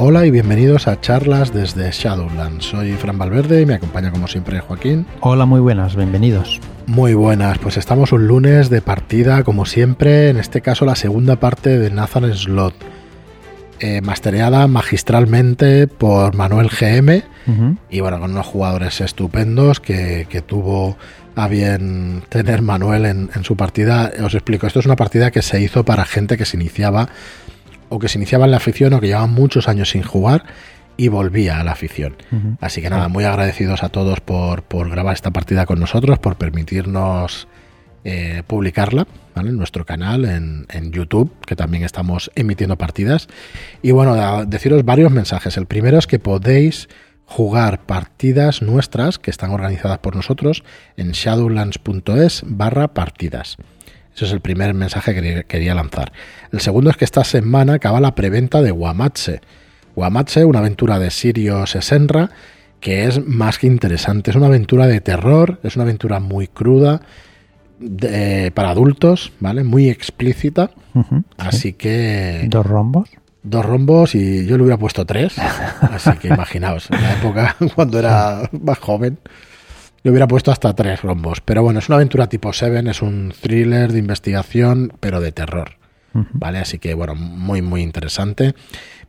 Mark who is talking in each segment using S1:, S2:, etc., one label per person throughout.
S1: Hola y bienvenidos a charlas desde Shadowlands. Soy Fran Valverde y me acompaña como siempre Joaquín.
S2: Hola, muy buenas, bienvenidos.
S1: Muy buenas, pues estamos un lunes de partida como siempre, en este caso la segunda parte de Nathan Slot, eh, mastereada magistralmente por Manuel GM y bueno, con unos jugadores estupendos que, tuvo a bien tener Manuel en, en su partida. Os explico, esto es una partida que se hizo para gente que se iniciaba o que se iniciaba en la afición o que llevaban muchos años sin jugar y volvía a la afición. Así que nada, muy agradecidos a todos por, grabar esta partida con nosotros, por permitirnos eh, publicarla en nuestro canal, en, YouTube, que también estamos emitiendo partidas. Y bueno, deciros varios mensajes. El primero es que podéis jugar partidas nuestras que están organizadas por nosotros en shadowlands.es barra partidas. Ese es el primer mensaje que quería lanzar. El segundo es que esta semana acaba la preventa de Guamatse. Guamatse, una aventura de Sirio Sesenra, que es más que interesante. Es una aventura de terror, es una aventura muy cruda, para adultos, ¿vale? Muy explícita. así que.
S2: ¿Dos rombos?
S1: Dos rombos y yo le hubiera puesto tres. Así que imaginaos, en la época cuando era más joven le hubiera puesto hasta tres rombos. Pero bueno, es una aventura tipo Seven, es un thriller de investigación, pero de terror. ¿Vale? Así que bueno, muy, muy interesante.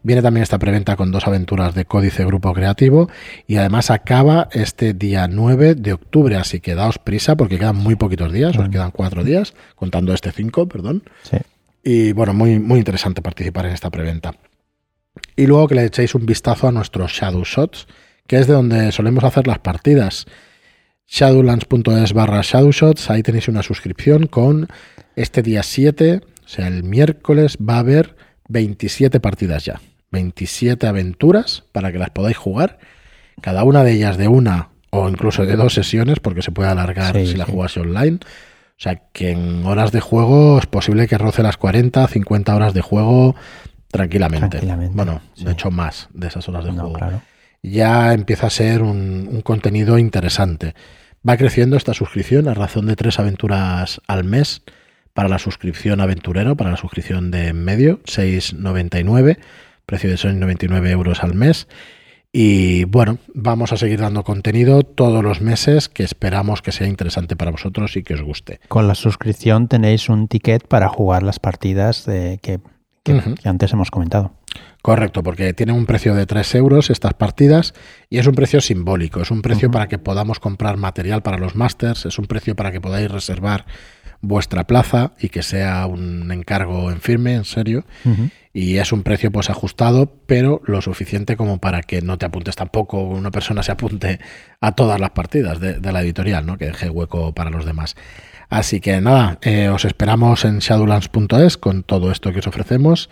S1: Viene también esta preventa con dos aventuras de códice grupo creativo y además acaba este día 9 de octubre, así que daos prisa porque quedan muy poquitos días, os quedan cuatro días, contando este cinco, perdón.
S2: Sí.
S1: Y bueno, muy, muy interesante participar en esta preventa. Y luego que le echéis un vistazo a nuestros Shadow Shots, que es de donde solemos hacer las partidas shadowlands.es barra shadowshots, ahí tenéis una suscripción con este día 7, o sea, el miércoles va a haber 27 partidas ya, 27 aventuras para que las podáis jugar, cada una de ellas de una o incluso de dos sesiones, porque se puede alargar si la jugáis online. O sea, que en horas de juego es posible que roce las 40, 50 horas de juego tranquilamente. bueno, de hecho más de esas horas de juego. Ya empieza a ser un contenido interesante. Va creciendo esta suscripción a razón de tres aventuras al mes para la suscripción aventurero, para la suscripción de medio, 6,99, precio de 6,99 euros al mes. Y bueno, vamos a seguir dando contenido todos los meses que esperamos que sea interesante para vosotros y que os guste.
S2: Con la suscripción tenéis un ticket para jugar las partidas de que, que antes hemos comentado.
S1: Correcto, porque tienen un precio de 3 euros estas partidas y es un precio simbólico, es un precio para que podamos comprar material para los másters, es un precio para que podáis reservar vuestra plaza y que sea un encargo en firme, en serio. Y es un precio pues ajustado, pero lo suficiente como para que no te apuntes tampoco, una persona se apunte a todas las partidas de, la editorial, ¿no? que deje hueco para los demás. Así que nada, eh, os esperamos en shadowlands.es con todo esto que os ofrecemos.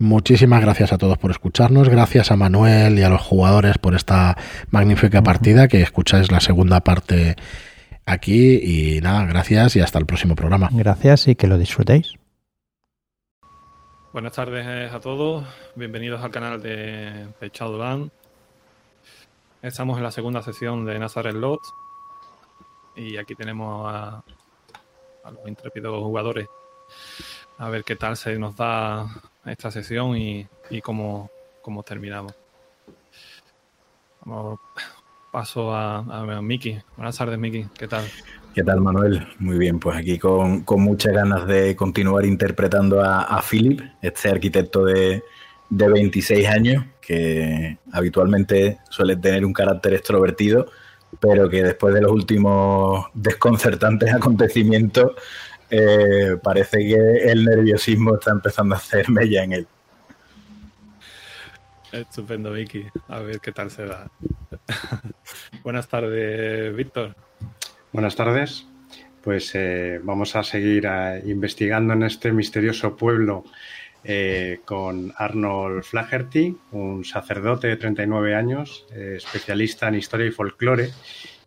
S1: Muchísimas gracias a todos por escucharnos, gracias a Manuel y a los jugadores por esta magnífica partida, que escucháis la segunda parte aquí y nada, gracias y hasta el próximo programa.
S2: Gracias y que lo disfrutéis.
S3: Buenas tardes a todos, bienvenidos al canal de, de Shadowland. Estamos en la segunda sesión de Nazareth Lot y aquí tenemos a, a los intrépidos jugadores a ver qué tal se nos da esta sesión y, cómo, terminamos. paso a, a Miki. Buenas tardes, Miki. ¿Qué tal?
S4: ¿Qué tal, Manuel? Muy bien, pues aquí con, muchas ganas de continuar interpretando a, Philip, este arquitecto de, de 26 años, que habitualmente suele tener un carácter extrovertido, pero que después de los últimos desconcertantes acontecimientos eh, parece que el nerviosismo está empezando a hacer mella en él.
S3: Estupendo, Vicky. A ver qué tal se da. Buenas tardes, Víctor.
S5: Buenas tardes. Pues eh, vamos a seguir eh, investigando en este misterioso pueblo con Arnold Flaherty, un sacerdote de 39 años, especialista en historia y folclore,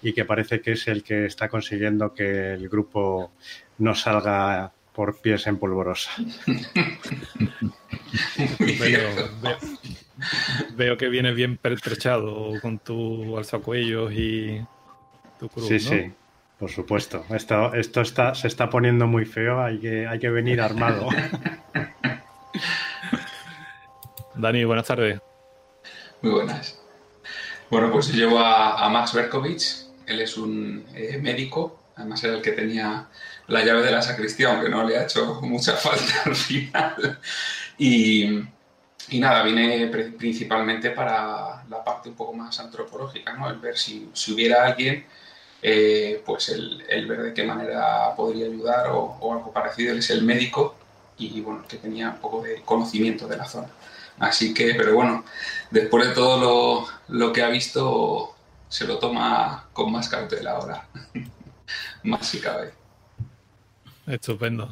S5: y que parece que es el que está consiguiendo que el grupo no salga por pies en polvorosa.
S3: veo, que vienes bien pertrechado con tu alzacuellos y tu cruz.
S5: Sí, sí, por supuesto. Esto, esto está, se está poniendo muy feo, hay que, hay que venir armado.
S3: Dani, buenas tardes.
S6: Muy buenas. Bueno, pues yo llevo a, Max Berkovich. Él es un eh, médico, además era el que tenía la llave de la sacristía, aunque no le ha hecho mucha falta al final. Y, nada, vine principalmente para la parte un poco más antropológica, ¿no? El ver si, si hubiera alguien, eh, pues el, el, ver de qué manera podría ayudar o, o, algo parecido. Él es el médico y bueno, que tenía un poco de conocimiento de la zona. Así que, pero bueno, después de todo lo, lo que ha visto, se lo toma con más cautela ahora. más si cabe.
S3: Estupendo.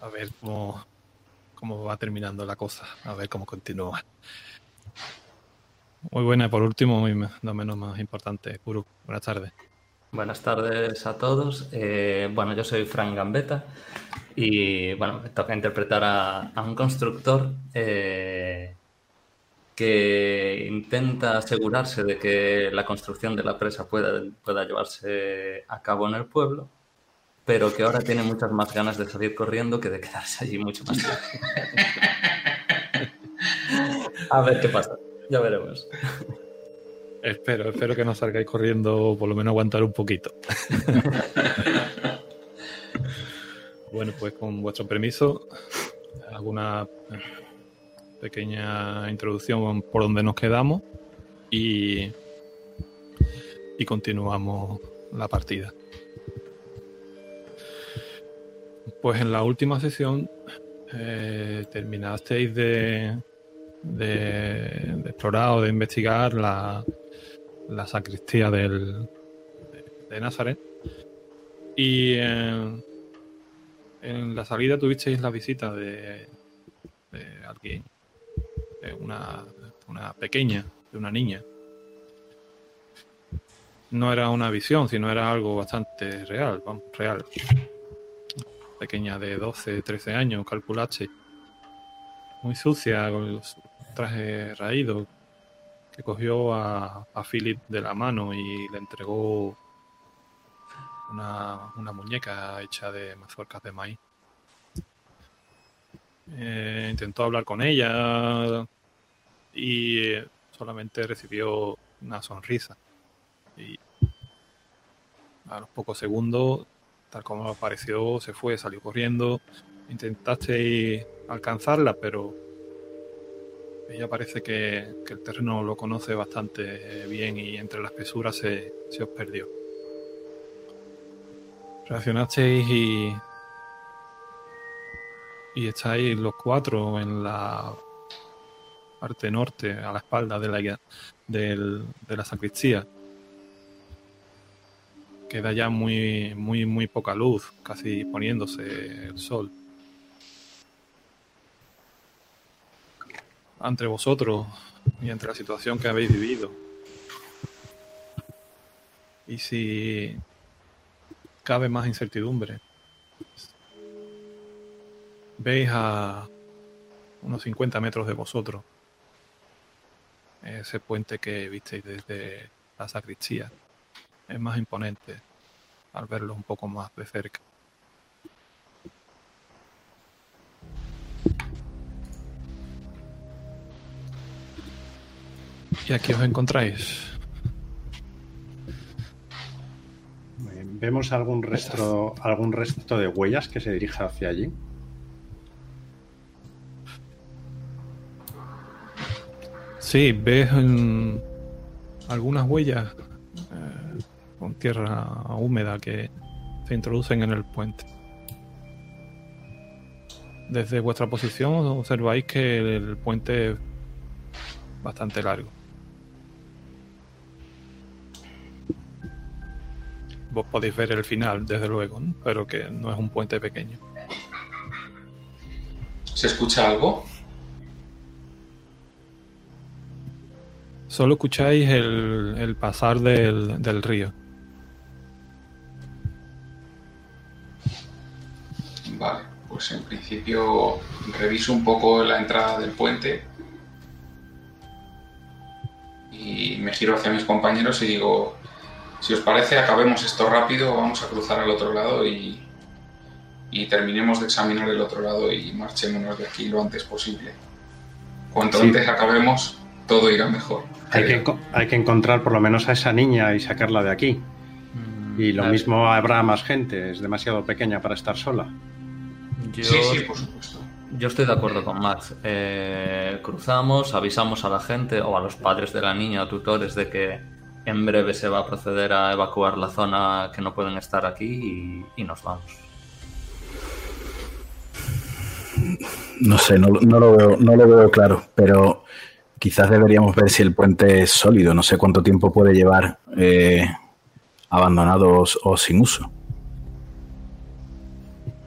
S3: A ver cómo, cómo va terminando la cosa, a ver cómo continúa. Muy buena, por último, y no menos más importante, Kuru. Buenas tardes.
S7: Buenas tardes a todos. Eh, bueno, yo soy Frank Gambetta y bueno, me toca interpretar a, un constructor eh, que intenta asegurarse de que la construcción de la presa pueda, pueda llevarse a cabo en el pueblo pero que ahora tiene muchas más ganas de salir corriendo que de quedarse allí mucho más tiempo. A ver qué pasa, ya veremos.
S3: Espero, espero que no salgáis corriendo, por lo menos aguantar un poquito. bueno, pues con vuestro permiso, alguna pequeña introducción por donde nos quedamos y, y continuamos la partida. Pues en la última sesión eh, terminasteis de, de, explorar o de investigar la, la sacristía del, de, Nazaret. Y en, la salida tuvisteis la visita de, de alguien, una, una pequeña, de una niña. No era una visión, sino era algo bastante real, vamos, real pequeña de 12, 13 años, calculache, muy sucia, con los trajes raídos, que cogió a, a Philip de la mano y le entregó una, una muñeca hecha de mazorcas de maíz. Eh, intentó hablar con ella y solamente recibió una sonrisa. Y a los pocos segundos tal como apareció, se fue, salió corriendo. Intentaste alcanzarla, pero ella parece que, el terreno lo conoce bastante bien y entre las espesuras se, se os perdió. Reaccionasteis y, y estáis los cuatro en la parte norte, a la espalda de la, de la sacristía queda ya muy, muy, muy poca luz, casi poniéndose el sol. Entre vosotros y entre la situación que habéis vivido. Y si cabe más incertidumbre, veis a unos 50 metros de vosotros ese puente que visteis desde la sacristía es más imponente al verlo un poco más de cerca. ¿Y aquí os encontráis?
S5: ¿Vemos algún resto, algún resto de huellas que se dirija hacia allí?
S3: Sí, ves algunas huellas con tierra húmeda que se introducen en el puente. Desde vuestra posición observáis que el puente es bastante largo. Vos podéis ver el final, desde luego, pero que no es un puente pequeño.
S6: ¿Se escucha algo?
S3: Solo escucháis el, pasar del río.
S6: Vale, pues en principio reviso un poco la entrada del puente y me giro hacia mis compañeros y digo, si os parece, acabemos esto rápido, vamos a cruzar al otro lado y, terminemos de examinar el otro lado y marchémonos de aquí lo antes posible. Cuanto antes acabemos, todo irá mejor.
S5: Hay que, hay que encontrar por lo menos a esa niña y sacarla de aquí.
S7: Mm,
S5: Y lo mismo habrá más gente, es demasiado pequeña para estar sola.
S7: Yo,
S6: Sí, sí, por supuesto.
S7: yo estoy de acuerdo con Max. Eh, cruzamos, avisamos a la gente o a los padres de la niña o tutores de que en breve se va a proceder a evacuar la zona que no pueden estar aquí y, y nos vamos.
S4: No sé, no, no lo veo, no lo veo claro, pero quizás deberíamos ver si el puente es sólido. No sé cuánto tiempo puede llevar eh, abandonado o, sin uso.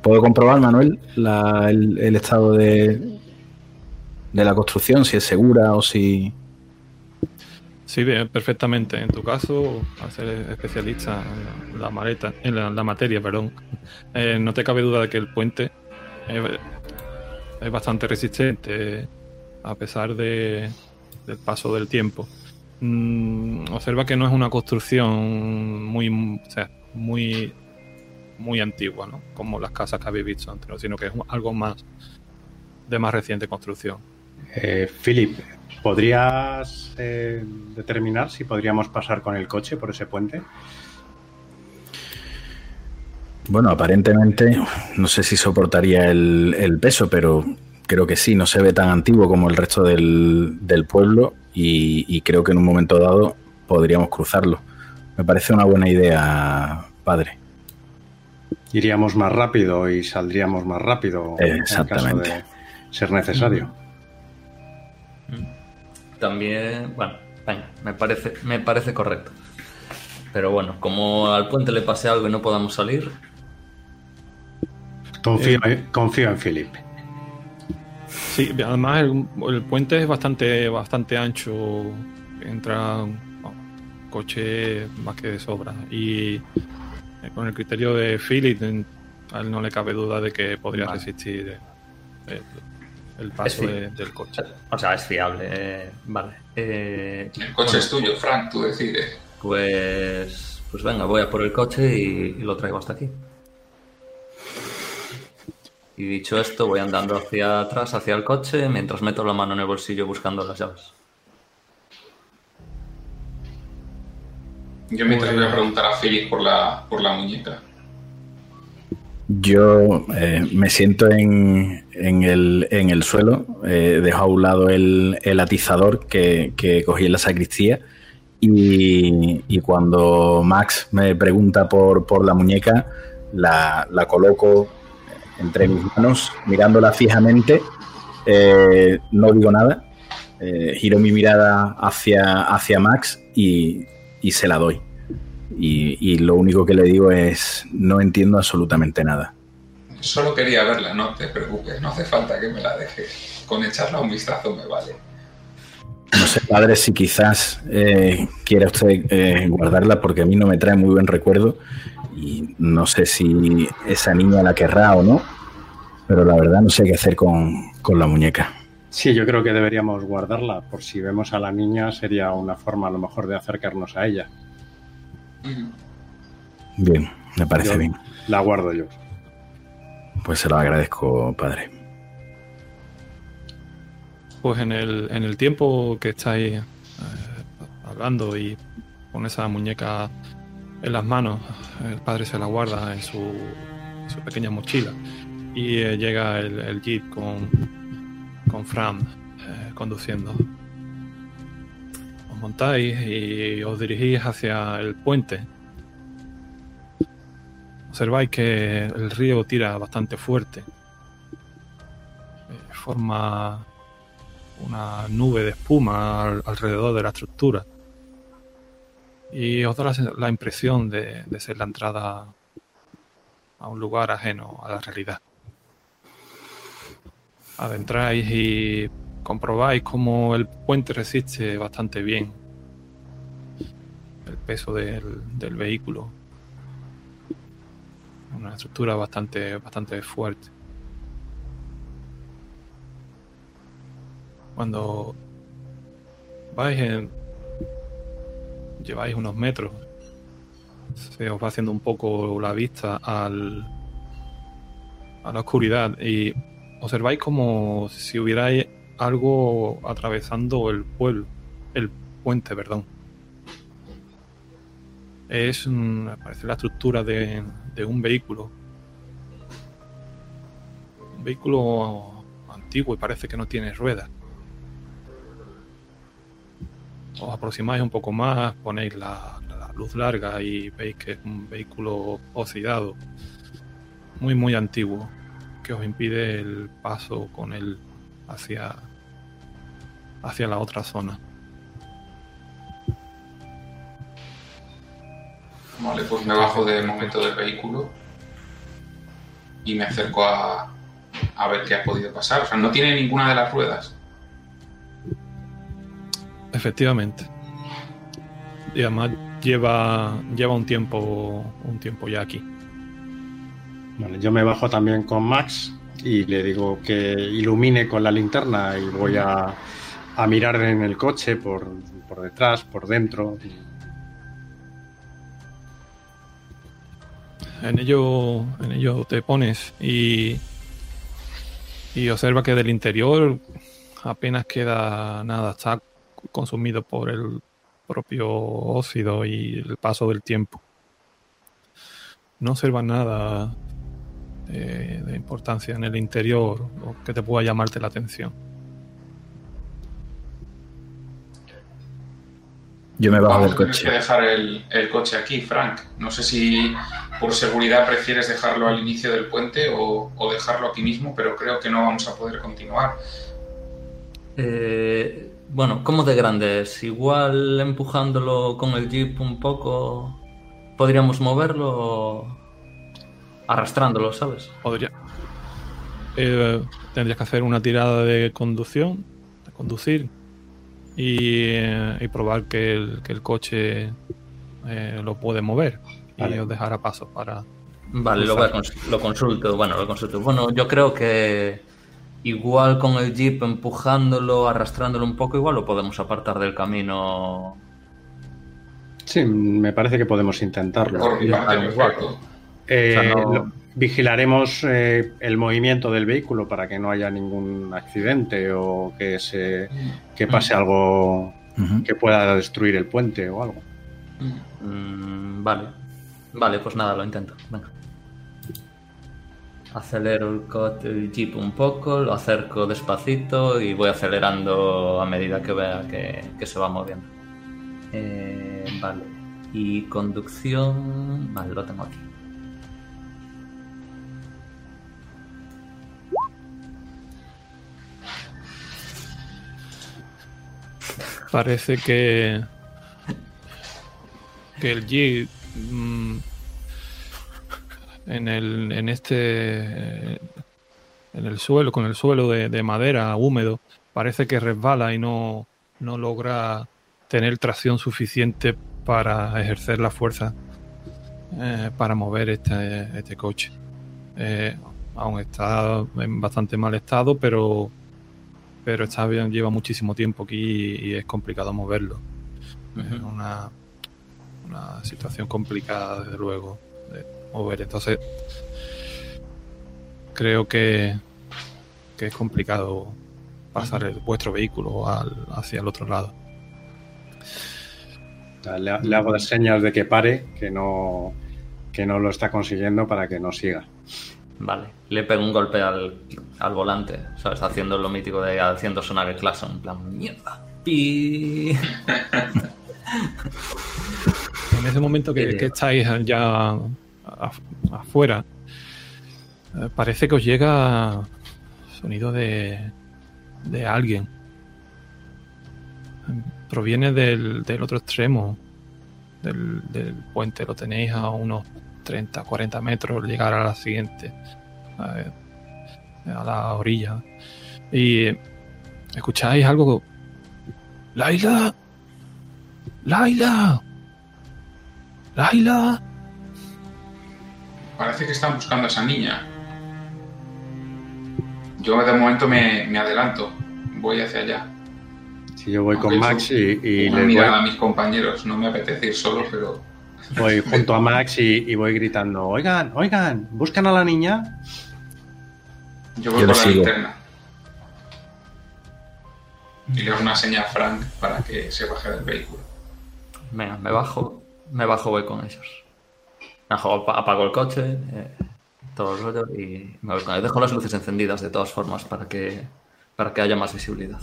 S4: ¿Puedo comprobar, Manuel, el, estado de, de la construcción, si es segura o si...
S3: Sí, bien, perfectamente. En tu caso, al ser especialista en la, maleta, en la, materia, perdón, eh, no te cabe duda de que el puente es bastante resistente a pesar de, del paso del tiempo. Mm, observa que no es una construcción muy, o sea, muy, muy antigua, ¿no? Como las casas que habéis visto antes, ¿no? sino que es un- algo más de más reciente construcción.
S5: Eh, Philip, ¿podrías eh, determinar si podríamos pasar con el coche por ese puente?
S4: Bueno, aparentemente, no sé si soportaría el, el peso, pero creo que sí, no se ve tan antiguo como el resto del, del pueblo y, y creo que en un momento dado podríamos cruzarlo. Me parece una buena idea, padre.
S5: Iríamos más rápido y saldríamos más rápido en caso
S4: Exactamente.
S5: de ser necesario.
S7: También, bueno, venga, me parece, me parece correcto. Pero bueno, como al puente le pase algo y no podamos salir,
S5: Confío, confío en Philip.
S3: Sí, además el, el puente es bastante, bastante ancho. Entra un coche más que de sobra. Y eh, con el criterio de Philip, a él no le cabe duda de que podría
S7: Vale.
S3: resistir el, el paso de- del coche.
S7: o sea, es fiable. eh, vale. Eh,
S6: El coche
S7: bueno,
S6: es tuyo, Frank, tú decides.
S7: Pues, pues venga, voy a por el coche y, y lo traigo hasta aquí. Y dicho esto, voy andando hacia atrás, hacia el coche, mientras meto la mano en el bolsillo buscando las llaves.
S6: Yo mientras voy a preguntar a Philip por la, por la muñeca.
S4: Yo eh, me siento en, en el, en el suelo, eh, dejo a un lado el, el atizador que, que cogí en la sacristía y, y cuando Max me pregunta por, por la muñeca, la, la coloco entre mis manos, mirándola fijamente, eh, no digo nada, eh, giro mi mirada hacia, hacia Max y, y se la doy. Y, y lo único que le digo es, no entiendo absolutamente nada.
S6: Solo quería verla, no te preocupes, no hace falta que me la dejes. Con echarla un vistazo me vale.
S4: No sé, padre, si quizás eh, quiera usted eh, guardarla porque a mí no me trae muy buen recuerdo y no sé si esa niña la querrá o no, pero la verdad no sé qué hacer con, con la muñeca.
S5: Sí, yo creo que deberíamos guardarla. Por si vemos a la niña, sería una forma a lo mejor de acercarnos a ella.
S4: Bien, me parece
S5: Yo-
S4: bien.
S5: La guardo yo.
S4: Pues se lo agradezco, padre.
S3: Pues en el, en el tiempo que estáis eh, hablando y con esa muñeca en las manos, el padre se la guarda en su, su pequeña mochila y eh, llega el, jeep con, con Fran eh, conduciendo. Os montáis y os dirigís hacia el puente. Observáis que el río tira bastante fuerte. Eh, forma una nube de espuma al- alrededor de la estructura. Y os da la, impresión de, de ser la entrada a un lugar ajeno a la realidad. Adentráis y comprobáis cómo el puente resiste bastante bien el peso del, del vehículo. Una estructura bastante, bastante fuerte. Cuando vais en, lleváis unos metros, se os va haciendo un poco la vista al, a la oscuridad y observáis como si hubierais algo atravesando el pueblo, el puente, perdón. Es, mm, parece la estructura de, de un vehículo. Un vehículo antiguo y parece que no tiene ruedas. Os aproximáis un poco más, ponéis la, luz larga y veis que es un vehículo oxidado, muy muy antiguo, que os impide el paso con él hacia, hacia la otra zona.
S6: Vale, pues me bajo de momento del vehículo y me acerco a, a ver qué ha podido pasar. O sea, no tiene ninguna de las ruedas.
S3: Efectivamente. Y además lleva, lleva un tiempo un tiempo ya aquí.
S5: Vale, yo me bajo también con Max y le digo que ilumine con la linterna y voy a, a mirar en el coche por, por detrás, por dentro.
S3: En ello, en ello te pones y, y observa que del interior apenas queda nada, está consumido por el propio óxido y el paso del tiempo. No observa nada de, de importancia en el interior o que te pueda llamarte la atención.
S4: Yo me bajo
S6: Vamos
S4: del coche.
S6: que dejar el, el coche aquí, Frank. No sé si por seguridad prefieres dejarlo al inicio del puente o, o dejarlo aquí mismo, pero creo que no vamos a poder continuar.
S7: Eh, bueno, ¿cómo de grande es? Igual empujándolo con el jeep un poco, podríamos moverlo arrastrándolo, ¿sabes?
S3: Podría. Eh, tendrías que hacer una tirada de conducción, de conducir, y, eh, y probar que el, que el coche eh, lo puede mover.
S5: Vale.
S3: Y os dejará paso para.
S7: Vale, lo, voy a cons- lo consulto. Bueno, lo consulto. Bueno, yo creo que igual con el jeep empujándolo, arrastrándolo un poco, igual lo podemos apartar del camino.
S5: Sí, me parece que podemos intentarlo.
S6: Por mi
S7: y
S6: parte,
S7: dejar un
S6: perfecto.
S5: Eh,
S7: O sea, no-
S5: lo- vigilaremos eh, el movimiento del vehículo para que no haya ningún accidente o que se que pase algo que pueda destruir el puente o algo.
S7: Mm, vale. Vale, pues nada, lo intento. Venga. Acelero el, el jeep un poco, lo acerco despacito y voy acelerando a medida que vea que, que se va moviendo. Eh, vale. Y conducción. Vale, lo tengo aquí.
S3: Parece que. que el Jeep. mm, en, el, en este. en el suelo, con el suelo de, de madera húmedo, parece que resbala y no, no logra tener tracción suficiente para ejercer la fuerza eh, para mover este, este coche. Eh, aún está en bastante mal estado, pero pero está bien, lleva muchísimo tiempo aquí y, es complicado moverlo. Es una, una situación complicada, desde luego, mover. Entonces, creo que, que es complicado pasar el- vuestro vehículo al- hacia el otro lado.
S5: Le, le hago de señas de que pare, que no que no lo está consiguiendo para que no siga.
S7: Vale. Le pego un golpe al, al volante, ¿sabes? Haciendo lo mítico de haciendo sonar el claxon. En plan, mierda. Pi.
S3: En ese momento que, que estáis ya afuera, eh, parece que os llega sonido de, de alguien. Proviene del, del otro extremo del, del puente. Lo tenéis a unos 30, 40 metros, llegar a la siguiente, eh, a la orilla. Y escucháis algo. ¡Laila! ¡Laila! ¡Laila!
S6: Parece que están buscando a esa niña. Yo de momento me, me adelanto. Voy hacia allá.
S5: Si yo voy con Max y, y
S6: Una
S5: les
S6: mirada a
S5: voy,
S6: mis compañeros. No me apetece ir solo, pero
S5: voy junto a Max y, y voy gritando, oigan, oigan, buscan a la niña.
S6: yo voy
S4: Yo le
S6: con la
S4: sigo.
S6: linterna. Y le hago una señal a Frank para que se baje del vehículo.
S7: Venga, me bajo, me bajo, voy con ellos. Apago el coche, eh, todo el rollo y me voy. Dejo las luces encendidas de todas formas para que, para que haya más visibilidad.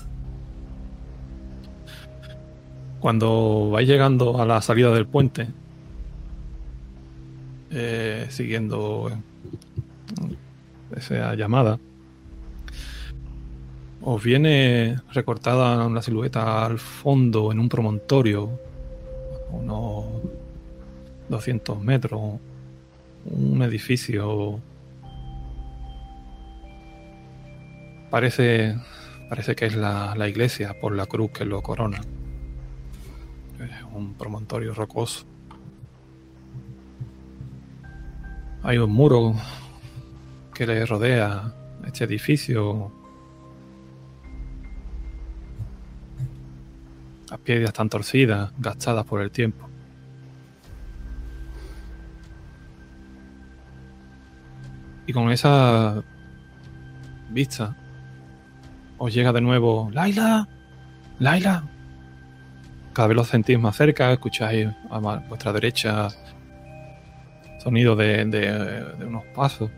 S3: Cuando vais llegando a la salida del puente, eh, siguiendo esa llamada, os viene recortada una silueta al fondo en un promontorio, unos 200 metros, un edificio. Parece, parece que es la, iglesia por la cruz que lo corona. Es un promontorio rocoso. Hay un muro que le rodea este edificio Las piedras están torcidas, gastadas por el tiempo. Y con esa vista os llega de nuevo, Laila, Laila. Cada vez lo sentís más cerca, escucháis a vuestra derecha sonido de, de unos pasos.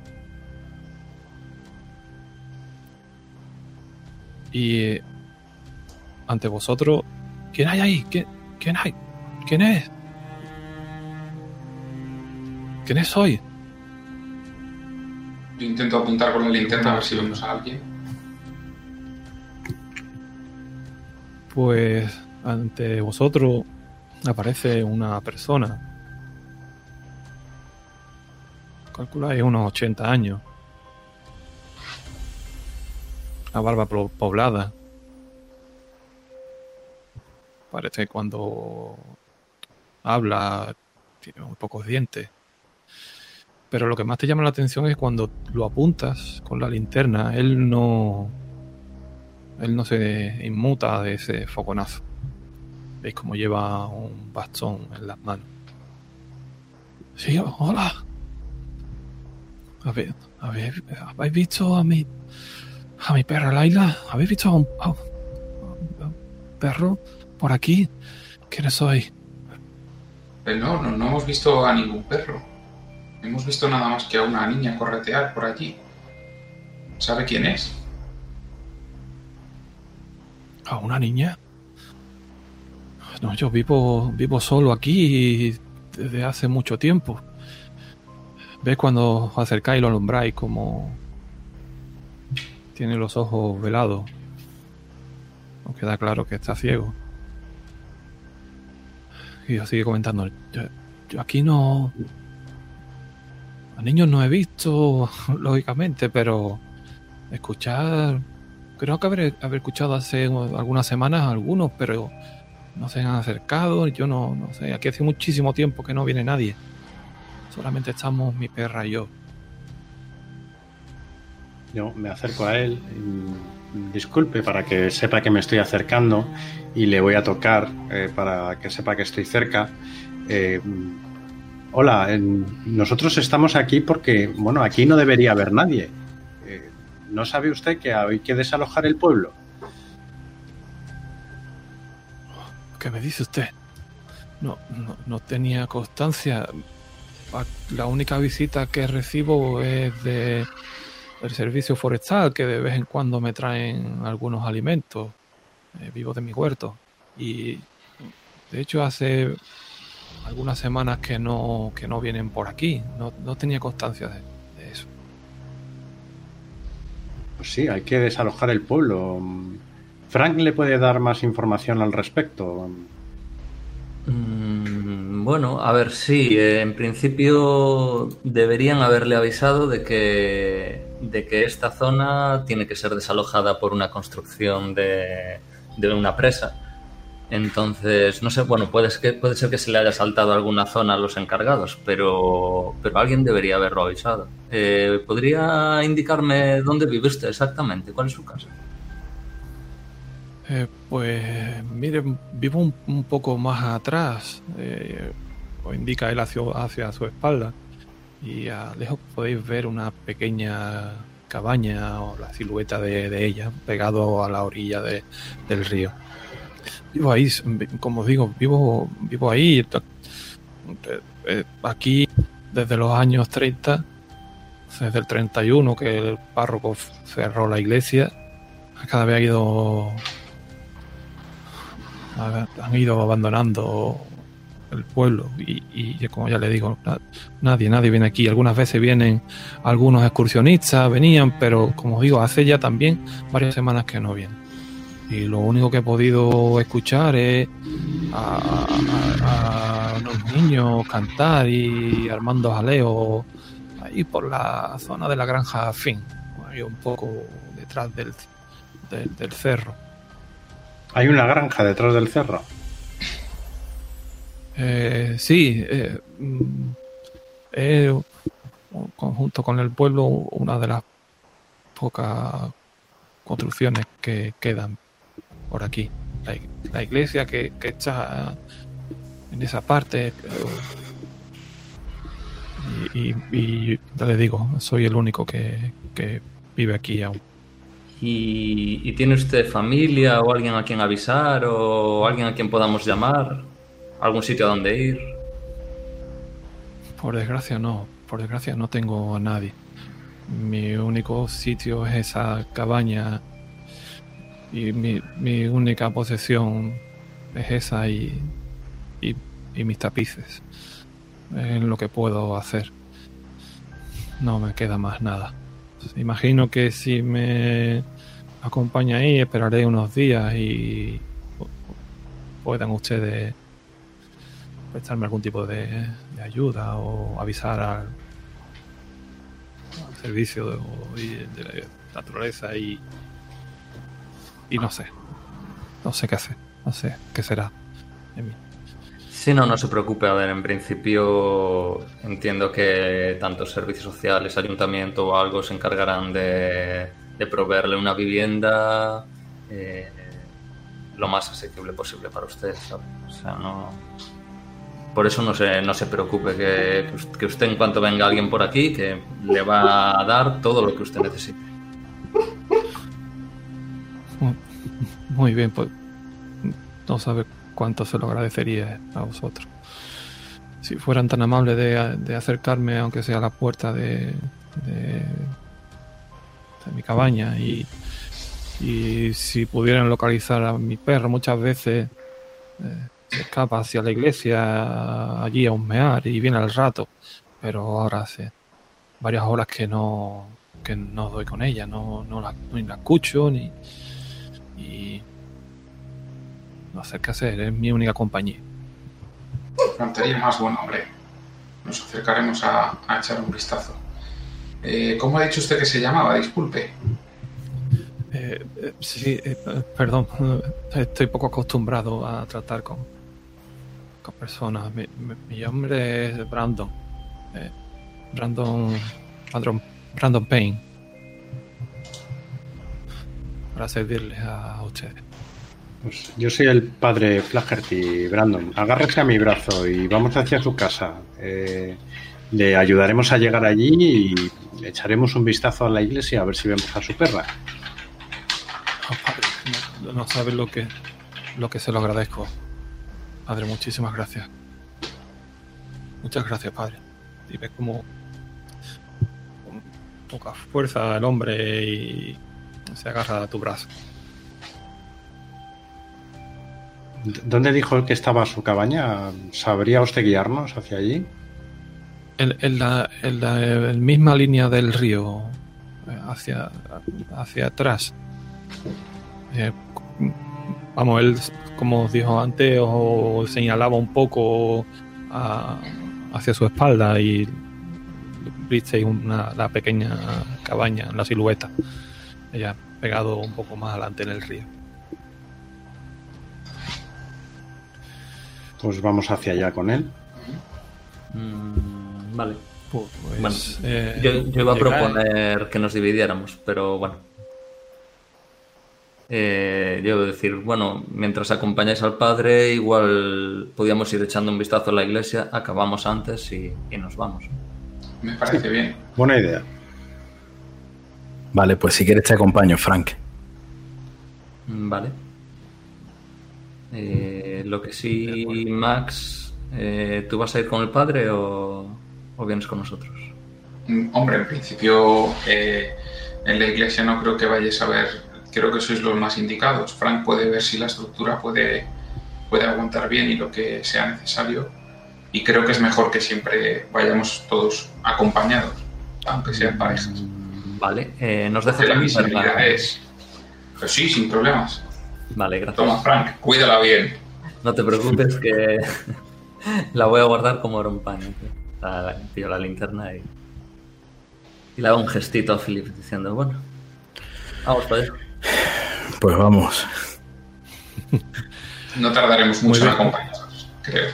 S3: Y ante vosotros ¿Quién hay ahí? ¿Quién, quién hay? ¿Quién es? ¿Quién es hoy?
S6: Yo intento apuntar con la linterna a ver si vemos a alguien.
S3: Pues ante vosotros aparece una persona. Calculáis unos 80 años. La barba poblada, Parece que cuando habla tiene muy pocos dientes. Pero lo que más te llama la atención es cuando lo apuntas con la linterna, él no. Él no se inmuta de ese foconazo. Veis como lleva un bastón en las manos. Sí, hola. ¿Habéis visto a mi. a mi perra Laila? ¿Habéis visto a un perro? por aquí? ¿Quién soy?
S6: Eh, no, no, no hemos visto a ningún perro. Hemos visto nada más que a una niña corretear por allí. ¿Sabe quién es?
S3: ¿A una niña? No, yo vivo, vivo solo aquí desde hace mucho tiempo. ¿Ves cuando os acercáis y lo alumbráis como tiene los ojos velados? Os queda claro que está ciego. Y yo sigue comentando, yo, aquí no... A niños no he visto, lógicamente, pero escuchar... Creo que haber, haber escuchado hace algunas semanas algunos, pero no se han acercado. Yo no, no sé, aquí hace muchísimo tiempo que no viene nadie. Solamente estamos mi perra y yo.
S5: Yo me acerco a él. disculpe para que sepa que me estoy acercando y le voy a tocar eh, para que sepa que estoy cerca. Eh, hola, nosotros estamos aquí porque, bueno, aquí no debería haber nadie. Eh, ¿No sabe usted que hay que desalojar el pueblo?
S3: ¿Qué me dice usted? No, no, tenía constancia. La única visita que recibo es de del servicio forestal, que de vez en cuando me traen algunos alimentos. Eh, vivo de mi huerto. Y de hecho hace algunas semanas que no, que no vienen por aquí. No, no tenía constancia de, eso.
S5: Pues sí, hay que desalojar el pueblo. Frank le puede dar más información al respecto.
S7: Mm, bueno, a ver, sí, en principio deberían haberle avisado de que, de que esta zona tiene que ser desalojada por una construcción de, de una presa. Entonces, no sé, bueno, puede, que, puede ser que se le haya saltado alguna zona a los encargados, pero, pero alguien debería haberlo avisado. Eh, ¿Podría indicarme dónde vive usted exactamente? ¿Cuál es su casa?
S3: Eh, pues, mire, vivo un, poco más atrás, eh, o indica él hacia, hacia su espalda, y a lejos podéis ver una pequeña cabaña o la silueta de, ella pegado a la orilla del río. Vivo ahí, como digo, vivo, vivo ahí. Eh, aquí desde los años 30, desde el 31 que el párroco cerró la iglesia, cada vez ha ido han ido abandonando el pueblo y, y, como ya le digo, nadie, nadie viene aquí. Algunas veces vienen algunos excursionistas, venían, pero como digo, hace ya también varias semanas que no vienen. Y lo único que he podido escuchar es a, los niños cantar y armando jaleo ahí por la zona de la granja Fin, ahí un poco detrás del, del cerro.
S5: ¿Hay una granja detrás del cerro?
S3: Eh, sí, eh, mm, es junto con el pueblo una de las pocas construcciones que quedan por aquí. La, iglesia que, está en esa parte. Y, y, ya le digo, soy el único que, que vive aquí aún.
S7: ¿Y, tiene usted familia o alguien a quien avisar o alguien a quien podamos llamar? ¿Algún sitio a donde ir?
S3: Por desgracia no, por desgracia no tengo a nadie. Mi único sitio es esa cabaña y mi, única posesión es esa y, y, mis tapices. Es lo que puedo hacer. No me queda más nada. Imagino que si me acompaña ahí, esperaré unos días y puedan ustedes prestarme algún tipo de, ayuda o avisar al, servicio de, la naturaleza y, y no sé, no sé qué hacer, no sé qué será de mí.
S7: Sí, no, no se preocupe. A ver, en principio entiendo que tantos servicios sociales, ayuntamiento o algo se encargarán de, proveerle una vivienda eh, lo más asequible posible para usted. O sea, no. Por eso no se, no se preocupe, que, que usted en cuanto venga alguien por aquí, que le va a dar todo lo que usted necesite.
S3: Muy bien, pues no sabe cuánto se lo agradecería a vosotros. Si fueran tan amables de, acercarme, aunque sea a la puerta de, de, mi cabaña, y, y, si pudieran localizar a mi perro, muchas veces eh, se escapa hacia la iglesia, allí a humear y viene al rato, pero ahora hace varias horas que no, que no doy con ella, no, no, la, ni la escucho, ni. Y no sé qué hacer, es mi única compañía.
S6: Plantearía más buen hombre. Nos acercaremos a, echar un vistazo. Eh, ¿Cómo ha dicho usted que se llamaba? Disculpe.
S3: Eh, eh, sí, perdón. Estoy poco acostumbrado a tratar con, con personas. Mi, nombre es Brandon. Brandon. Brandon. Brandon Payne. Para servirles a ustedes.
S5: Pues yo soy el padre Flaherty, Brandon. Agárrese a mi brazo y vamos hacia su casa. Eh, le ayudaremos a llegar allí y echaremos un vistazo a la iglesia a ver si vemos a su perra.
S3: padre, no, sabes lo que, lo que se lo agradezco. Padre, muchísimas gracias. Muchas gracias, padre. Y ves como con poca fuerza el hombre y se agarra a tu brazo.
S5: ¿Dónde dijo que estaba su cabaña? ¿Sabría usted guiarnos hacia allí?
S3: En, la, misma línea del río, eh, hacia, hacia atrás. Eh, vamos, él, como dijo antes, o señalaba un poco hacia su espalda y viste una, la pequeña cabaña, la silueta, ella pegado un poco más adelante en el río.
S5: Pues vamos hacia allá con él.
S7: Mm, vale. Pues, bueno, eh, yo, iba a proponer que nos dividiéramos, pero bueno. Eh, yo iba a decir, bueno, mientras acompañáis al padre, igual podíamos ir echando un vistazo a la iglesia, acabamos antes y, nos vamos.
S6: Me parece bien.
S5: Buena idea.
S4: Vale, pues si quieres te acompaño, Frank.
S7: Vale. Eh, lo que sí, Max, eh, ¿tú vas a ir con el padre o, o vienes con nosotros?
S6: Mm, Hombre, en principio eh, en la iglesia no creo que vayáis a ver, creo que sois los más indicados. Frank puede ver si la estructura puede, puede aguantar bien y lo que sea necesario. Y creo que es mejor que siempre vayamos todos acompañados, aunque sean parejas.
S7: Vale, eh, nos dejas
S6: Que la visibilidad
S7: linterna?
S6: es... Pues sí, sin problemas.
S7: Vale, gracias.
S6: Toma, Frank, cuídala bien.
S7: No te preocupes que la voy a guardar como era un paño. La, la- pillo la linterna y, y le hago un gestito a Philip diciendo, bueno, vamos para allá.
S4: Pues vamos.
S6: No tardaremos mucho en acompañarnos, creo.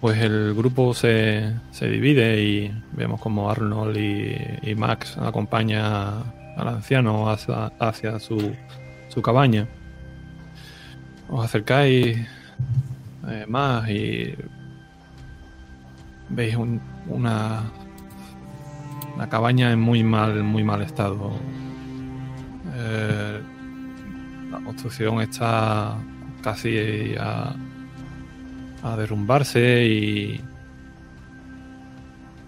S3: Pues el grupo se, se divide y vemos como Arnold y, Max acompaña al anciano hacia, hacia su, su cabaña. Os acercáis eh, más y veis un- una, una cabaña en muy mal, muy mal estado. Eh, la construcción está casi a, a derrumbarse y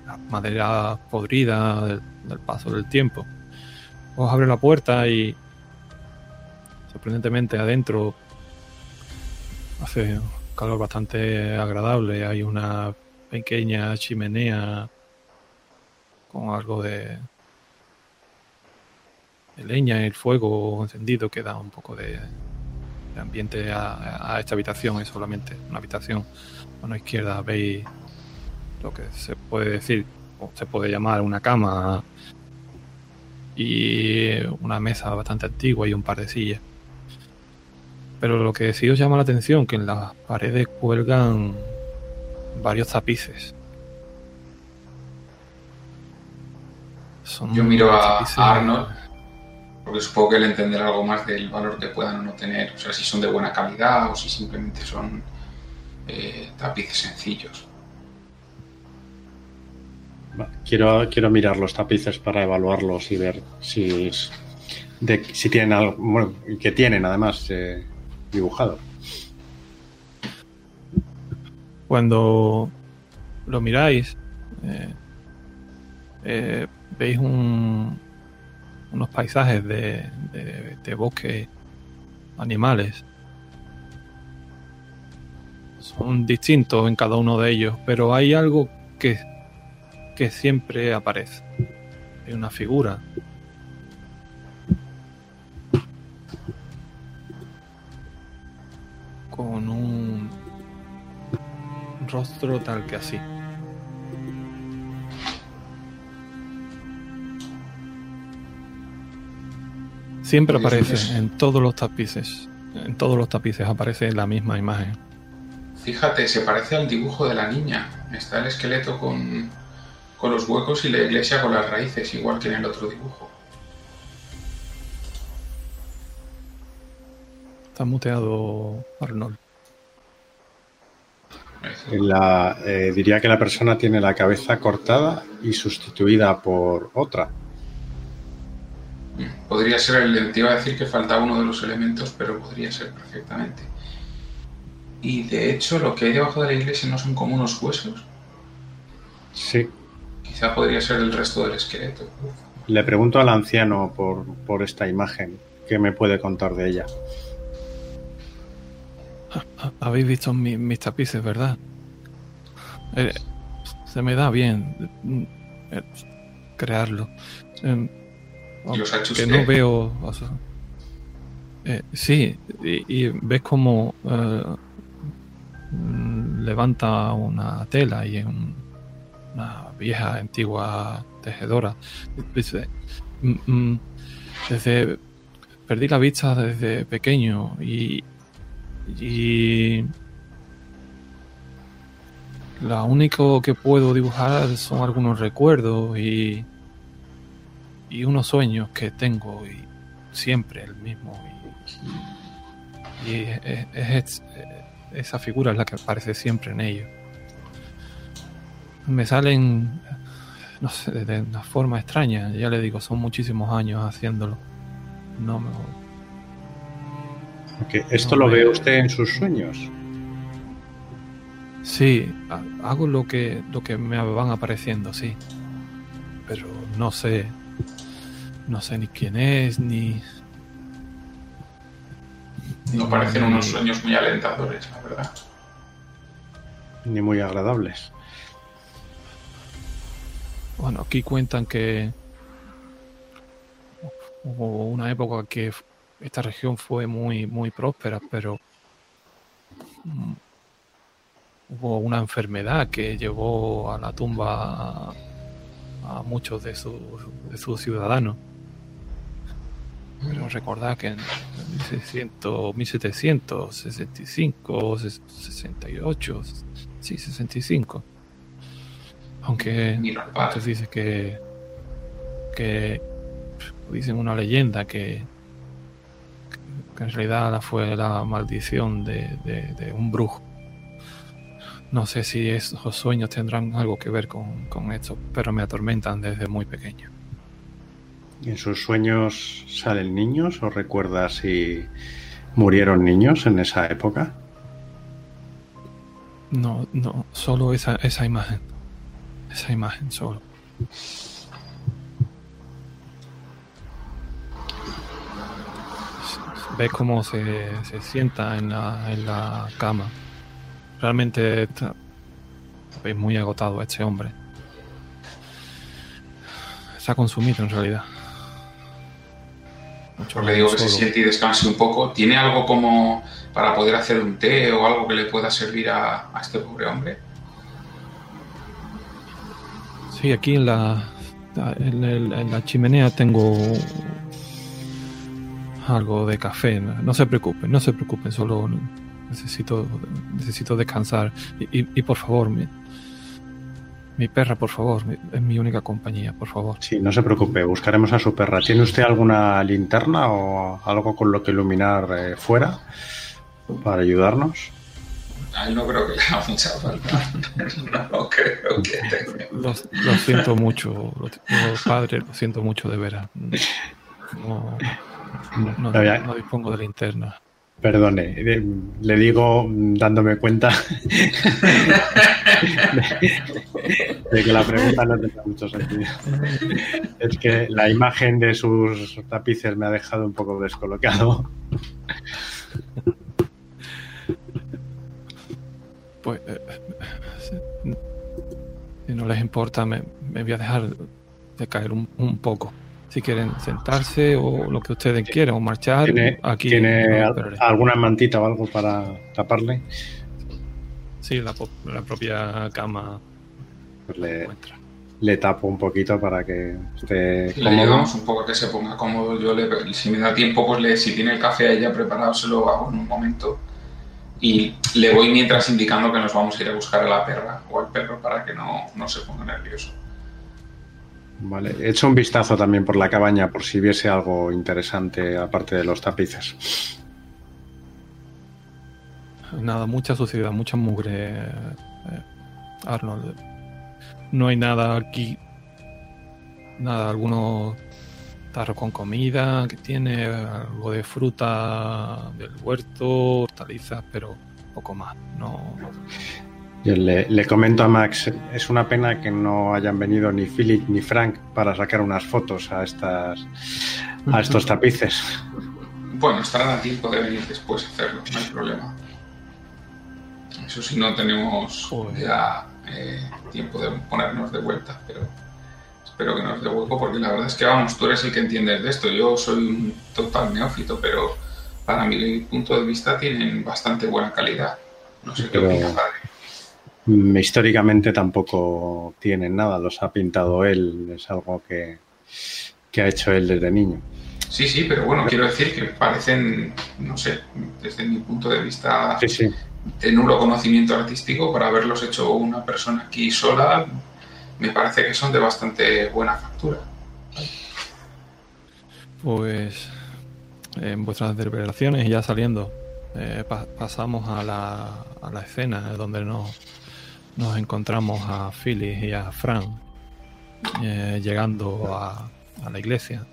S3: la madera podrida del, paso del tiempo. Os abre la puerta y sorprendentemente adentro hace un calor bastante agradable. Hay una pequeña chimenea con algo de, de leña en el fuego encendido que da un poco de, de ambiente a, a esta habitación. Es solamente una habitación. A la izquierda veis lo que se puede decir o se puede llamar una cama y una mesa bastante antigua y un par de sillas. Pero lo que sí os llama la atención que en las paredes cuelgan varios tapices. Son
S6: Yo miro a Arnold, porque supongo que él entenderá algo más del valor que puedan o no tener. O sea, si son de buena calidad o si simplemente son eh, tapices sencillos.
S5: Quiero, quiero mirar los tapices para evaluarlos y ver si, es- de, si tienen algo, bueno, que tienen además eh, dibujado.
S3: Cuando lo miráis, eh, eh, veis un- unos paisajes de, de, animales. Son distintos en cada uno de ellos, pero hay algo que, que siempre aparece. Hay una figura. Con un rostro tal que así. Siempre aparece en todos los tapices. En todos los tapices aparece la misma imagen.
S6: Fíjate, se parece al dibujo de la niña. Está el esqueleto con, con los huecos y la iglesia con las raíces, igual que en el otro dibujo.
S3: Está muteado Arnold.
S5: La, eh, diría que la persona tiene la cabeza cortada y sustituida por otra.
S6: Podría ser el. Te iba a decir que faltaba uno de los elementos, pero podría ser perfectamente. Y de hecho, lo que hay debajo de la iglesia no son como unos huesos.
S5: Sí.
S6: Quizá podría ser el resto del esqueleto.
S5: Le pregunto al anciano por, por esta imagen. ¿Qué me puede contar de ella?
S3: Ha- Habéis visto mi- mis tapices, ¿verdad? Eh, se me da bien eh, crearlo. Em,
S6: ¿Y los ha hecho
S3: que
S6: usted?
S3: no veo. o sea, eh, sí, y, y ves como eh, mm, levanta una tela y un- una vieja antigua tejedora. Dice, "Mm, mm, desde perdí la vista desde pequeño y y lo único que puedo dibujar son algunos recuerdos y y unos sueños que tengo y siempre el mismo y, y es- es- es- esa figura es la que aparece siempre en ellos me salen no sé, de una forma extraña. Ya le digo, son muchísimos años haciéndolo. No me...
S5: ¿Esto lo ve usted en sus sueños?
S3: Sí, hago lo que, lo que me van apareciendo, sí. Pero no sé. No sé ni quién es, ni.
S6: No parecen unos sueños muy alentadores, la verdad.
S5: Ni muy agradables.
S3: Bueno, aquí cuentan que hubo una época que esta región fue muy, muy próspera, pero mm, hubo una enfermedad que llevó a la tumba a, muchos de sus, de sus ciudadanos. Pero recordad que en 1600, 1765, 68, sí, 65. Aunque entonces dice que, que dicen una leyenda que, que en realidad fue la maldición de, de un brujo no sé si esos sueños tendrán algo que ver con, esto, pero me atormentan desde muy pequeño.
S5: ¿En sus sueños salen niños o recuerda si murieron niños en esa época?
S3: No, no, solo esa, esa imagen. Esa imagen solo. Ve cómo se, se sienta en la, en la cama Realmente está, es muy agotado este hombre. Está consumido en realidad.
S6: Mucho le digo que se siente y descanse un poco. ¿Tiene algo como para poder hacer un té o algo que le pueda servir a, este pobre hombre?
S3: Sí, aquí en la, en, la chimenea tengo algo de café. No se preocupen, no se preocupen, solo necesito, necesito descansar. Y, por favor, mi, perra, por favor, es mi única compañía, por favor.
S5: Sí, no se preocupe, buscaremos a su perra. ¿Tiene usted alguna linterna o algo con lo que iluminar eh, fuera para ayudarnos?
S6: No creo que le haga mucha falta. no creo que tenga.
S3: Lo, siento mucho, los, padres, lo siento mucho de veras. No, no, no dispongo de linterna.
S5: Perdone, le digo dándome cuenta de, que la pregunta no tiene mucho sentido. Es que la imagen de sus tapices me ha dejado un poco descolocado.
S3: Pues, eh, si no les importa, me, voy a dejar de caer un poco si quieren sentarse o lo que ustedes quieran o marchar.
S5: ¿Tiene,
S3: aquí
S5: ¿tiene alguna mantita o algo para taparle?
S3: Sí, la, propia cama.
S5: Pues le, le, tapo un poquito para que esté
S6: cómodo. Le ayudamos un poco a que se ponga cómodo. Yo, le, si me da tiempo, pues le, si tiene el café ahí ya preparado, se lo hago en un momento. Y le voy mientras indicando que nos vamos a ir a buscar a la perra o al perro para que no, no se ponga nervioso.
S5: Vale, hecho un vistazo también por la cabaña por si viese algo interesante aparte de los tapices.
S3: Nada, mucha suciedad, mucha mugre, eh, Arnold. No hay nada aquí. Nada, algunos tarros con comida que tiene, algo de fruta del huerto, hortalizas, pero poco más. No.
S5: Yo le, comento a Max, es una pena que no hayan venido ni Philip ni Frank para sacar unas fotos a estas a estos tapices.
S6: Bueno, estarán a tiempo de venir después a hacerlo, no hay problema. Eso sí, no tenemos ya eh, tiempo de ponernos de vuelta, pero espero que nos dé hueco porque la verdad es que, vamos, tú eres el que entiendes de esto. Yo soy un total neófito, pero para mi punto de vista tienen bastante buena calidad. No sé qué opina, padre.
S5: Mm, históricamente tampoco tienen nada, los ha pintado él, es algo que, ha hecho él desde niño.
S6: Sí, sí, pero bueno, quiero decir que parecen, no sé, desde mi punto de vista de nulo conocimiento artístico, para haberlos hecho una persona aquí sola, me parece que son de bastante buena factura.
S3: Pues en vuestras revelaciones, ya saliendo, eh, pasamos a la, a la escena donde nos nos encontramos a Phyllis y a Fran. eh, llegando a, a la iglesia.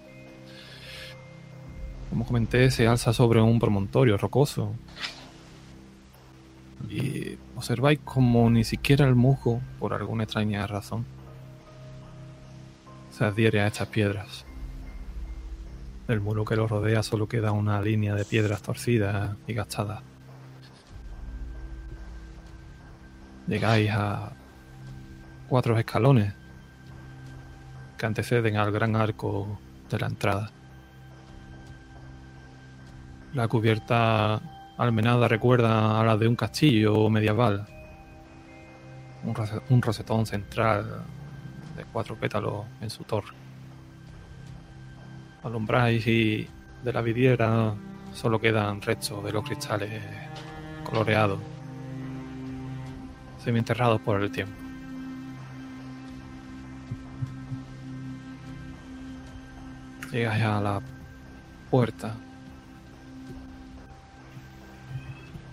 S3: Como comenté, se alza sobre un promontorio rocoso. Y observáis como ni siquiera el musgo, por alguna extraña razón, se adhiere a estas piedras. Del muro que lo rodea solo queda una línea de piedras torcidas y gastadas. Llegáis a cuatro escalones que anteceden al gran arco de la entrada. La cubierta almenada recuerda a la de un castillo medieval. Un, rose- un rosetón central de cuatro pétalos en su torre. Alumbráis y de la vidriera solo quedan restos de los cristales coloreados, semienterrados por el tiempo. Llegáis a la puerta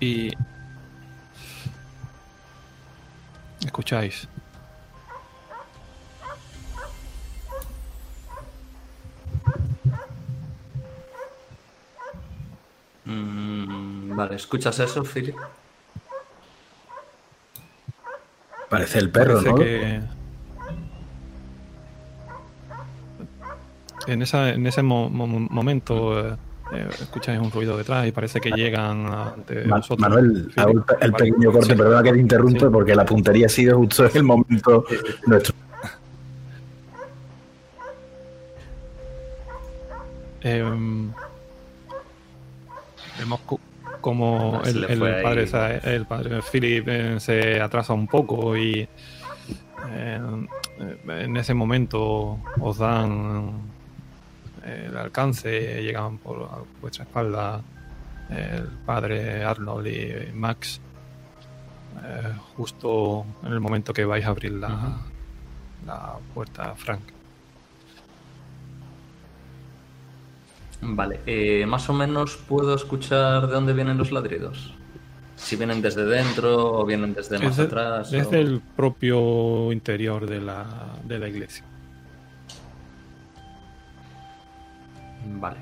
S3: y escucháis.
S7: Mm, vale, ¿escuchas eso, Philip?
S4: Parece el perro,
S3: Parece
S4: ¿no?
S3: que en, esa, en ese mo- mo- momento eh, eh, escucháis un ruido detrás y parece que llegan ante
S4: Ma-
S3: vosotros.
S4: Manuel, el, pequeño corte,
S3: Sí.
S4: perdona que te interrumpa,
S3: Sí.
S4: porque la puntería ha sido justo en el momento nuestro.
S7: Se
S3: el,
S7: le
S3: el
S7: fue ahí.
S3: padre, el padre Philip eh, se atrasa un poco y eh, en ese momento os dan eh, el alcance, llegan por vuestra espalda el padre Arnold y Max eh, justo en el momento que vais a abrir la, la puerta Frank.
S7: Vale, eh, más o menos puedo escuchar de dónde vienen los ladridos. Si vienen desde dentro o vienen desde más atrás. o-
S3: Desde el propio interior de la, de la iglesia.
S7: Vale.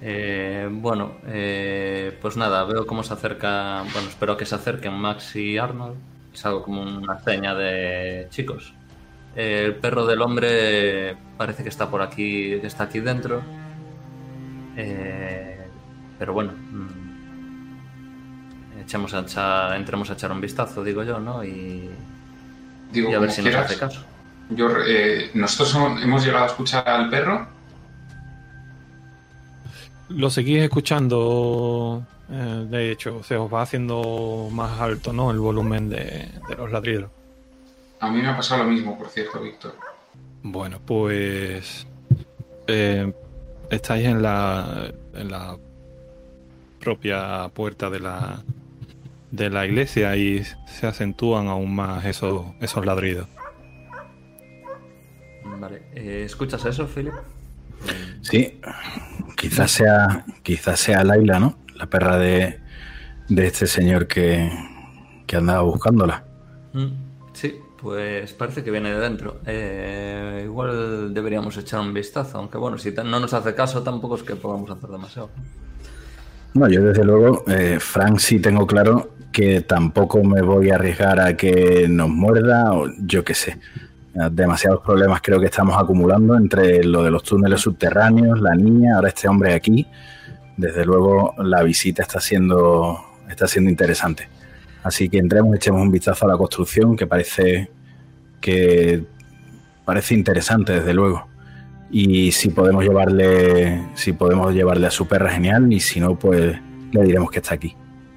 S7: Eh, bueno, eh, pues nada, veo cómo se acerca. Bueno, espero que se acerquen Max y Arnold. Es algo como una seña de chicos. Eh, el perro del hombre parece que está por aquí, que está aquí dentro. Eh, pero bueno, mm, echemos a echar- entremos a echar un vistazo, digo yo, ¿no? Y,
S6: Digo,
S7: y a ver si nos hace caso.
S6: Yo, eh, nosotros hemos- hemos llegado a escuchar al perro.
S3: Lo seguís escuchando, eh, de hecho, se os va haciendo más alto, ¿no? El volumen de, de los ladridos.
S6: A mí me ha pasado lo mismo, por cierto, Víctor.
S3: Bueno, pues eh, estáis en la, en la propia puerta de la, de la iglesia y se acentúan aún más esos, esos ladridos.
S7: Vale, eh, ¿escuchas eso, Philip?
S4: Sí, quizás sea, quizás sea Laila, ¿no? La perra de, de este señor que, que andaba buscándola.
S7: Mm, Sí, pues parece que viene de dentro. Eh, igual deberíamos echar un vistazo, aunque bueno, si no nos hace caso tampoco es que podamos hacer demasiado.
S4: No, yo desde luego, eh, Frank sí tengo claro que tampoco me voy a arriesgar a que nos muerda o yo qué sé. Demasiados problemas creo que estamos acumulando entre lo de los túneles subterráneos, la niña, ahora este hombre aquí. Desde luego la visita está siendo, está siendo interesante. Así que entremos, echemos un vistazo a la construcción que parece que parece interesante desde luego. Y si podemos llevarle, si podemos llevarle a su perra genial y si no pues le diremos que está aquí.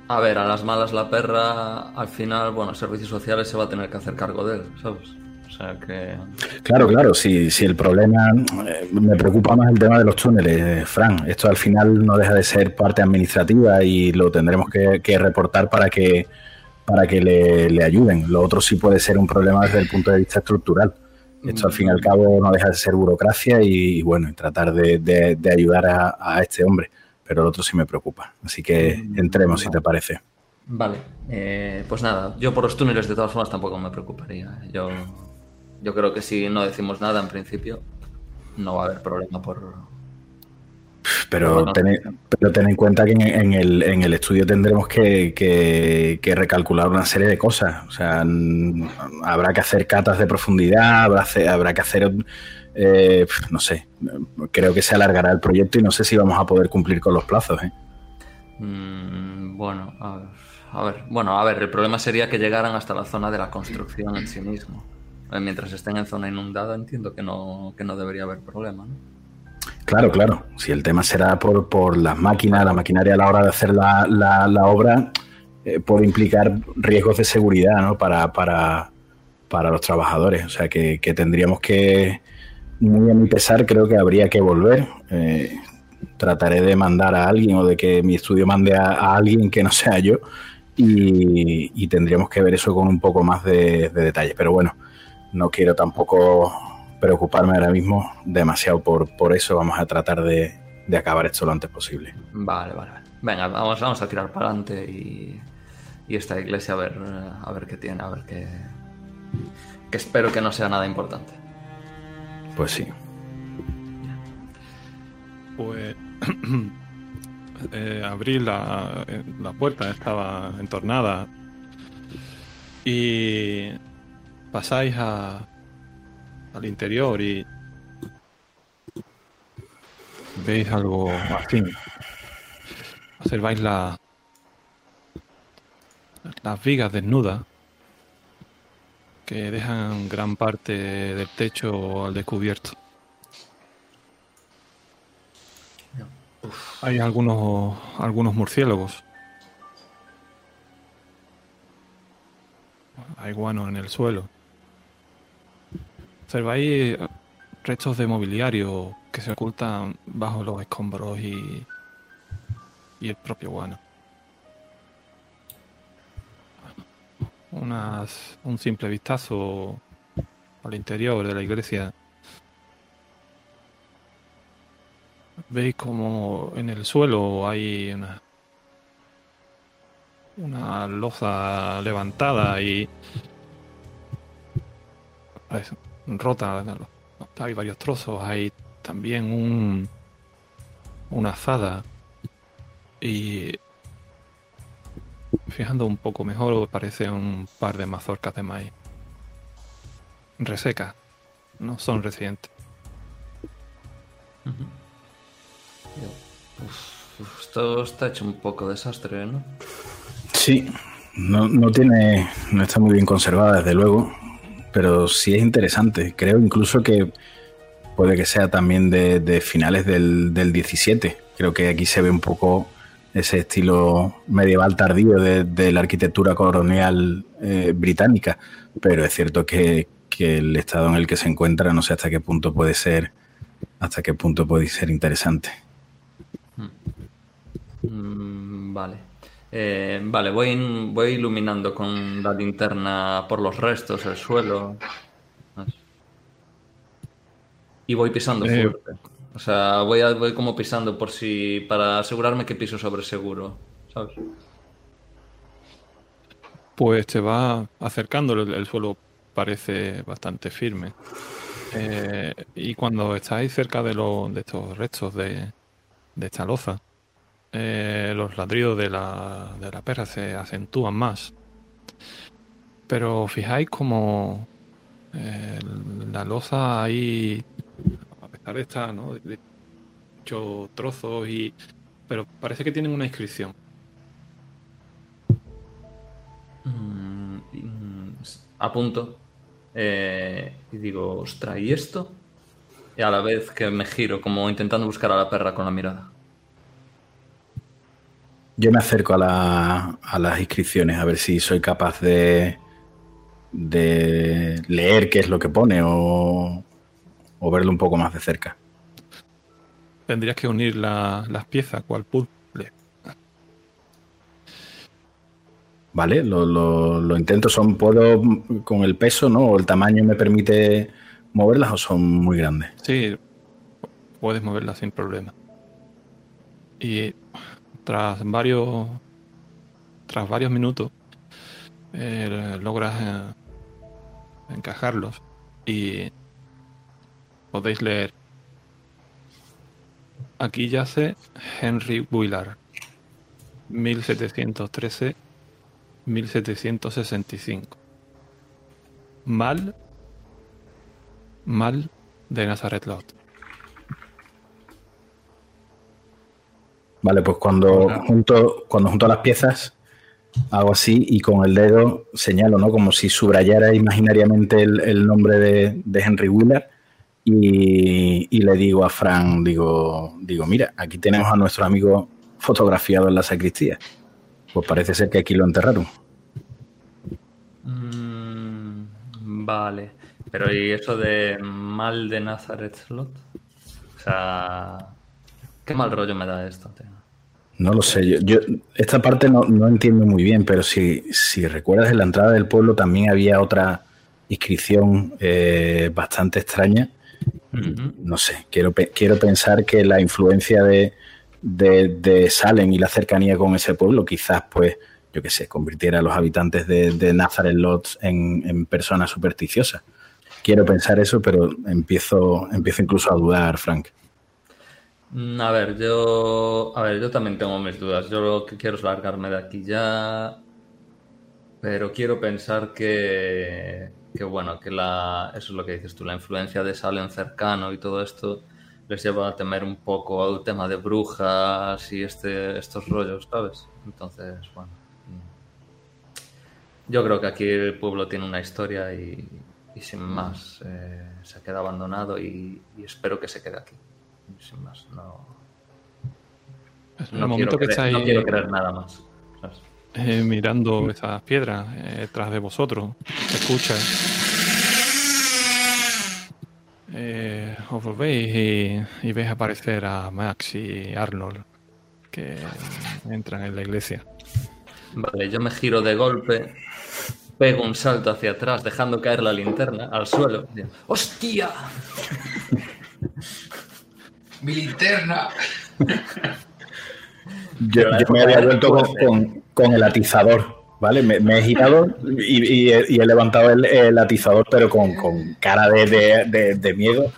S7: A ver, a las malas la perra, al final, bueno, servicios sociales se va a tener que hacer cargo de él, ¿sabes? O sea que...
S4: Claro, claro, si, si el problema eh, me preocupa más el tema de los túneles, Fran. Esto al final no deja de ser parte administrativa y lo tendremos que, que reportar para que para que le, le ayuden. Lo otro sí puede ser un problema desde el punto de vista estructural. Esto al fin y al cabo no deja de ser burocracia y, y bueno, y tratar de, de- de ayudar a, a este hombre. Pero el otro sí me preocupa. Así que entremos, si te parece.
S7: Vale, eh, pues nada, yo por los túneles de todas formas tampoco me preocuparía. Yo yo creo que si no decimos nada en principio, no va a haber problema por,
S4: pero, ten, pero ten en cuenta que en, el, en el, estudio tendremos que, que, recalcular una serie de cosas. O sea, habrá que hacer catas de profundidad, habrá, habrá que hacer, eh, no sé, creo que se alargará el proyecto y no sé si vamos a poder cumplir con los plazos. ¿eh?
S7: Mm, bueno, a ver, a ver, bueno, a ver, el problema sería que llegaran hasta la zona de la construcción en sí mismo. Eh, mientras estén en zona inundada, entiendo que no, que no debería haber problema. ¿no?
S4: Claro, claro. Si el tema será por, por las máquinas, la maquinaria a la hora de hacer la, la, obra, eh, puede implicar riesgos de seguridad ¿no? para, para, para los trabajadores. O sea que, tendríamos que, muy a mi pesar, creo que habría que volver. Eh, trataré de mandar a alguien o de que mi estudio mande a, alguien que no sea yo y, tendríamos que ver eso con un poco más de, de detalle. Pero bueno, no quiero tampoco preocuparme ahora mismo demasiado por, por eso. Vamos a tratar de, acabar esto lo antes posible.
S7: Vale, vale, vale. Venga, vamos, vamos a tirar para adelante y, esta iglesia a ver, a ver qué tiene, a ver qué. Que espero que no sea nada importante.
S4: Pues sí.
S3: Pues eh, abrí la, eh, la puerta, estaba entornada. Y pasáis a, al interior y veis algo así. Observáis la, las vigas desnudas que dejan gran parte del techo al descubierto. Hay algunos, algunos murciélagos. Hay guano en el suelo. Observáis restos de mobiliario que se ocultan bajo los escombros y, y el propio guano. Unas, un simple vistazo al interior de la iglesia. Veis como en el suelo hay una, una loza levantada y rota, hay varios trozos, hay también un una azada. Y fijando un poco mejor parece un par de mazorcas de maíz. Resecas, no son recientes.
S7: esto está hecho un poco desastre, ¿no?
S4: Sí, no, no tiene, no está muy bien conservada desde luego pero sí es interesante. Creo incluso que puede que sea también de, finales del, 17. Creo que aquí se ve un poco ese estilo medieval tardío de, la arquitectura colonial eh, británica, pero es cierto que, el estado en el que se encuentra no sé hasta qué punto puede ser hasta qué punto puede ser interesante.
S7: Mm, vale. Eh, vale, voy, voy iluminando con la linterna por los restos, el suelo. Y voy pisando eh, fuerte. O sea, voy, voy como pisando por si. para asegurarme que piso sobre seguro. ¿Sabes?
S3: Pues te va acercando, el, suelo parece bastante firme. Eh, y cuando estáis cerca de, de estos restos de, de esta loza, eh, los ladridos de la, de la perra se acentúan más. Pero fijáis como eh, la loza ahí, a pesar de estar, ¿no? Trozos y... Pero parece que tienen una inscripción.
S7: Mm, a punto. Eh, y digo, ostras, ¿y esto? Y a la vez que me giro, como intentando buscar a la perra con la mirada.
S4: Yo me acerco a, las inscripciones a ver si soy capaz de, de leer qué es lo que pone o, verlo un poco más de cerca.
S3: Tendrías que unir las piezas, cual puzzle.
S4: Vale, lo, lo, intento. Son, ¿Puedo con el peso, no? ¿O el tamaño me permite moverlas o son muy grandes?
S3: Sí, puedes moverlas sin problema. Y tras varios tras varios minutos eh, logras eh, encajarlos y podéis leer. Aquí yace Henry Willard, 1713-1765. Mal, mal de Nazareth Lot.
S4: Vale, pues cuando junto, cuando junto las piezas hago así y con el dedo señalo, ¿no? Como si subrayara imaginariamente el, nombre de, Henry Willard y, le digo a Frank, digo, digo, mira, aquí tenemos a nuestro amigo fotografiado en la sacristía. Pues parece ser que aquí lo enterraron.
S7: Mm, vale. Pero ¿y eso de mal de Nazareth Slot? O sea, qué mal rollo me da esto, tío.
S4: No lo sé, yo, esta parte no, entiendo muy bien, pero si, si, recuerdas en la entrada del pueblo también había otra inscripción eh, bastante extraña. No sé, quiero, quiero pensar que la influencia de, de, Salem y la cercanía con ese pueblo quizás, pues, yo qué sé, convirtiera a los habitantes de, de Nazareth Lodge en, en personas supersticiosas. Quiero pensar eso, pero empiezo, empiezo incluso a dudar, Frank.
S7: Mm, a ver, yo. A ver, yo también tengo mis dudas. Yo lo que quiero es largarme de aquí ya. Pero quiero pensar que. Que bueno, que la. Eso es lo que dices tú, la influencia de Salem cercano y todo esto les lleva a temer un poco al tema de brujas y este, estos rollos, ¿sabes? Entonces, bueno. Mm. Yo creo que aquí el pueblo tiene una historia y, sin más eh, se queda abandonado y espero que se quede aquí sin más, no. No, quiero, creer, nada más.
S3: Eh, mirando esas piedras eh, detrás de vosotros, escucha. Eh, os volvéis y, veis aparecer a Max y Arnold que entran en la iglesia.
S7: Vale, yo me giro de golpe, pego un salto hacia atrás, dejando caer la linterna al suelo. ¡Hostia!
S6: Mi linterna.
S4: yo, me había vuelto con, el atizador, ¿vale? Me, he girado y, he, levantado el, atizador, pero con, cara de, miedo,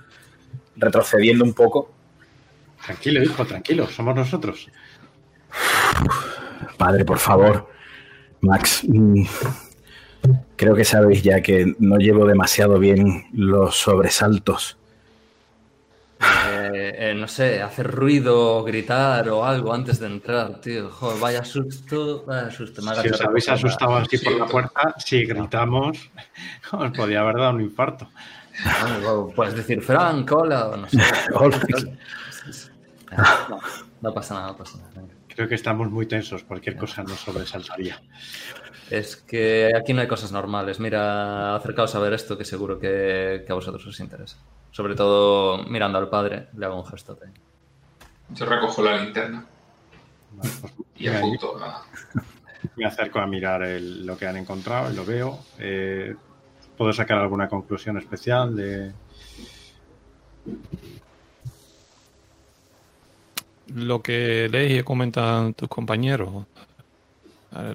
S4: retrocediendo un poco.
S5: Tranquilo, hijo, tranquilo, somos nosotros.
S4: Padre, por favor. Max, mm, creo que sabéis ya que no llevo demasiado bien los sobresaltos.
S7: Eh, eh, no sé, hacer ruido, gritar o algo antes de entrar, tío. Joder, vaya susto, vaya susto.
S5: si os habéis asustado así por la puerta, si gritamos, os podía haber dado un infarto.
S7: puedes decir Frank, hola, o no sé. no, pasa nada, no pasa nada.
S5: Creo que estamos muy tensos, cualquier cosa nos sobresaltaría.
S7: Es que aquí no hay cosas normales. Mira, acercaos a ver esto que seguro que, que a vosotros os interesa. Sobre todo mirando al padre, le hago un gesto.
S6: Yo recojo la linterna. Y apunto
S5: Me acerco a mirar lo que han encontrado y lo veo. Eh, ¿Puedo sacar alguna conclusión especial de...?
S3: Lo que lees y comentan tus compañeros,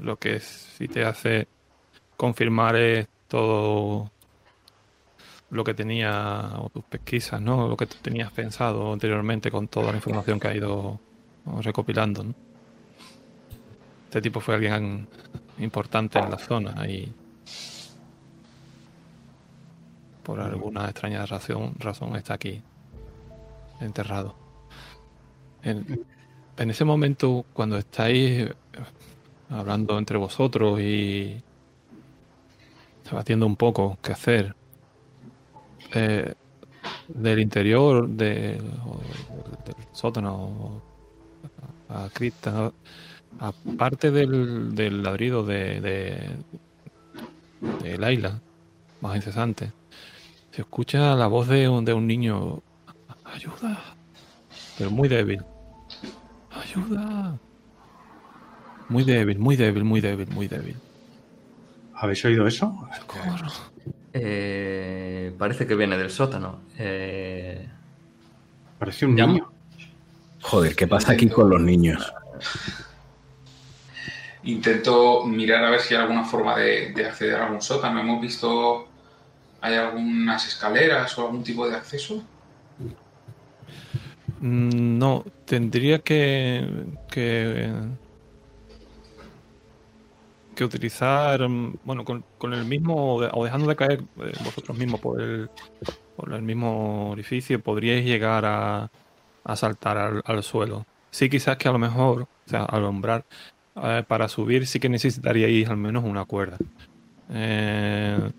S3: lo que sí te hace confirmar es todo lo que tenía, o tus pesquisas, ¿no? Lo que tenías pensado anteriormente con toda la información que ha ido recopilando, ¿no? Este tipo fue alguien importante en la zona y por alguna extraña razón, razón está aquí enterrado. En, en ese momento, cuando estáis hablando entre vosotros y debatiendo un poco qué hacer, eh, del interior de, del sótano a cripta, aparte del, del ladrido de, de, de Laila, más incesante, se escucha la voz de un, de un niño, ayuda, pero muy débil, ayuda, muy débil, muy débil, muy débil, muy débil.
S5: ¿Habéis oído eso?
S7: Eh, parece que viene del sótano. Eh,
S5: parece un niño.
S4: Joder, ¿qué pasa aquí con los niños?
S6: Intento mirar a ver si hay alguna forma de, acceder a algún sótano. Hemos visto ¿Hay algunas escaleras o algún tipo de acceso?
S3: Mm, No, tendría que, que, que utilizar, mm, bueno, con, el mismo, o dejando de caer eh, vosotros mismos por el, por el mismo orificio, podríais llegar a, a saltar al, al suelo. Sí, quizás que a lo mejor, o sea, alumbrar, eh, para subir sí que necesitaríais al menos una cuerda. Eh,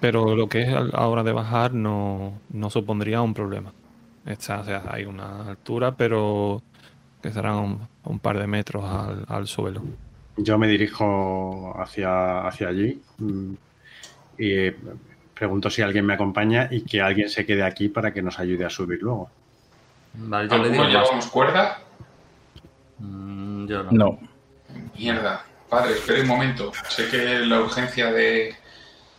S3: pero lo que es a la hora de bajar no, no supondría un problema. Está, o sea, hay una altura, pero que serán un, par de metros al, al suelo.
S5: Yo me dirijo hacia, hacia allí mm, y eh, pregunto si alguien me acompaña y que alguien se quede aquí para que nos ayude a subir luego.
S7: Vale, yo le digo
S6: ¿Alguno
S7: más.
S6: llevamos cuerda?
S7: Mm, yo no.
S4: No.
S6: Mierda. Padre, espere un momento. Sé que la urgencia de,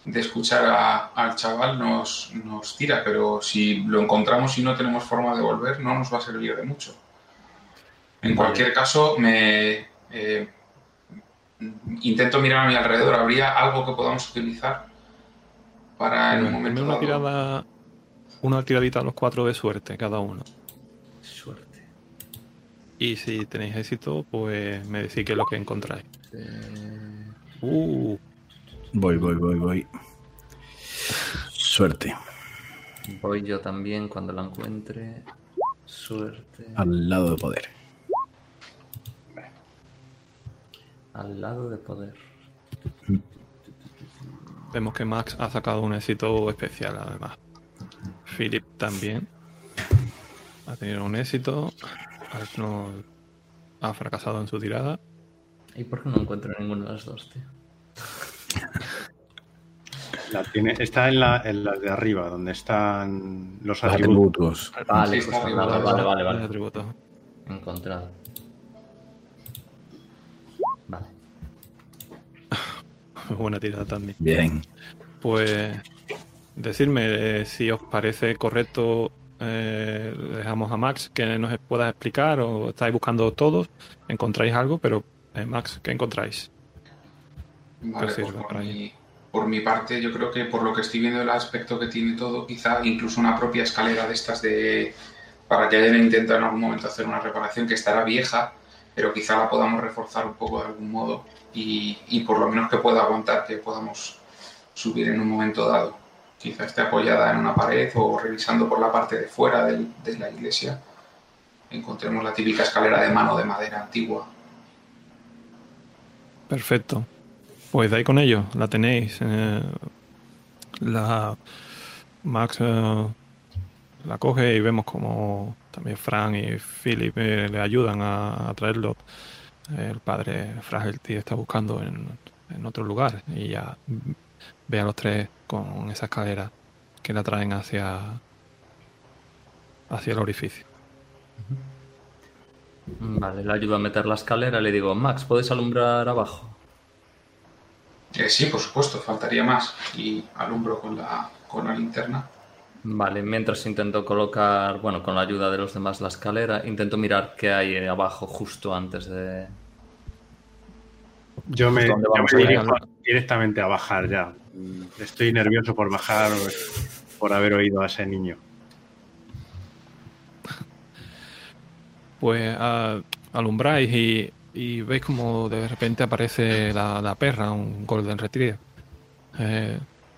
S6: de escuchar a- al chaval nos, nos tira, pero si lo encontramos y no tenemos forma de volver, no nos va a servir de mucho. En cualquier caso, me eh, intento mirar a mi alrededor. ¿Habría algo que podamos utilizar para en un
S3: Dame
S6: momento
S3: una
S6: dado?
S3: tirada, una tiradita a los cuatro de suerte cada uno.
S7: Suerte.
S3: Y si tenéis éxito, pues me decís qué es lo que encontráis.
S7: Eh,
S3: Uh,
S4: Voy, voy, voy, voy. Suerte.
S7: voy yo también cuando la encuentre. Suerte.
S4: Al lado de poder.
S7: Al lado de poder.
S3: vemos que Max ha sacado un éxito especial además. Philip también ha tenido un éxito. Arnold ha fracasado en su tirada.
S7: ¿Y por qué no encuentro ninguna de las dos, tío?
S5: La tiene, está en la, en la de arriba, donde están los atributos.
S4: Atributos.
S7: Vale,
S6: Sí,
S7: pues vale, vale, vale. Encontrado.
S3: Buena tirada también.
S4: Bien.
S3: Pues decirme eh, si os parece correcto. eh, le dejamos a Max que nos pueda explicar o estáis buscando todos. Encontráis algo, pero eh, Max, ¿qué encontráis?
S6: Vale, pues por, mi, por mi parte, yo creo que por lo que estoy viendo el aspecto que tiene todo, quizá incluso una propia escalera de estas de para que hayan intentado en algún momento hacer una reparación que estará vieja, pero quizá la podamos reforzar un poco de algún modo y, por lo menos que pueda aguantar, que podamos subir en un momento dado. Quizá esté apoyada en una pared o revisando por la parte de fuera de la iglesia. Encontremos la típica escalera de mano de madera antigua.
S3: Perfecto. Pues dais con ello, la tenéis. eh, la Max eh, la coge y vemos como también Fran y Philip eh, le ayudan a traerlo. El padre Fragelty está buscando en, en otro lugar y ya ve a los tres con esa escalera que la traen hacia hacia el orificio.
S7: Vale, le ayudo a meter la escalera. Le digo, Max, ¿puedes alumbrar abajo?
S6: Eh, sí, por supuesto, faltaría más. Y alumbro con la, con la linterna.
S7: Vale, mientras intento colocar, bueno, con la ayuda de los demás la escalera, intento mirar qué hay abajo justo antes de...
S5: Yo me, dirijo directamente a bajar ya. Estoy nervioso por bajar por haber oído a ese niño.
S3: Pues ah, alumbráis y, y veis como de repente aparece la, la perra, un Golden Retriever. Eh,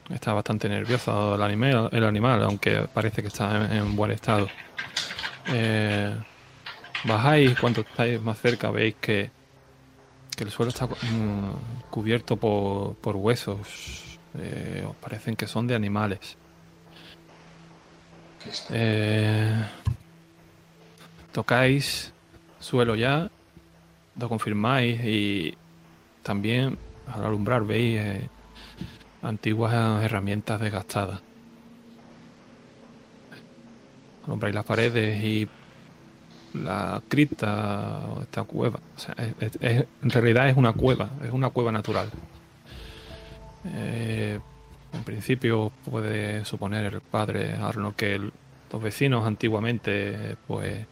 S3: está bastante nervioso el animal, aunque parece que está en, en buen estado. Eh, bajáis, cuando estáis más cerca veis que, que el suelo está mm, cubierto por, por huesos. Eh, os parecen que son de animales. Eh, tocáis suelo ya, lo confirmáis y también al alumbrar veis antiguas herramientas desgastadas. Alumbráis las paredes y la cripta esta cueva. en realidad es una cueva, es una cueva natural. Eh, en principio puede suponer el padre Arnold que los vecinos antiguamente pues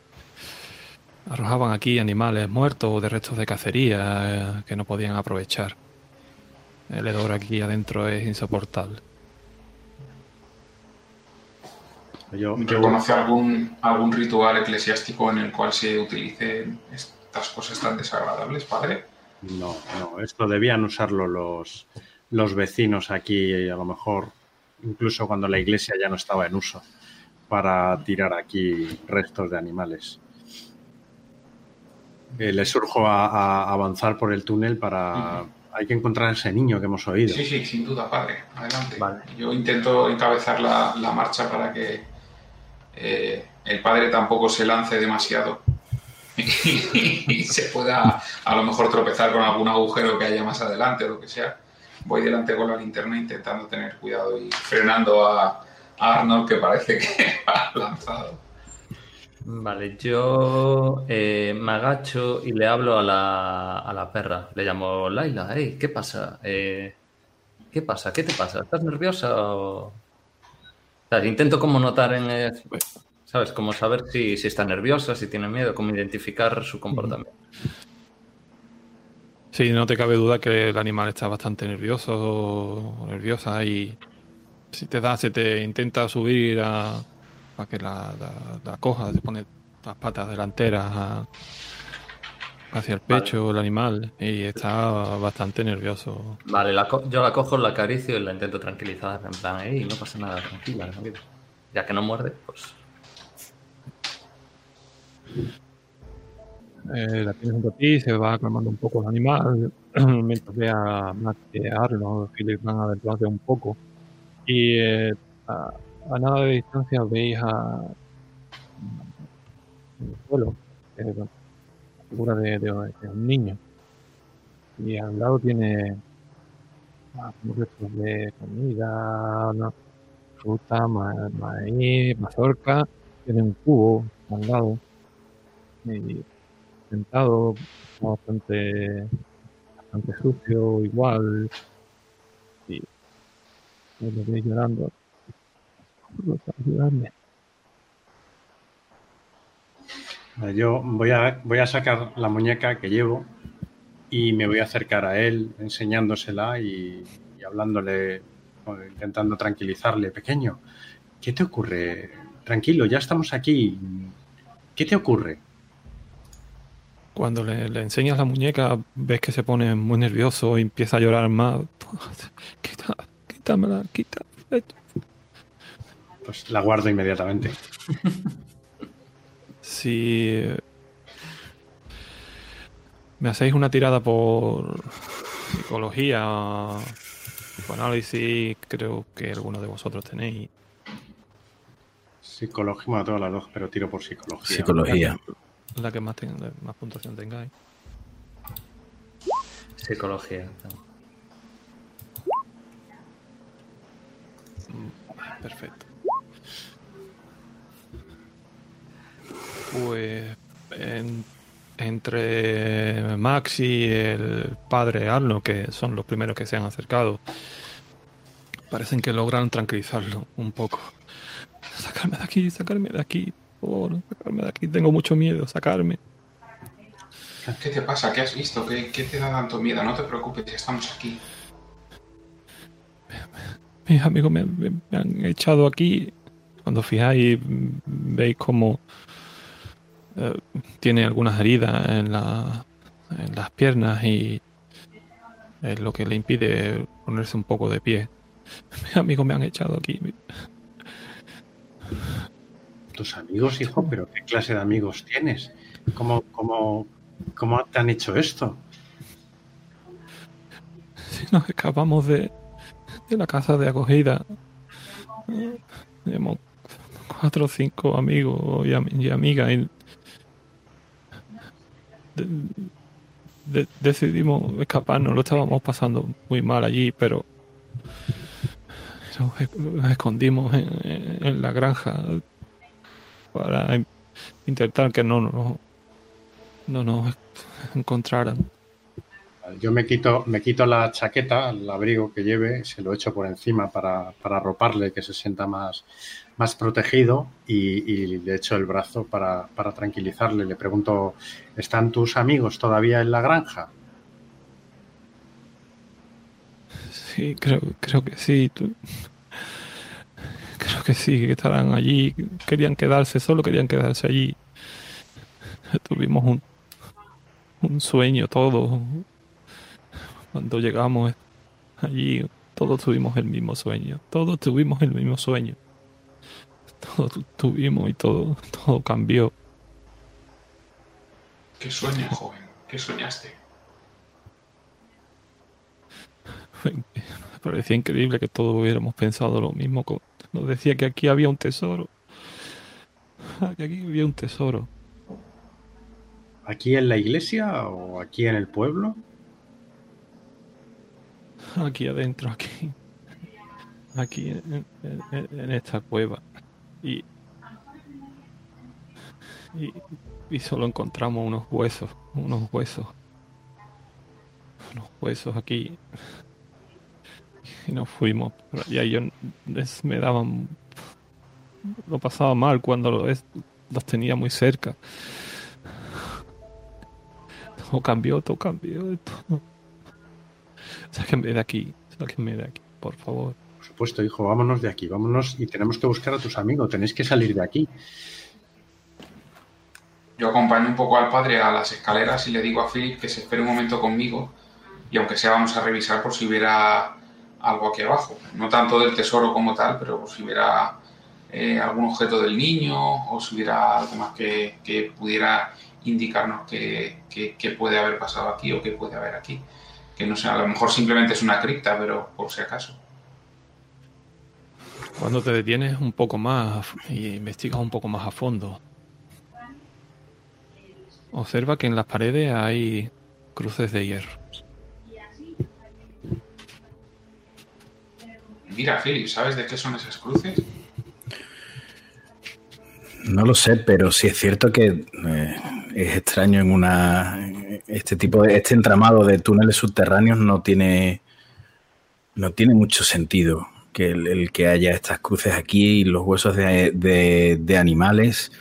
S3: arrojaban aquí animales muertos o de restos de cacería eh, que no podían aprovechar. El hedor aquí adentro es insoportable.
S6: Yo, ¿Reconoce algún, algún ritual eclesiástico en el cual se utilicen estas cosas tan desagradables, padre?
S5: No, no, esto debían usarlo los, los vecinos aquí, a lo mejor incluso cuando la iglesia ya no estaba en uso, para tirar aquí restos de animales. Eh, le surjo a, avanzar por el túnel para... Hay que encontrar a ese niño que hemos oído.
S6: Sí, sí, sin duda, padre. Adelante. Yo intento encabezar la, la marcha para que eh, el padre tampoco se lance demasiado y se pueda a lo mejor tropezar con algún agujero que haya más adelante o lo que sea. Voy delante con la linterna intentando tener cuidado y frenando a, Arnold que parece que ha lanzado.
S7: Vale, yo eh, me agacho y le hablo a la, a la perra. Le llamo Laila. Hey, ¿qué pasa? Eh, ¿Qué pasa? ¿Qué te pasa? ¿Estás nerviosa o...? intento como notar en... El, ¿Sabes? Como saber si, si está nerviosa, si tiene miedo, cómo identificar su comportamiento.
S3: Sí, no te cabe duda que el animal está bastante nervioso o nerviosa y si te da, se te intenta subir a, para que la, la, coja, se pone las patas delanteras hacia el pecho el animal y está bastante nervioso.
S7: Vale, yo la cojo, la acaricio y la intento tranquilizar, en plan, hey, no pasa nada, tranquila, tranquila. Ya que no muerde, pues...
S3: Eh, la tienes junto a ti, se va calmando un poco el animal, mientras ve a Matt y Arno, Philip van a un poco. Y eh, a nada de distancia veis a el suelo la figura de, un niño. Y al lado tiene ah, restos de comida, fruta, maíz, mazorca, tiene un cubo al lado y sentado bastante bastante sucio igual y lo veis llorando
S5: yo voy a, voy a sacar la muñeca que llevo y me voy a acercar a él enseñándosela y, hablándole, intentando tranquilizarle. Pequeño, ¿qué te ocurre? Tranquilo, ya estamos aquí. ¿Qué te ocurre?
S3: Cuando le, enseñas la muñeca, ves que se pone muy nervioso y empieza a llorar más. Quita, quítamela, quita.
S5: Pues la guardo inmediatamente.
S3: si me hacéis una tirada por psicología, psicoanálisis, creo que alguno de vosotros tenéis.
S5: Psicología, bueno, todas las dos, pero tiro por psicología.
S4: Psicología.
S3: La que, más, más puntuación tengáis.
S7: Psicología.
S3: Perfecto. Pues entre Max y el padre Arno, que son los primeros que se han acercado, parecen que logran tranquilizarlo un poco. Sacarme de aquí, sacarme de aquí, por favor, sacarme de aquí, tengo mucho miedo, sacarme.
S6: ¿Qué te pasa? ¿Qué has visto? ¿Qué, te da tanto miedo? No te preocupes, estamos aquí.
S3: Mis amigos me, me han echado aquí. Cuando fijáis, veis como eh, tiene algunas heridas en, la, en las piernas y es lo que le impide ponerse un poco de pie. Mis amigos me han echado aquí.
S5: ¿Tus amigos, hijo? ¿Pero qué clase de amigos tienes? ¿Cómo, cómo, cómo te han hecho esto?
S3: Si nos escapamos de, de la casa de acogida, tenemos cuatro o cinco amigos y, y amigas y decidimos escaparnos, lo estábamos pasando muy mal allí, pero nos escondimos en, la granja para intentar que no, no, no nos encontraran.
S5: Yo me quito, me quito la chaqueta, el abrigo que lleve, se lo echo por encima para, para que se sienta más, más protegido y, le echo el brazo para, para, tranquilizarle. Le pregunto, ¿están tus amigos todavía en la granja?
S3: Sí, creo, creo que sí. Creo que sí, que estarán allí. Querían quedarse, solo querían quedarse allí. Tuvimos un, un sueño todo. Cuando llegamos allí, todos tuvimos el mismo sueño. Todos tuvimos el mismo sueño. Todos tuvimos y todo, todo cambió.
S6: ¿Qué sueño, joven? ¿Qué soñaste?
S3: Me parecía increíble que todos hubiéramos pensado lo mismo. Nos decía que aquí había un tesoro. Que aquí había un tesoro.
S5: ¿Aquí en la iglesia o aquí en el pueblo?
S3: Aquí adentro, aquí. Aquí en, en esta cueva. Y, y, solo encontramos unos huesos, unos huesos. Unos huesos aquí y nos fuimos. Y ahí yo me daban. Lo pasaba mal cuando los tenía muy cerca. Todo cambió, todo cambió. Todo. Sáquenme de aquí, sáquenme de aquí, por favor.
S5: Por supuesto, hijo, vámonos de aquí, vámonos y tenemos que buscar a tus amigos, tenéis que salir de aquí.
S6: Yo acompaño un poco al padre a las escaleras y le digo a Philip que se espere un momento conmigo y aunque sea vamos a revisar por si hubiera algo aquí abajo. No tanto del tesoro como tal, pero si hubiera eh, algún objeto del niño o si hubiera algo más que, pudiera indicarnos qué que, puede haber pasado aquí o qué puede haber aquí. Que no sé, a lo mejor simplemente es una cripta, pero por si acaso.
S3: Cuando te detienes un poco más y investigas un poco más a fondo, observa que en las paredes hay cruces de hierro.
S6: Mira, Philip, ¿sabes de qué son esas cruces?
S4: No lo sé, pero sí es cierto que eh, es extraño en una este tipo de este entramado de túneles subterráneos no tiene no tiene mucho sentido que el, que haya estas cruces aquí y los huesos de, animales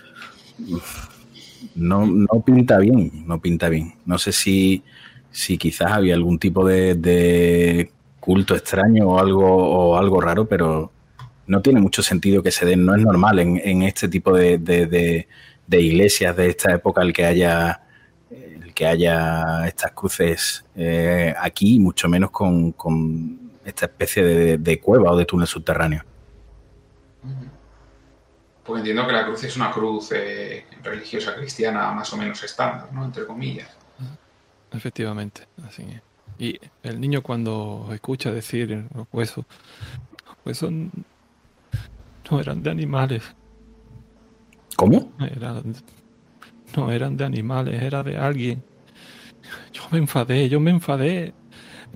S4: no, no, pinta bien, no pinta bien. No sé si, si quizás había algún tipo de culto extraño o algo, o algo raro, pero no tiene mucho sentido que se den. No es normal en, este tipo de, iglesias de esta época el que haya el que haya estas cruces eh, aquí, mucho menos con, esta especie de, cueva o de túnel subterráneo.
S6: Pues entiendo que la cruz es una cruz eh, religiosa cristiana más o menos estándar, ¿no? Entre comillas.
S3: Efectivamente, así es. Y el niño cuando escucha decir los huesos, los huesos no eran de animales.
S4: ¿Cómo?
S3: no eran de animales, era de alguien. Yo me enfadé, yo me enfadé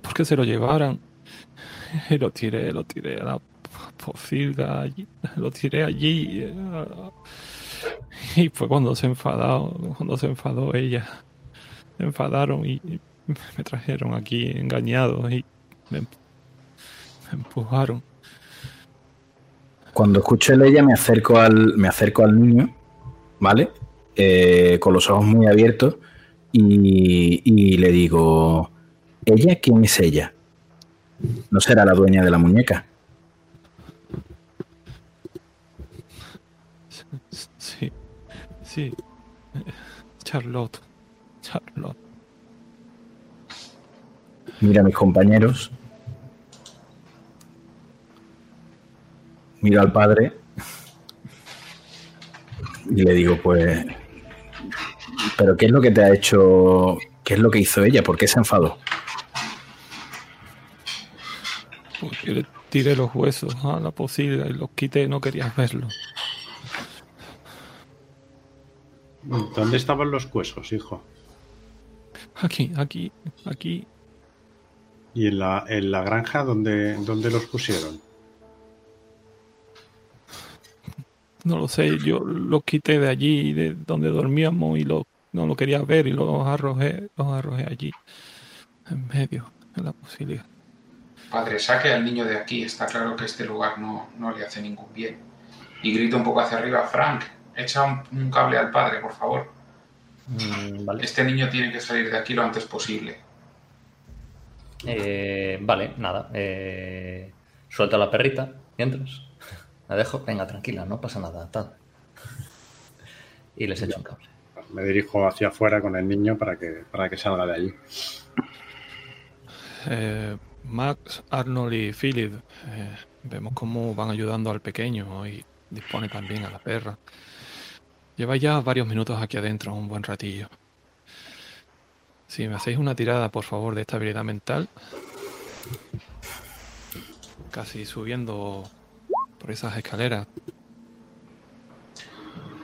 S3: porque se lo llevaran. Lo tiré, lo tiré a la pocilga, lo tiré allí. Y fue cuando se enfadó, cuando se enfadó ella. Se enfadaron y me trajeron aquí engañado y me, empujaron.
S4: Cuando escucho el ella me acerco al, me acerco al niño, ¿vale? Eh, con los ojos muy abiertos y, y le digo, ¿ella quién es ella? ¿No será la dueña de la muñeca?
S3: Sí, sí. Charlotte. Charlotte.
S4: Mira a mis compañeros. Mira al padre. Y le digo, pues, ¿pero qué es lo que te ha hecho? ¿Qué es lo que hizo ella? ¿Por qué se enfadó?
S3: Porque le tiré los huesos a la posibilidad y los quité, no querías verlo.
S5: ¿Dónde estaban los huesos, hijo?
S3: Aquí, aquí, aquí,
S5: ¿Y en la, en la granja dónde, dónde los pusieron?
S3: No lo sé, yo los quité de allí, de donde dormíamos y lo, no lo quería ver y los arrojé, los arrojé allí, en medio de la posibilidad.
S6: Padre, saque al niño de aquí, está claro que este lugar no, no le hace ningún bien. Y grito un poco hacia arriba, Frank, echa un, cable al padre, por favor. Mm, este niño tiene que salir de aquí lo antes posible.
S7: Eh, vale, nada. Eh, suelto a la perrita mientras. La dejo. Venga, tranquila, no pasa nada. Tal. Y les echo un cable.
S5: Me dirijo hacia afuera con el niño para que, para que salga de allí.
S3: Eh, Max, Arnold y Philip, eh, vemos cómo van ayudando al pequeño y dispone también a la perra. Lleva ya varios minutos aquí adentro, un buen ratillo. Si me hacéis una tirada, por favor, de estabilidad mental. Casi subiendo por esas escaleras.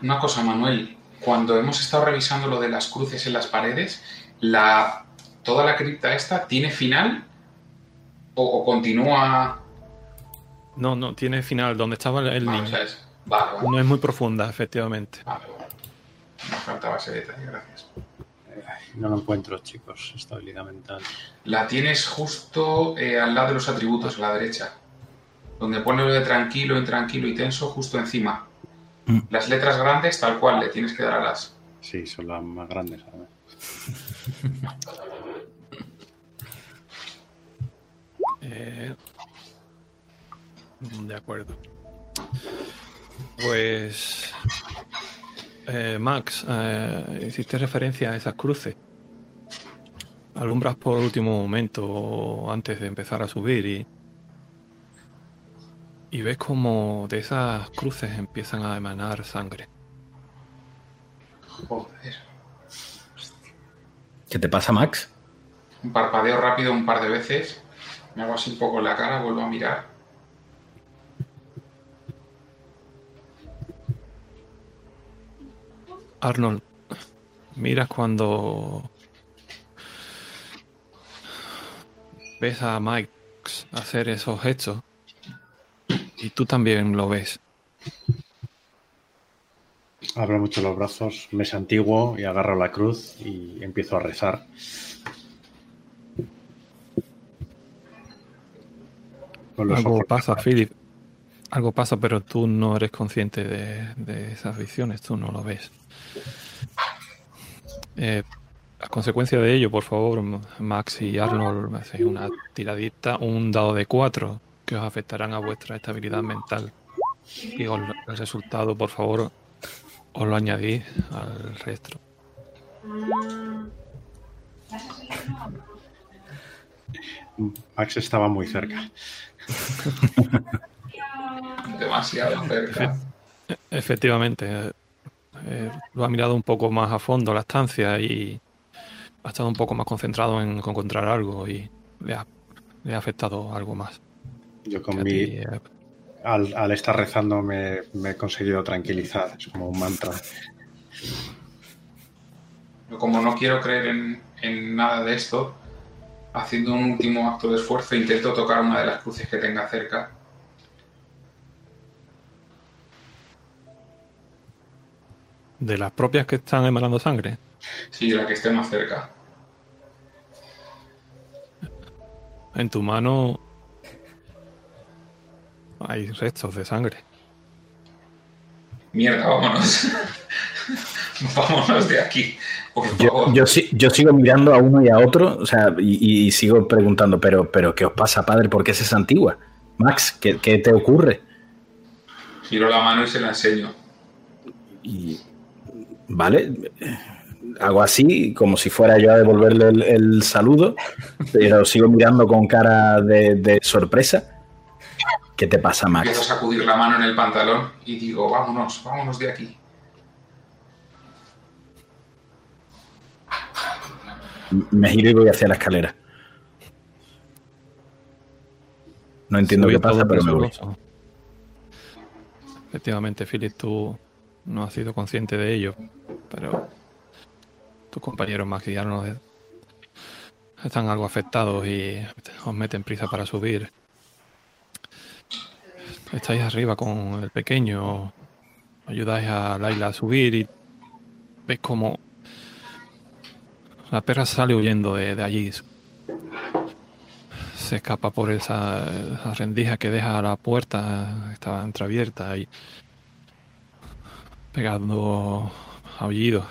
S6: Una cosa, Manuel. Cuando hemos estado revisando lo de las cruces en las paredes, la, toda la cripta esta tiene final o, o continúa.
S3: No, no, tiene final. Donde estaba el
S6: Vale,
S3: niño.
S6: o sea, es- vale, vale,
S3: No es muy profunda, efectivamente.
S6: vale, vale. Me faltaba ese detalle, gracias.
S5: No lo encuentro, chicos. Estabilidad mental.
S6: La tienes justo eh, al lado de los atributos, a la derecha. Donde pone lo de tranquilo, intranquilo y tenso, justo encima.
S4: Mm.
S6: Las letras grandes, tal cual, le tienes que dar a las.
S5: Sí, son las más grandes. a ver.
S3: Eh, de acuerdo. Pues. eh, Max, eh, hiciste referencia a esas cruces. Alumbras por último momento antes de empezar a subir y. Y ves como de esas cruces empiezan a emanar sangre.
S6: Joder.
S4: ¿Qué te pasa, Max?
S6: Un parpadeo rápido un par de veces. Me hago así un poco la cara, vuelvo a mirar.
S3: Arnold, miras cuando ves a Mike hacer esos gestos y tú también lo ves.
S5: Abro mucho los brazos, me santiguo y agarro la cruz y empiezo a rezar. Con los
S3: Algo pasa,
S5: cerrados.
S3: Philip. Algo pasa, pero tú no eres consciente de, de esas visiones, tú no lo ves. Eh, a consecuencia de ello, por favor, Max y Arnold, me hacéis una tiradita, un dado de cuatro que os afectarán a vuestra estabilidad mental. Y os- el resultado, por favor, os lo añadís al resto.
S5: Max estaba muy cerca.
S6: Demasiado cerca.
S3: Efectivamente, eh, eh, lo ha mirado un poco más a fondo la estancia y ha estado un poco más concentrado en encontrar algo y le ha, le ha afectado algo más.
S5: Yo con mi,
S3: ti, eh,
S5: al, al estar rezando me, me he conseguido tranquilizar. Es como un mantra.
S6: Como no quiero creer en, en nada de esto, haciendo un último acto de esfuerzo, intento tocar una de las cruces que tenga cerca.
S3: de las propias que están emanando sangre.
S6: Sí, la que esté más cerca.
S3: En tu mano hay restos de sangre.
S6: Mierda, vámonos. vámonos de aquí,
S4: Yo, yo, si- yo sigo mirando a uno y a otro, o sea, y, y sigo preguntando, pero, pero ¿qué os pasa, padre? ¿Por qué es esa antigua? Max, ¿qué, qué te ocurre?
S6: Giro la mano y se la enseño.
S4: Y, vale, hago así, como si fuera yo a devolverle el, el saludo, pero sigo mirando con cara de, de sorpresa. ¿Qué te pasa,
S6: Empiezo a
S4: Max?
S6: sacudir la mano en el pantalón y digo, vámonos, vámonos de aquí.
S4: Me giro y voy hacia la escalera. No entiendo qué pasa, pero me voy.
S3: Efectivamente, Philip, tú no has sido consciente de ello, pero tus compañeros y Arnold están algo afectados y os meten prisa para subir. Estáis arriba con el pequeño, ayudáis a Laila a subir y ves como la perra sale huyendo de, allí. Se escapa por esa, rendija que deja la puerta, estaba entreabierta y pegando aullidos.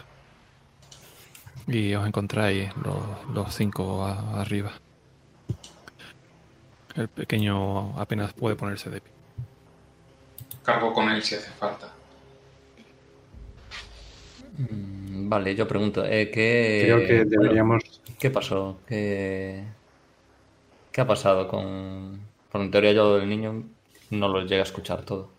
S3: Y os encontráis los, los cinco arriba. El pequeño apenas puede ponerse de pie.
S6: Cargo con él si hace falta.
S7: Mm, Vale, yo pregunto, eh, ¿qué,
S5: Creo que
S7: bueno,
S5: deberíamos.
S7: ¿qué pasó? ¿Qué, qué ha pasado con... Por en teoría yo del niño no lo llegué a escuchar todo.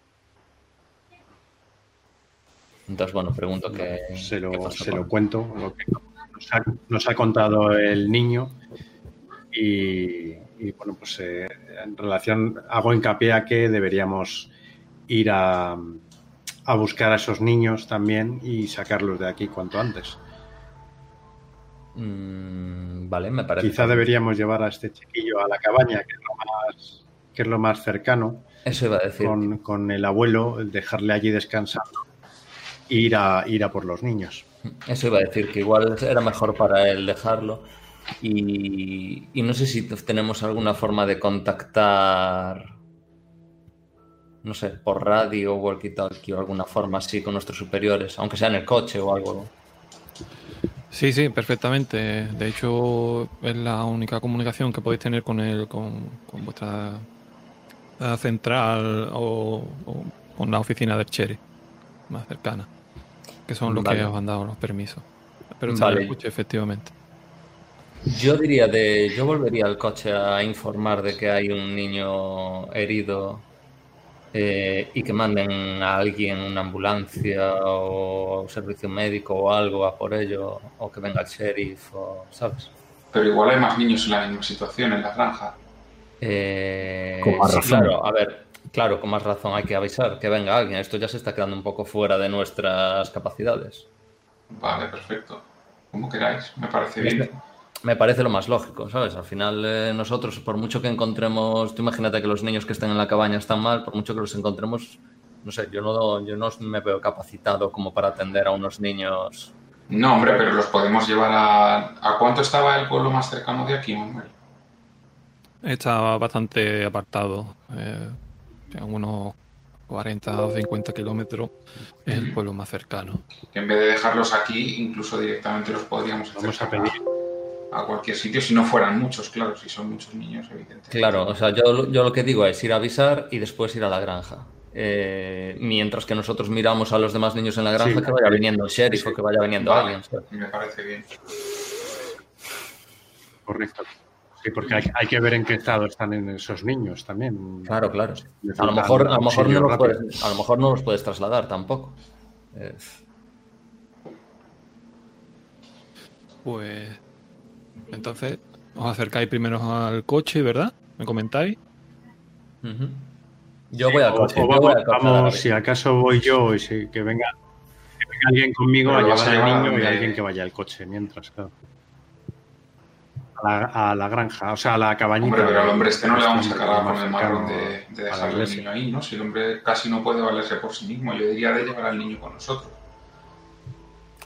S7: Entonces, bueno, pregunto qué,
S5: se lo,
S7: qué
S5: se lo cuento, lo que nos ha, nos ha contado el niño. Y, y, bueno, pues eh, en relación, hago hincapié a que deberíamos ir a, a buscar a esos niños también y sacarlos de aquí cuanto antes.
S7: Mm, vale, me parece.
S5: Quizá deberíamos llevar a este chiquillo a la cabaña, que es lo más, que es lo más cercano,
S7: Eso iba a decir.
S5: con, con el abuelo, dejarle allí descansando e ir a, ir a por los niños.
S7: Eso iba a decir, que igual era mejor para él dejarlo. Y, y no sé si tenemos alguna forma de contactar, no sé, por radio o walkie-talkie o alguna forma así con nuestros superiores, aunque sea en el coche o algo.
S3: Sí, sí, perfectamente. De hecho, es la única comunicación que podéis tener con el, con, con vuestra eh, central o, o con la oficina del Cherry más cercana, que son los
S7: Vale.
S3: que os han dado los permisos. Pero
S7: Vale.
S3: vale. escuche, efectivamente.
S7: Yo diría de, yo volvería al coche a informar de que hay un niño herido eh, y que manden a alguien una ambulancia o un servicio médico o algo a por ello, o que venga el sheriff, o, ¿sabes?
S6: Pero igual hay más niños en la misma situación en la granja.
S7: Eh,
S4: Con más
S7: sí,
S4: razón.
S7: Claro, a ver, claro, con más razón hay que avisar que venga alguien. Esto ya se está quedando un poco fuera de nuestras capacidades.
S6: Vale, perfecto. Como queráis, me parece bien.
S7: Me parece lo más lógico, ¿sabes? Al final eh, nosotros, por mucho que encontremos, tú imagínate que los niños que estén en la cabaña están mal, por mucho que los encontremos, no sé, yo no, yo no me veo capacitado como para atender a unos niños.
S6: No, hombre, pero los podemos llevar a... ¿A cuánto estaba el pueblo más cercano de aquí, Manuel?
S3: Está bastante apartado, eh, a unos 40 o 50 kilómetros, es el pueblo más cercano.
S6: Que en vez de dejarlos aquí, incluso directamente los podríamos hacer
S5: Vamos a pedir.
S6: A cualquier sitio, si no fueran muchos, claro, si son muchos niños, evidentemente.
S7: Claro, o sea, yo, lo- yo lo que digo es ir a avisar y después ir a la granja. Eh, mientras que nosotros miramos a los demás niños en la granja,
S5: Sí.
S7: que vaya viniendo el sheriff o que vaya viniendo
S6: Vale,
S7: alguien. ¿sabes?
S6: me parece bien.
S5: Correcto. Sí, porque hay, hay que ver en qué estado están en esos niños también.
S7: Claro, claro. A lo mejor, a lo mejor, no los puedes, a lo mejor no los puedes trasladar tampoco. Eh,
S3: Pues entonces os acercáis primero al coche, ¿verdad? ¿Me comentáis?
S7: Yo voy al coche.
S5: o vamos,
S7: voy al coche a
S5: vamos,
S7: dar
S5: si acaso voy yo y si- que venga, que venga alguien conmigo
S6: Pero
S5: a llevar al niño y alguien que vaya al coche mientras, claro. A la, a la granja, o sea, a la cabañita.
S6: Hombre, pero al hombre este no le vamos a
S5: más
S6: cargar con el marrón de, de dejarle al niño ahí, ¿no? Si el hombre casi no puede valerse por sí mismo, yo diría de llevar al niño con nosotros.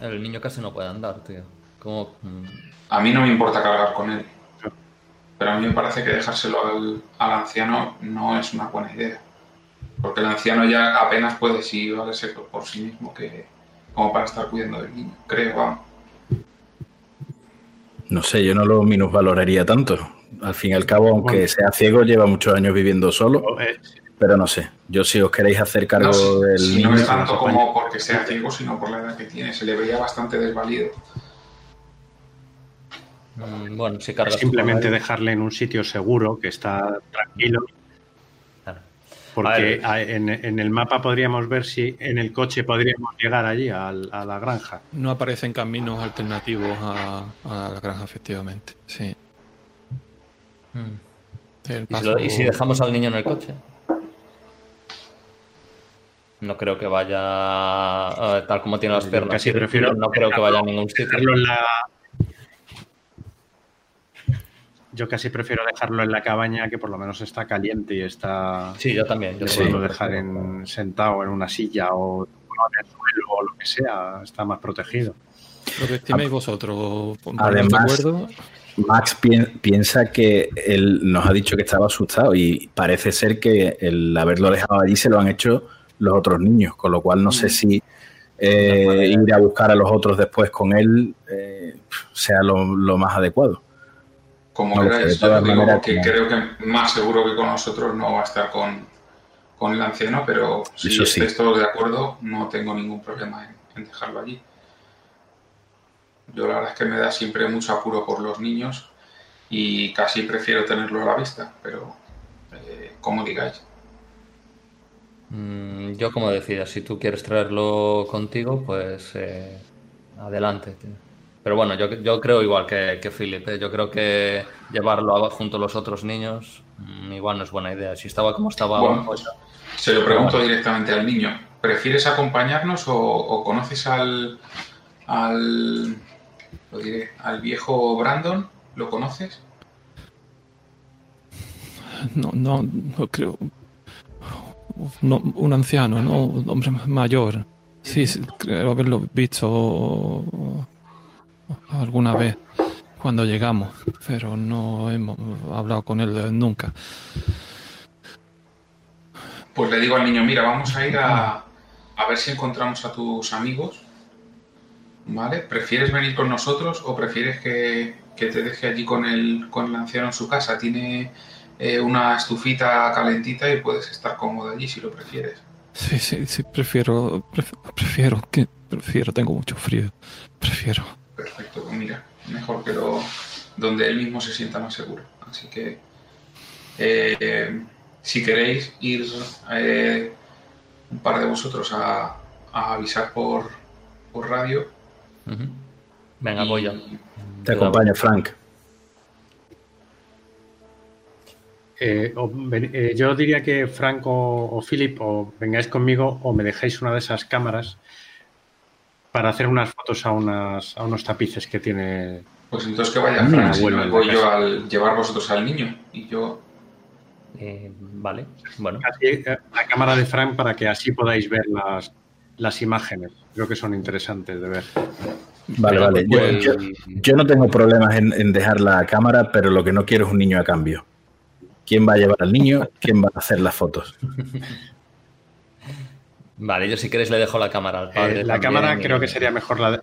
S7: El niño casi no puede andar, tío. Como, mm,
S6: A mí no me importa cargar con él, pero a mí me parece que dejárselo al, al anciano no es una buena idea. Porque el anciano ya apenas puede sí valerse por, por sí mismo que como para estar cuidando del niño, creo, vamos.
S4: No sé, yo no lo minusvaloraría tanto. Al fin y al cabo, aunque
S5: Bueno.
S4: sea ciego, lleva muchos años viviendo solo,
S5: eh,
S4: pero no sé. Yo si os queréis hacer cargo
S6: No, si-
S4: del
S6: si
S4: niño,
S6: no es tanto
S5: nos
S6: como porque sea ciego, sino por la edad que tiene. Se le veía bastante desvalido.
S7: Mm, bueno, si cargas
S5: simplemente dejarle en un sitio seguro, que está tranquilo,
S7: Claro.
S5: porque en, en el mapa podríamos ver si en el coche podríamos llegar allí al- a, la granja.
S3: No aparecen caminos alternativos a, a la granja, efectivamente. Sí.
S7: Mm. ¿Y si, lo-
S3: paso-
S7: y si dejamos al niño en el coche? No creo que vaya eh, tal como tiene las
S5: Yo
S7: piernas.
S5: casi prefiero
S7: no creo que vaya a ningún sitio.
S5: En la... Yo casi prefiero dejarlo en la cabaña que por lo menos está caliente y está...
S7: Sí, yo también. Yo
S4: Sí.
S7: lo
S5: dejar en, sentado en una silla o en el suelo o lo que sea, está más protegido.
S3: Lo que estiméis vosotros.
S4: Además-
S3: de acuerdo.
S4: Max pi- piensa que él nos ha dicho que estaba asustado y parece ser que el haberlo dejado allí se lo han hecho los otros niños, con lo cual no sé si eh, ir a buscar a los otros después con él eh, sea lo, lo más adecuado.
S6: Como queráis, yo digo que creo que más seguro que con nosotros no va a estar con, con el anciano, pero si estáis todos de acuerdo, no tengo ningún problema en, dejarlo allí. Yo la verdad es que me da siempre mucho apuro por los niños y casi prefiero tenerlo a la vista, pero eh, como digáis.
S7: Mm, yo como decidas, si tú quieres traerlo contigo, pues eh, adelante. Pero bueno, yo, yo creo igual que, que Philip, ¿eh? yo creo que llevarlo junto a los otros niños mm, igual no es buena idea. Si estaba como estaba...
S6: pues, se lo pregunto directamente al niño. ¿Prefieres acompañarnos o, conoces al, al, lo diré, al viejo Brandon? ¿Lo conoces?
S3: No, no, no creo un anciano, ¿no? Un hombre mayor. Sí, creo haberlo visto alguna vez cuando llegamos, pero no hemos hablado con él nunca.
S6: Pues le digo al niño, mira, vamos a ir a, a ver si encontramos a tus amigos. ¿Vale? ¿Prefieres venir con nosotros o prefieres que, que te deje allí con el, con el anciano en su casa? Tiene eh, una estufita calentita y puedes estar cómodo allí si lo prefieres.
S3: Sí, sí, sí, prefiero, prefiero, que, prefiero, tengo mucho frío, prefiero.
S6: Perfecto, pues mira, mejor que lo, donde él mismo se sienta más seguro. Así que, eh, si queréis ir eh, un par de vosotros a, avisar por, por radio.
S7: Venga, voy yo.
S4: Te acompaño, Frank.
S5: Eh, eh, yo diría que Franco o, Philip o vengáis conmigo o me dejáis una de esas cámaras para hacer unas fotos a, unas, a unos tapices que tiene.
S6: Pues entonces que vaya Frank, si voy yo al llevar vosotros al niño y yo.
S7: Eh, vale, bueno.
S5: la cámara de Frank para que así podáis ver las, las imágenes. Creo que son interesantes de ver.
S4: Vale, vale. Pues, yo, no tengo problemas en dejar la cámara, pero lo que no quiero es un niño a cambio quién va a llevar al niño, quién va a hacer las fotos.
S7: Vale, yo si queréis le dejo la cámara al padre.
S5: Eh, la cámara creo que sería mejor la de,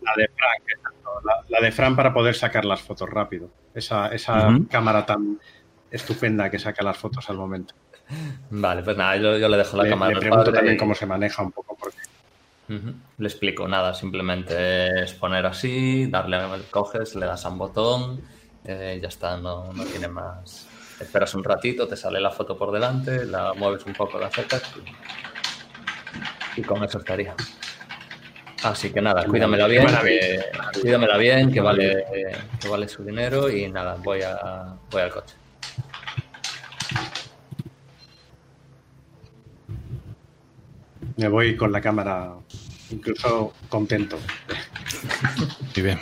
S5: la de Frank, la, de Fran para poder sacar las fotos rápido. Esa, cámara tan estupenda que saca las fotos al momento.
S7: Vale, pues nada, yo, le dejo la cámara.
S5: Le pregunto también cómo se maneja un poco porque...
S7: Le explico, nada, simplemente es poner así, darle, coges, le das a un botón, eh, ya está, no, no, tiene más. Esperas un ratito, te sale la foto por delante, la mueves un poco, la acercas y, con eso estaría. Así que nada, cuídamela bien, que, cuídamela bien, que vale, que vale su dinero y nada, voy, a, voy al coche.
S5: Me voy con la cámara incluso contento.
S3: Muy bien.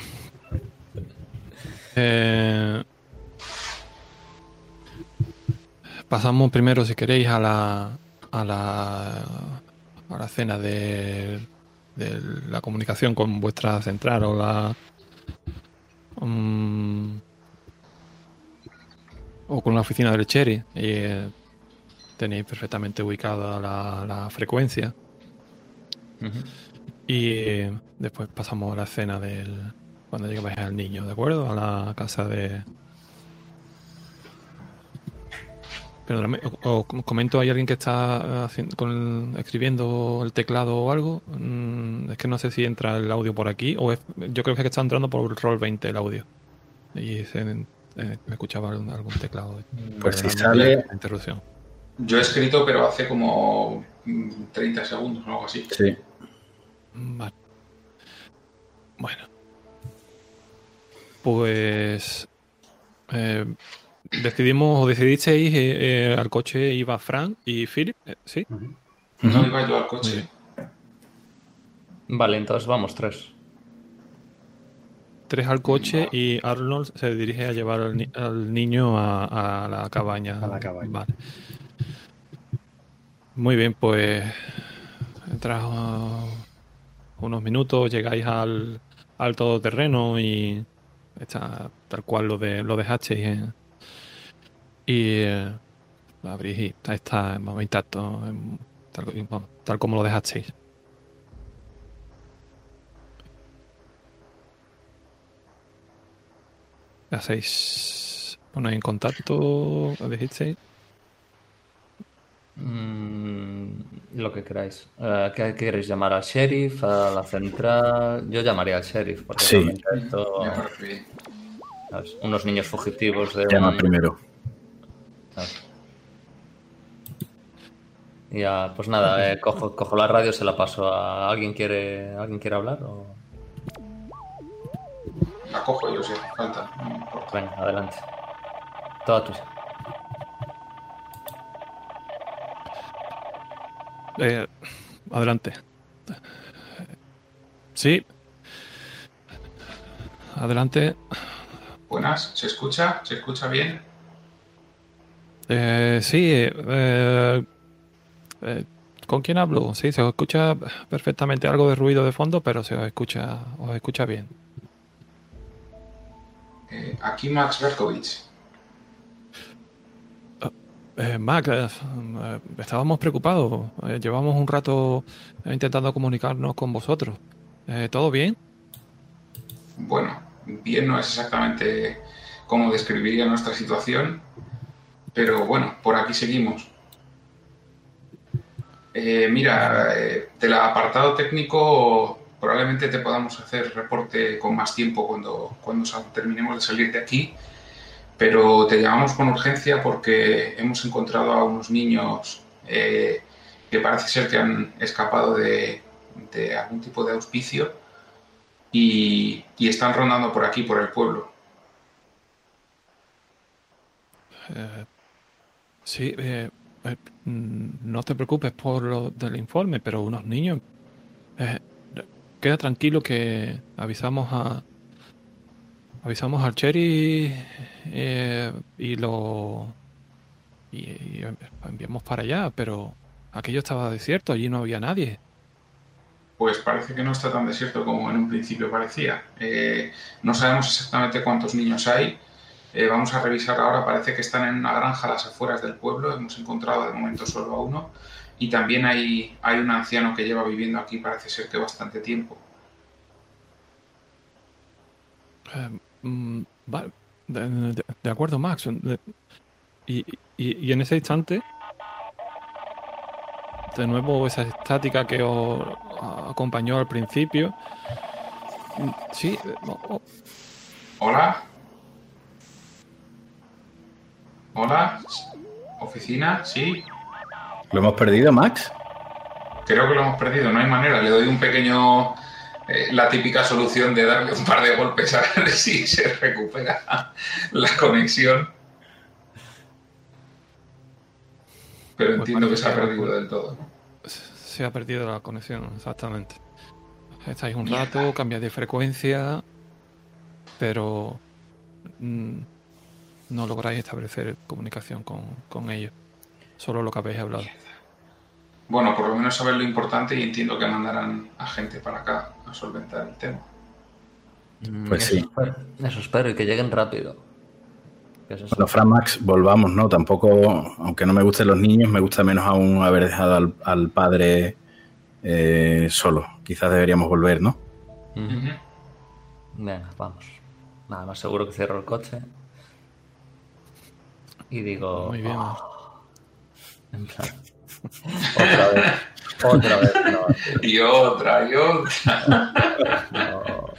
S3: Eh, pasamos primero, si queréis, a la, a la, a la cena de, de la comunicación con vuestra central o la. Um, o con la oficina del Cherry. Y eh, tenéis perfectamente ubicada la, la frecuencia. Y eh, después pasamos a la escena del, cuando llegues al niño, ¿de acuerdo? A la casa de... Pero o, comento, ¿hay alguien que está con escribiendo el teclado o algo? Mm, es que no sé si entra el audio por aquí o yo creo que está entrando por el roll 20 el audio. Y eh, me escuchaba algún, teclado.
S4: Pues si sale...
S3: Interrupción.
S6: Yo he escrito, pero hace como 30 segundos o algo así.
S4: Sí.
S3: Vale. Bueno pues eh, decidimos o decidisteis eh, eh, al coche iba Frank y Philip, ¿sí?
S6: No iba yo al coche.
S7: Vale, entonces vamos tres.
S3: Tres al coche y Arnold se dirige a llevar al, niño a, la cabaña.
S5: A la cabaña. Vale.
S3: Muy bien, pues tras unos minutos llegáis al, al todoterreno y Está tal cual lo de lo dejasteis y eh, lo abrís y está, está intacto, tal, como lo dejasteis. ¿Qué hacéis? ¿Ponéis en contacto? ¿Dijiste?
S7: Mm, lo que queráis. Eh, ¿Qué queréis llamar al sheriff, a la central? Yo llamaría al sheriff porque
S4: Sí.
S7: unos niños fugitivos de
S4: Llama
S7: un-
S4: primero.
S7: Ya, pues nada, eh, cojo, cojo la radio, se la paso a alguien quiere alguien quiere hablar o
S6: La cojo yo hace falta. no me importa.
S7: venga, adelante. Toda tuya.
S3: Eh, adelante. Sí. Adelante.
S6: Buenas, ¿se escucha? ¿Se escucha bien?
S3: Eh, sí. eh, eh, ¿Con quién hablo? Sí, se os escucha perfectamente algo de ruido de fondo, pero se os escucha, os escucha bien.
S6: Eh, aquí Max Berkovich.
S3: Eh, eh, eh, estábamos preocupados. Eh, llevamos un rato eh, intentando comunicarnos con vosotros. Eh, ¿Todo bien?
S6: Bueno, bien no es exactamente cómo describiría nuestra situación, pero bueno, por aquí seguimos. Eh, mira, eh, del apartado técnico probablemente te podamos hacer reporte con más tiempo cuando, cuando terminemos de salir de aquí, pero te llamamos con urgencia porque hemos encontrado a unos niños eh, que parece ser que han escapado de, de algún tipo de auspicio y, y están rondando por aquí, por el pueblo.
S3: Sí, eh, eh, mm, no te preocupes por lo del informe, pero unos niños. eh, queda tranquilo que avisamos a. Avisamos al Cherry eh, y lo. Enviamos para allá, pero aquello estaba desierto, allí no había nadie.
S6: Pues parece que no está tan desierto como en un principio parecía. Eh, no sabemos exactamente cuántos niños hay. Eh, vamos a revisar ahora, parece que están en una granja a las afueras del pueblo. Hemos encontrado de momento solo a uno. Y también hay, hay un anciano que lleva viviendo aquí, parece ser que bastante tiempo.
S3: Eh, mm, vale, de, de- de acuerdo, Max. De- y, y- y en ese instante, de nuevo esa estática que os acompañó al principio. Mm, Sí, eh, oh, oh,
S6: Hola. Hola. Oficina, sí.
S4: ¿Lo hemos perdido, Max?
S6: Creo que lo hemos perdido, no hay manera. Le doy un pequeño. eh, la típica solución de darle un par de golpes a ver si se recupera la conexión. Pero
S3: Pues
S6: entiendo que se ha perdido del todo.
S3: se ha perdido la conexión, exactamente. Estáis un rato, cambiáis de frecuencia, pero mm, no lográis establecer comunicación con, con ellos. Solo lo que habéis hablado.
S6: Bueno, por lo menos saber lo importante y entiendo que mandarán a gente para acá a solventar el tema.
S7: Mm,
S4: Pues
S7: eso
S4: sí.
S7: espero, eso espero y que lleguen rápido. Que eso es-
S4: Bueno, Fran Max, volvamos, ¿no? Tampoco, aunque no me gusten los niños, me gusta menos aún haber dejado al, al padre eh, solo. Quizás deberíamos volver, ¿no?
S7: Venga, vamos. Nada más seguro que cierro el coche. Y digo.
S3: Muy bien.
S7: "Oh". En plan, otra vez. Otra vez. No,
S6: Y otra, y otra.
S7: no.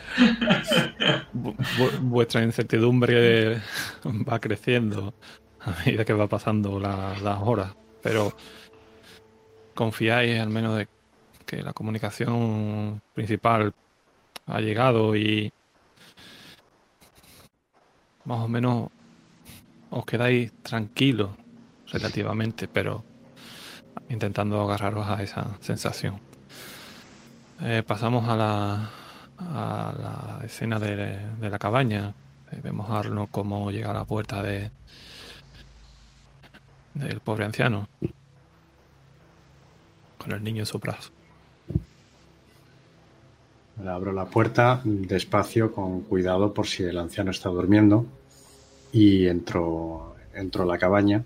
S3: Vu- vu- vuestra incertidumbre va creciendo a medida que va pasando la- las horas, pero confiáis al menos de que la comunicación principal ha llegado y más o menos os quedáis tranquilos relativamente, pero intentando agarraros a esa sensación. Eh, pasamos a la, a la escena de, la cabaña. Eh, vemos a Arno cómo llega a la puerta de del pobre anciano con el niño en su brazo.
S5: Abro la puerta despacio, con cuidado por si el anciano está durmiendo. Y entro, entro a la cabaña.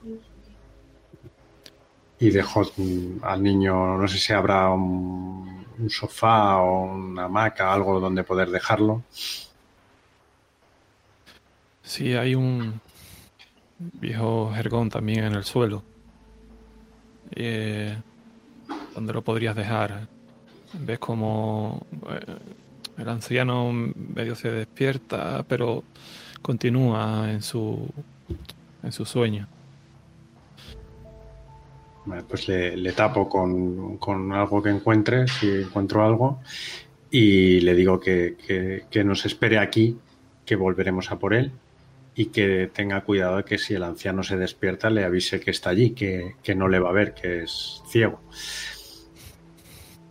S5: Y dejo mm, al niño, no sé si habrá un, un sofá o una hamaca, algo donde poder dejarlo.
S3: Sí, hay un viejo jergón también en el suelo. Eh, ¿Dónde lo podrías dejar? Ves como eh, el anciano medio se despierta, pero continúa en su, en su sueño.
S5: pues le, tapo con, algo que encuentre, si encuentro algo, y le digo que, que nos espere aquí, que volveremos a por él y que tenga cuidado de que si el anciano se despierta le avise que está allí, que, no le va a ver, que es ciego.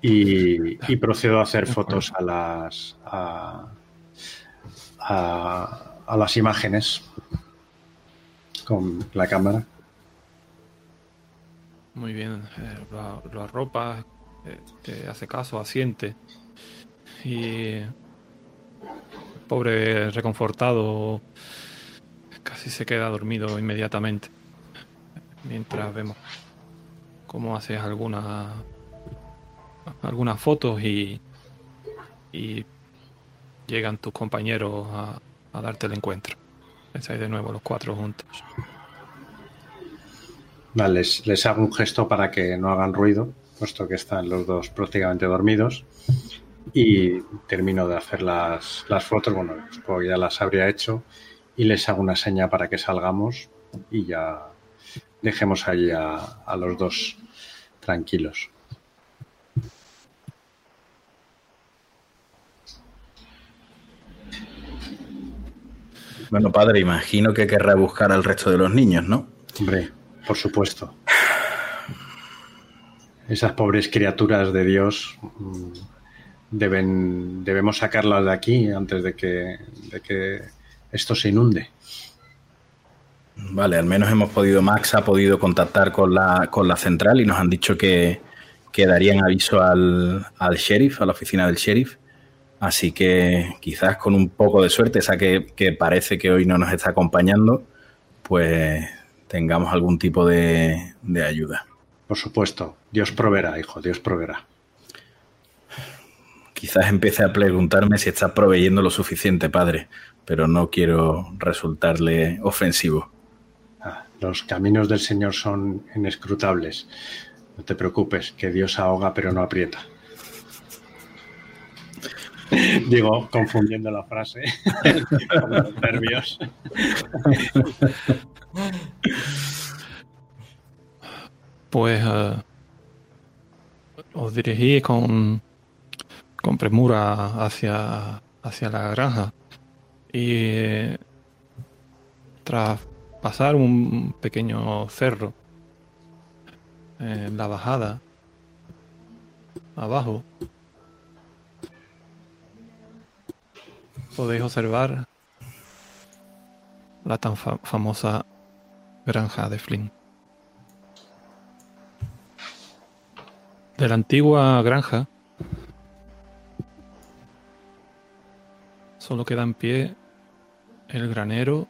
S5: Y, procedo a hacer fotos a las a, las imágenes con la cámara.
S3: Muy bien, eh, lo, arropa, eh, te hace caso, asiente. Y pobre reconfortado casi se queda dormido inmediatamente. Mientras vemos cómo haces algunas algunas fotos y, y llegan tus compañeros a, darte el encuentro. Estáis de nuevo los cuatro juntos.
S5: Vale, les, les, hago un gesto para que no hagan ruido, puesto que están los dos prácticamente dormidos. Y termino de hacer las, las fotos, bueno, ya las habría hecho y les hago una seña para que salgamos y ya dejemos allí a, los dos tranquilos.
S4: Bueno, padre, imagino que querrá buscar al resto de los niños, ¿no?
S5: Hombre, por supuesto. Esas pobres criaturas de Dios mm, deben, debemos sacarlas de aquí antes de que, de que esto se inunde.
S4: Vale, al menos hemos podido, Max ha podido contactar con la, con la central y nos han dicho que, que darían aviso al, al, sheriff, a la oficina del sheriff. Así que quizás con un poco de suerte, esa que, que parece que hoy no nos está acompañando, pues tengamos algún tipo de, de ayuda.
S5: Por supuesto, Dios proveerá, hijo, Dios proveerá.
S4: Quizás empiece a preguntarme si está proveyendo lo suficiente, padre pero no quiero resultarle ofensivo.
S5: Ah, los caminos del Señor son inescrutables. No te preocupes, que Dios ahoga pero no aprieta. Digo, confundiendo la frase con los nervios.
S3: Pues uh, os dirigí con, con premura hacia, hacia la granja. Y tras pasar un pequeño cerro en la bajada abajo, podéis observar la tan famosa granja de Flynn. De la antigua granja solo queda en pie el granero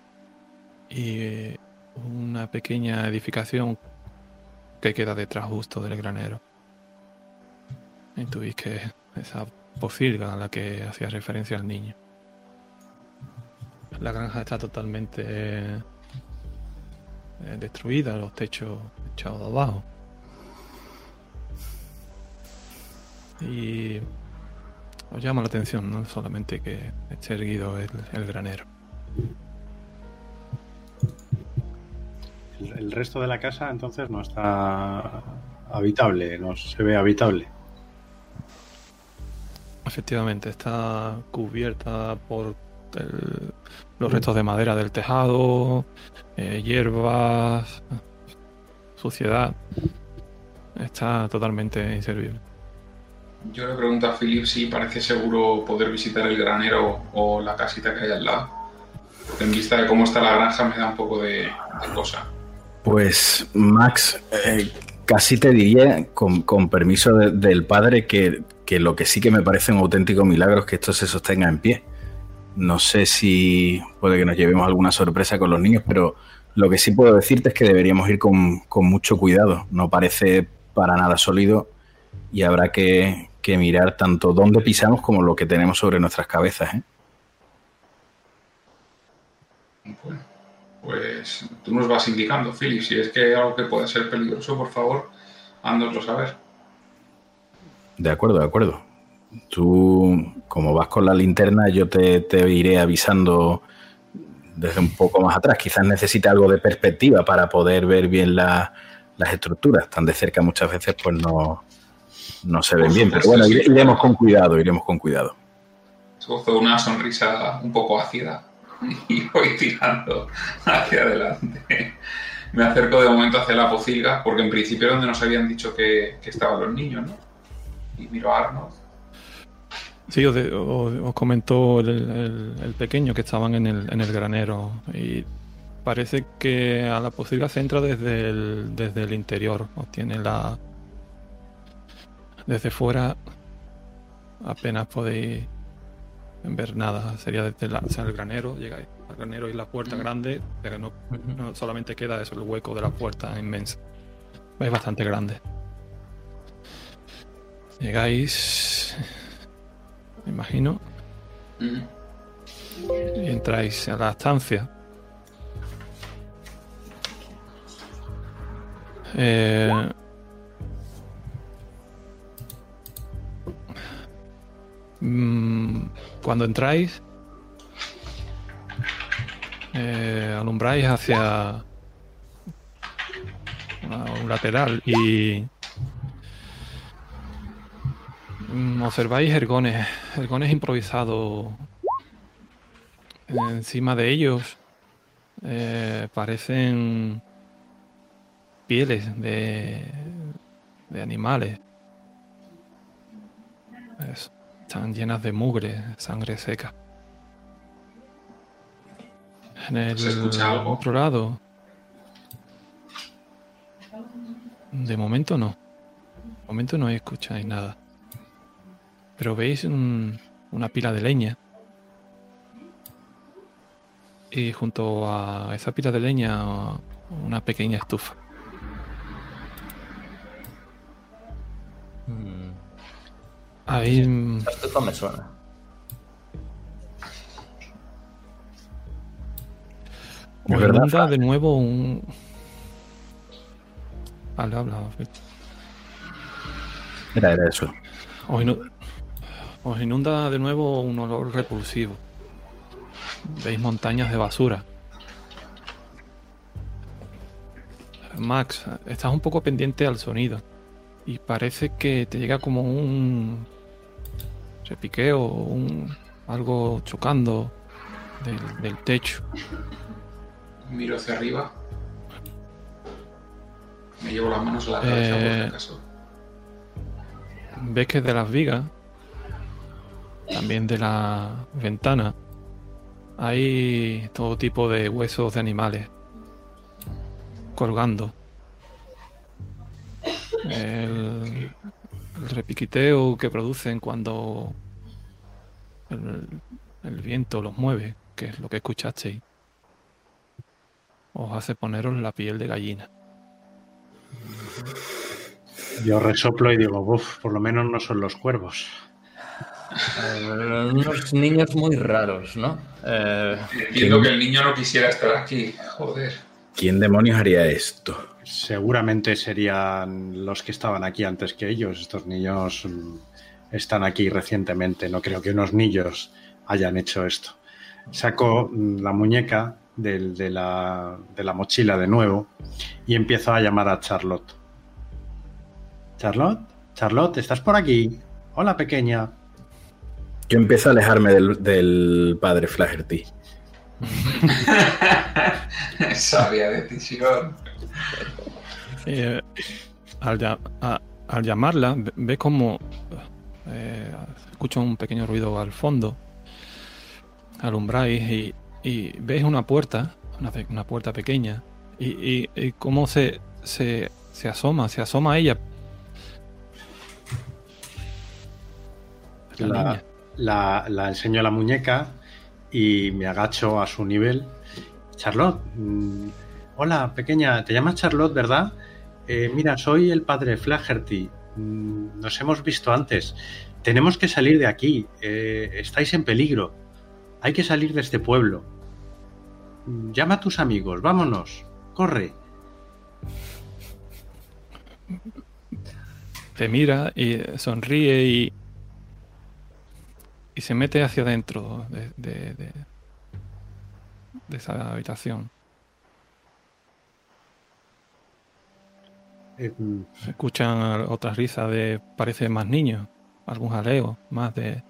S3: y una pequeña edificación que queda detrás justo del granero. Intuís que esa pocilga a la que hacía referencia el niño. La granja está totalmente eh, destruida, los techos echados abajo. Y os llama la atención, no solamente que esté erguido el, granero.
S5: El, resto de la casa entonces no está habitable, no se ve habitable.
S3: Efectivamente, está cubierta por los restos de madera del tejado, eh, hierbas, suciedad. Está totalmente inservible.
S6: Yo le pregunto a Philip si parece seguro poder visitar el granero o la casita que hay al lado. En vista de cómo está la granja me da un poco de, cosa.
S4: Pues Max, eh, casi te diría, con, permiso del padre, que, que, lo que sí que me parece un auténtico milagro es que esto se sostenga en pie. No sé si puede que nos llevemos alguna sorpresa con los niños, pero lo que sí puedo decirte es que deberíamos ir con, con mucho cuidado. No parece para nada sólido y habrá que, mirar tanto dónde pisamos como lo que tenemos sobre nuestras cabezas. ¿eh?
S6: Bueno, pues tú nos vas indicando, Philip. Si es que hay algo que puede ser peligroso, por favor, háznoslo saber.
S4: De acuerdo, de acuerdo. Tú, como vas con la linterna, yo te, te iré avisando desde un poco más atrás. Quizás necesite algo de perspectiva para poder ver bien la- las estructuras. Tan de cerca muchas veces pues no, no se ven bien. Pero bueno, iremos con cuidado, iremos con cuidado.
S6: Una sonrisa un poco ácida y voy tirando hacia adelante. Me acerco de momento hacia la pocilga, porque en principio era donde nos habían dicho que, que estaban los niños, ¿no? Y miro a Arnold.
S3: Sí, os, de- os- os comentó el, el- el pequeño que estaban en el, en el granero y parece que a la pocilga se entra desde el, desde el interior. Os tiene la... Desde fuera apenas podéis ver nada. Sería desde la- o sea, el granero, llegáis al granero y la puerta grande, pero no, no solamente queda eso, el hueco de la puerta inmensa. Es bastante grande. Llegáis, me imagino, y entráis a la estancia. Eh, mm, cuando entráis, eh, alumbráis hacia un lateral y observáis ergones, ergones improvisados encima de ellos eh, parecen pieles de, de animales. Es- están llenas de mugre, sangre seca. En el
S6: ¿Se escucha algo?
S3: otro lado. De momento no. De momento no escucháis nada. Pero veis un- una pila de leña. Y junto a esa pila de leña una pequeña estufa.
S7: Mm,
S3: Ahí
S7: La estufa me suena.
S3: Os
S4: verdad,
S3: inunda de nuevo un... Habla, habla.
S4: Era, era eso.
S3: Os, inu- os inunda de nuevo un olor repulsivo. Veis montañas de basura. Max, estás un poco pendiente al sonido. Y parece que te llega como un repiqueo, un, algo chocando del, del techo.
S6: Miro hacia arriba. Me llevo las manos a la cabeza por si
S3: Eh,
S6: acaso.
S3: Ves que de las vigas, también de la ventana, hay todo tipo de huesos de animales colgando. El, el repiquiteo que producen cuando el, el viento los mueve, que es lo que escuchasteis, os hace poneros la piel de gallina.
S5: Yo resoplo y digo, uff, por lo menos no son los cuervos.
S7: Eh, unos niños muy raros, ¿no? Eh,
S6: Entiendo que el niño no quisiera estar aquí. Joder.
S4: ¿Quién demonios haría esto?
S5: Seguramente serían los que estaban aquí antes que ellos. Estos niños mm, están aquí recientemente. No creo que unos niños hayan hecho esto. Saco mm, la muñeca del- de, la, de la mochila de nuevo y empiezo a llamar a Charlotte. Charlotte, Charlotte, ¿estás por aquí? Hola, pequeña.
S4: Yo empiezo a alejarme del, del padre Flaherty.
S6: Sabia decisión.
S3: Eh, al, ya- a- al llamarla, ve- ve como eh, escucha un pequeño ruido al fondo. Alumbráis y, y veis una puerta, una, puerta pequeña, y, y, y cómo se, se, se asoma, se asoma a ella. La
S5: La,
S3: niña.
S5: La- enseño la muñeca y me agacho a su nivel. Charlotte, mm, hola pequeña, te llamas Charlotte, ¿verdad? Eh, mira, soy el padre Flaherty. Mm, Nos hemos visto antes. Tenemos que salir de aquí. Eh, estáis en peligro. Hay que salir de este pueblo. llama a tus amigos, vámonos, corre.
S3: Te mira y sonríe y. y se mete hacia adentro de, de, de, de esa habitación.
S5: Eh, mm,
S3: Se escuchan otras risas de. parece más niños, algún jaleo, más de.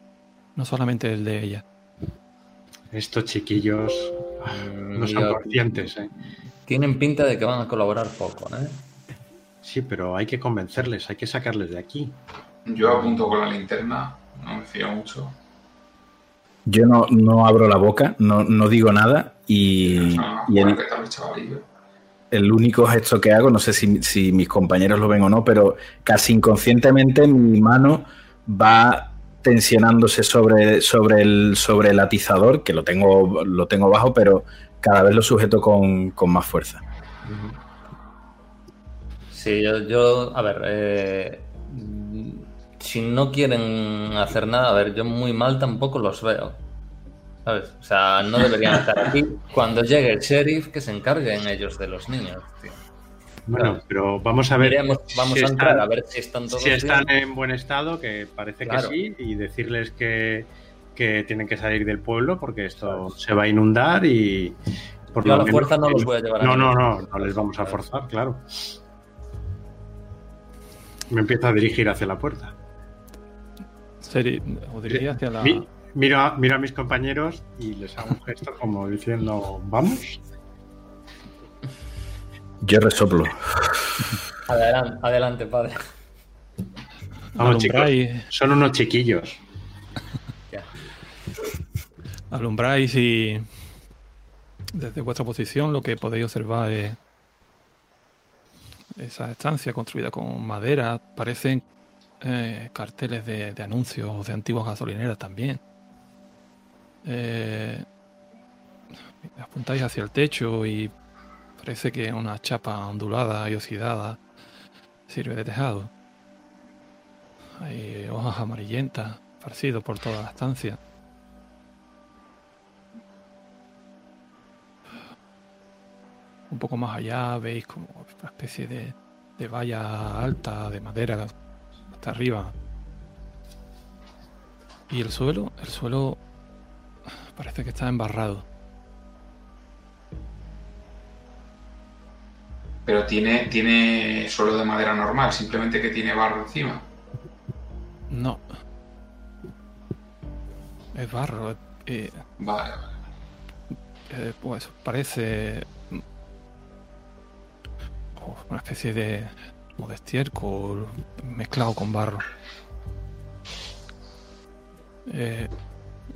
S3: no solamente el de ella.
S5: estos chiquillos ah, no son
S7: yo-
S5: conscientes, ¿eh?
S7: Tienen pinta de que van a colaborar poco, ¿eh?
S5: Sí, pero hay que convencerles, hay que sacarles de aquí.
S6: Yo apunto con la linterna, no me fío mucho.
S4: Yo no, no abro la boca, no, no digo nada y, el, único gesto que hago, no sé si, si mis compañeros lo ven o no, pero casi inconscientemente mi mano va tensionándose sobre, sobre, el, sobre el atizador, que lo tengo, lo tengo bajo, pero cada vez lo sujeto con, con más fuerza.
S7: Sí, yo, yo a ver, eh, si no quieren hacer nada, a ver, yo muy mal tampoco los veo. ¿Sabes? O sea, no deberían estar aquí. Cuando llegue el sheriff, que se encarguen ellos de los niños, tío.
S5: Bueno, pero vamos a ver
S7: vamos
S5: si
S7: a entrar
S5: están-
S7: a ver si están todos
S5: si están
S7: bien.
S5: en buen estado, que parece
S7: Claro.
S5: que sí, y decirles que, que tienen que salir del pueblo porque esto se va a inundar y por
S7: Yo a
S5: lo
S7: la
S5: menos
S7: fuerza no los voy a llevar a
S5: No, no, no,
S7: sitio.
S5: no les vamos a forzar, claro. Me empiezo a dirigir hacia la puerta.
S3: Seri, o diría hacia la.
S5: Mi- miro, a, miro a mis compañeros y les hago un gesto como diciendo, ¿vamos?
S4: Yo resoplo.
S7: Adelante, adelante, padre.
S5: Vamos, chicos. Son unos chiquillos.
S3: Alumbráis y. Desde vuestra posición lo que podéis observar es. Esa estancia construida con madera. Parecen eh, carteles de, de anuncios de antiguas gasolineras también. Eh, apuntáis hacia el techo y parece que una chapa ondulada y oxidada sirve de tejado. Hay hojas amarillentas esparcidas por toda la estancia. Un poco más allá veis como una especie de, de valla alta de madera hasta arriba. Y el suelo, el suelo parece que está embarrado.
S6: Pero tiene, tiene suelo de madera normal, simplemente que tiene barro encima.
S3: No. Es barro. eh,
S6: Vale, vale.
S3: eh, pues parece mm, oh, una especie de, como de estiércol mezclado con barro. Eh,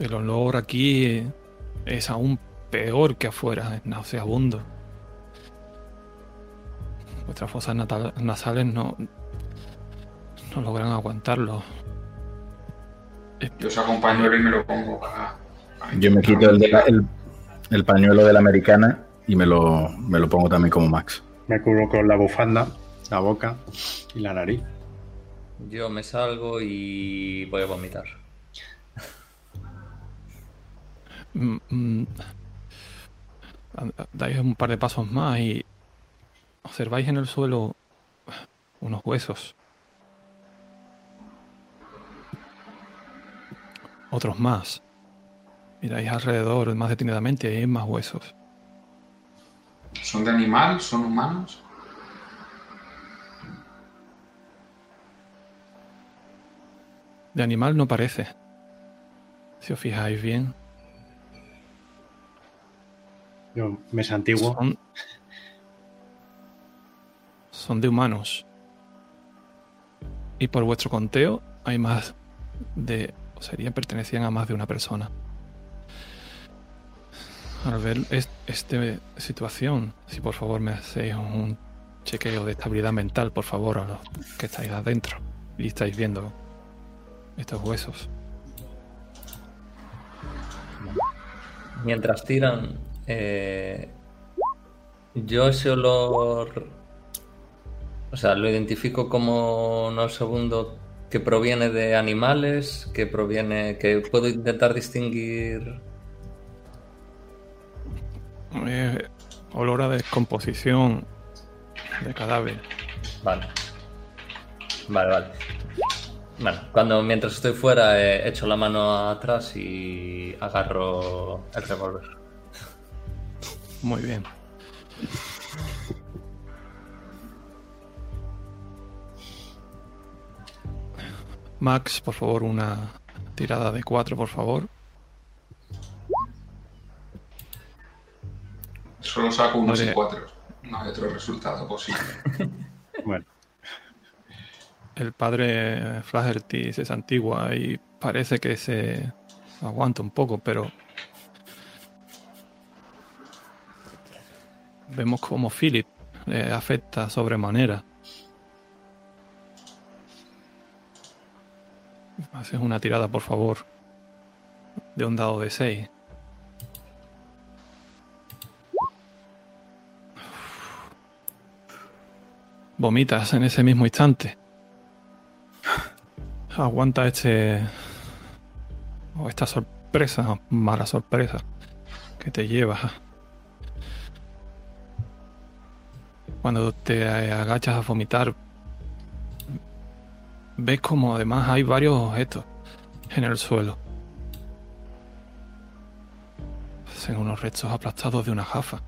S3: el olor aquí es aún peor que afuera, es nauseabundo. Vuestras fosas natal- nasales no, no logran aguantarlo.
S6: Yo saco un pañuelo y me lo pongo para. para
S4: Yo me quito el, de la- el, el pañuelo de la americana y me lo, me lo pongo también como Max.
S5: Me cubro con la bufanda, la boca y la nariz.
S7: Yo me salgo y voy a vomitar.
S3: Mm, mm, dais un par de pasos más y observáis en el suelo unos huesos. Otros más. Miráis alrededor más detenidamente y hay más huesos.
S6: ¿Son de animal? ¿Son humanos?
S3: De animal no parece. Si os fijáis bien,
S5: Yo me santiguo.
S3: son, son de humanos. Y por vuestro conteo hay más de... o serían, pertenecían a más de una persona. Al ver es- esta situación, si por favor me hacéis un chequeo de estabilidad mental, por favor, a los que estáis adentro y estáis viendo estos huesos.
S7: Mientras tiran, eh, yo ese olor, o sea, lo identifico como unos segundo que proviene de animales, que proviene, que puedo intentar distinguir.
S3: Eh, olor a descomposición de cadáver.
S7: Vale. Vale, vale. Bueno, cuando mientras estoy fuera eh, echo la mano atrás y agarro el revólver.
S3: Muy bien. Max, por favor, una tirada de 4, por favor.
S6: Solo saco unos y cuatro. No hay otro resultado posible.
S5: Bueno,
S3: El padre Flaherty se santigua y parece que se aguanta un poco, pero vemos como Philip le afecta sobremanera. Haces una tirada, por favor, de un dado de 6. Vomitas en ese mismo instante. Aguanta este. o esta sorpresa, mala sorpresa, que te lleva. Cuando te agachas a vomitar, ves como además hay varios objetos en el suelo. Son unos restos aplastados de una jafa.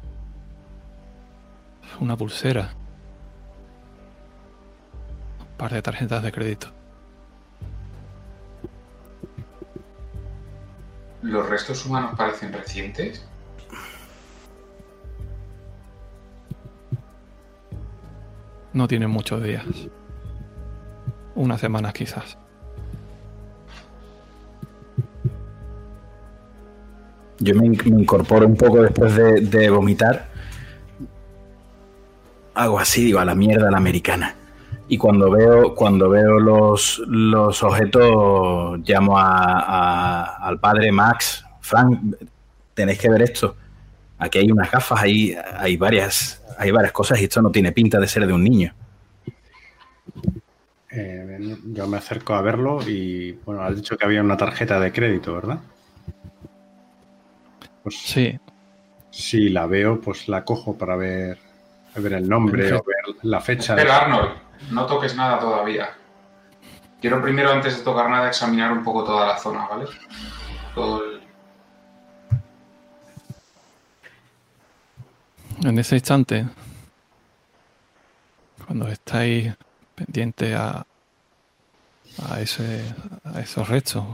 S3: Una pulsera. Un par de tarjetas de crédito.
S6: ¿Los restos humanos parecen recientes?
S3: No tienen muchos días. Unas semanas quizás.
S4: Yo me, in- me incorporo un poco después de, de vomitar. Hago así, digo, a la mierda a la americana. Y cuando veo, cuando veo los, los objetos, llamo a- a- al padre Max. Frank, tenéis que ver esto. Aquí hay unas gafas, hay, hay varias, hay varias cosas y esto no tiene pinta de ser de un niño.
S5: eh, yo me acerco a verlo y, bueno, has dicho que había una tarjeta de crédito, ¿verdad? Pues
S3: Sí,
S5: si la veo, pues la cojo para ver, ver el nombre o ver la fecha.
S6: Espera, Arnold, no toques nada todavía. Quiero primero, antes de tocar nada, examinar un poco toda la zona, ¿vale? Todo el...
S3: en ese instante, cuando estáis pendientes a, a, ese, a esos restos,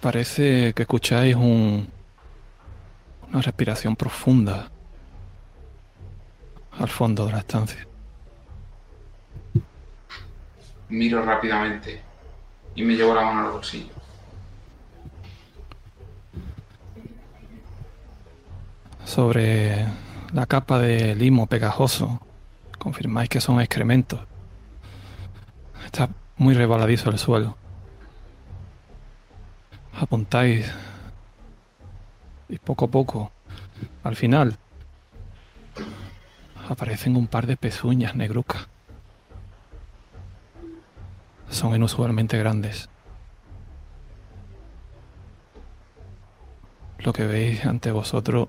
S3: parece que escucháis un, una respiración profunda al fondo de la estancia.
S6: Miro rápidamente y me llevo la mano al bolsillo.
S3: Sobre la capa de limo pegajoso, confirmáis que son excrementos. Está muy rebaladizo el suelo. Apuntáis y poco a poco, al final, aparecen un par de pezuñas negrucas. Son inusualmente grandes. Lo que veis ante vosotros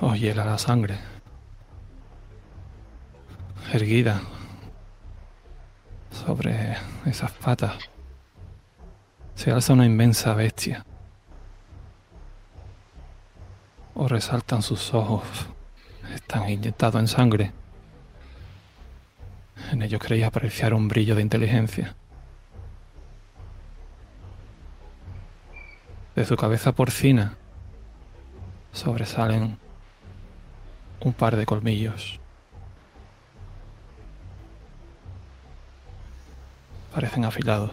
S3: os hiela la sangre. Erguida sobre esas patas se alza una inmensa bestia. Os resaltan sus ojos. Están inyectados en sangre. En ellos creéis apreciar un brillo de inteligencia. De su cabeza porcina sobresalen un par de colmillos. Parecen afilados.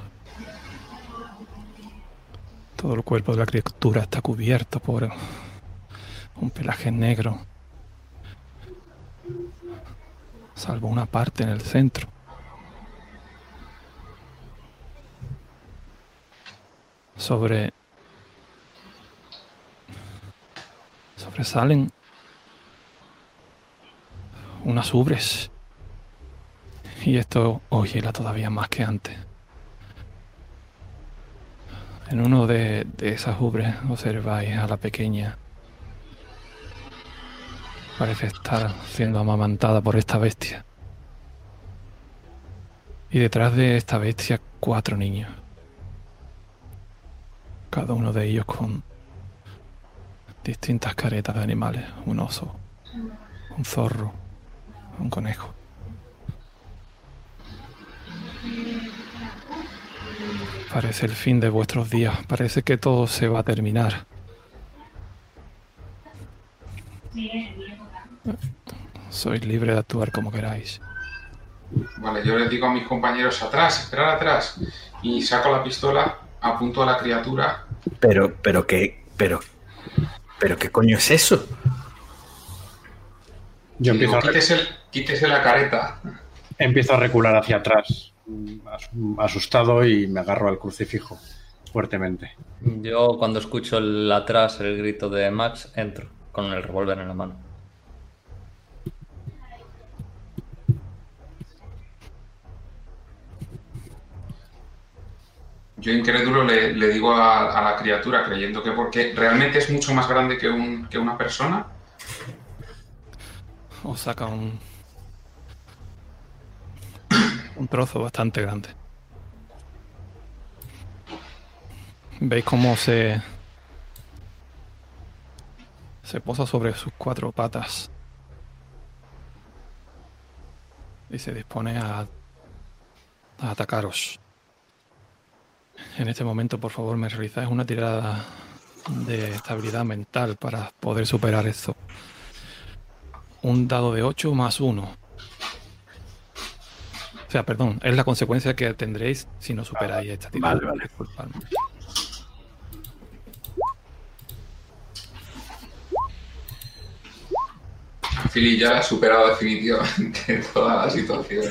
S3: Todo el cuerpo de la criatura está cubierto por un pelaje negro, salvo una parte en el centro. Sobre sobresalen unas ubres. Y esto os hiela todavía más que antes. En uno de, esas ubres observáis a la pequeña. Parece estar siendo amamantada por esta bestia. Y detrás de esta bestia, cuatro niños. Cada uno de ellos con distintas caretas de animales. Un oso, un zorro, un conejo. Parece el fin de vuestros días. Parece que todo se va a terminar. Sois libre de actuar como queráis.
S6: Vale, yo les digo a mis compañeros atrás, esperar atrás. Y saco la pistola, apunto a la criatura.
S4: Pero, pero qué, pero, pero qué coño es eso?
S5: Yo
S6: Y digo,
S5: empiezo a,
S6: quítese, quítese la careta.
S5: empiezo a recular hacia atrás, asustado, y me agarro al crucifijo fuertemente.
S7: Yo cuando escucho el atrás, el grito de Max, entro con el revólver en la mano.
S6: Yo incrédulo le, le digo a, a la criatura, creyendo que porque realmente es mucho más grande que, un, que una persona.
S3: Os saca un. Un trozo bastante grande. Veis cómo se. se posa sobre sus cuatro patas. Y se dispone a. a atacaros. En este momento, por favor, me realizáis una tirada de estabilidad mental para poder superar esto un dado de 8 más 1. O sea, perdón, es la consecuencia que tendréis si no superáis esta tirada.
S4: Vale, vale.
S3: Disculpadme.
S6: Philly ya ha superado definitivamente toda la situación.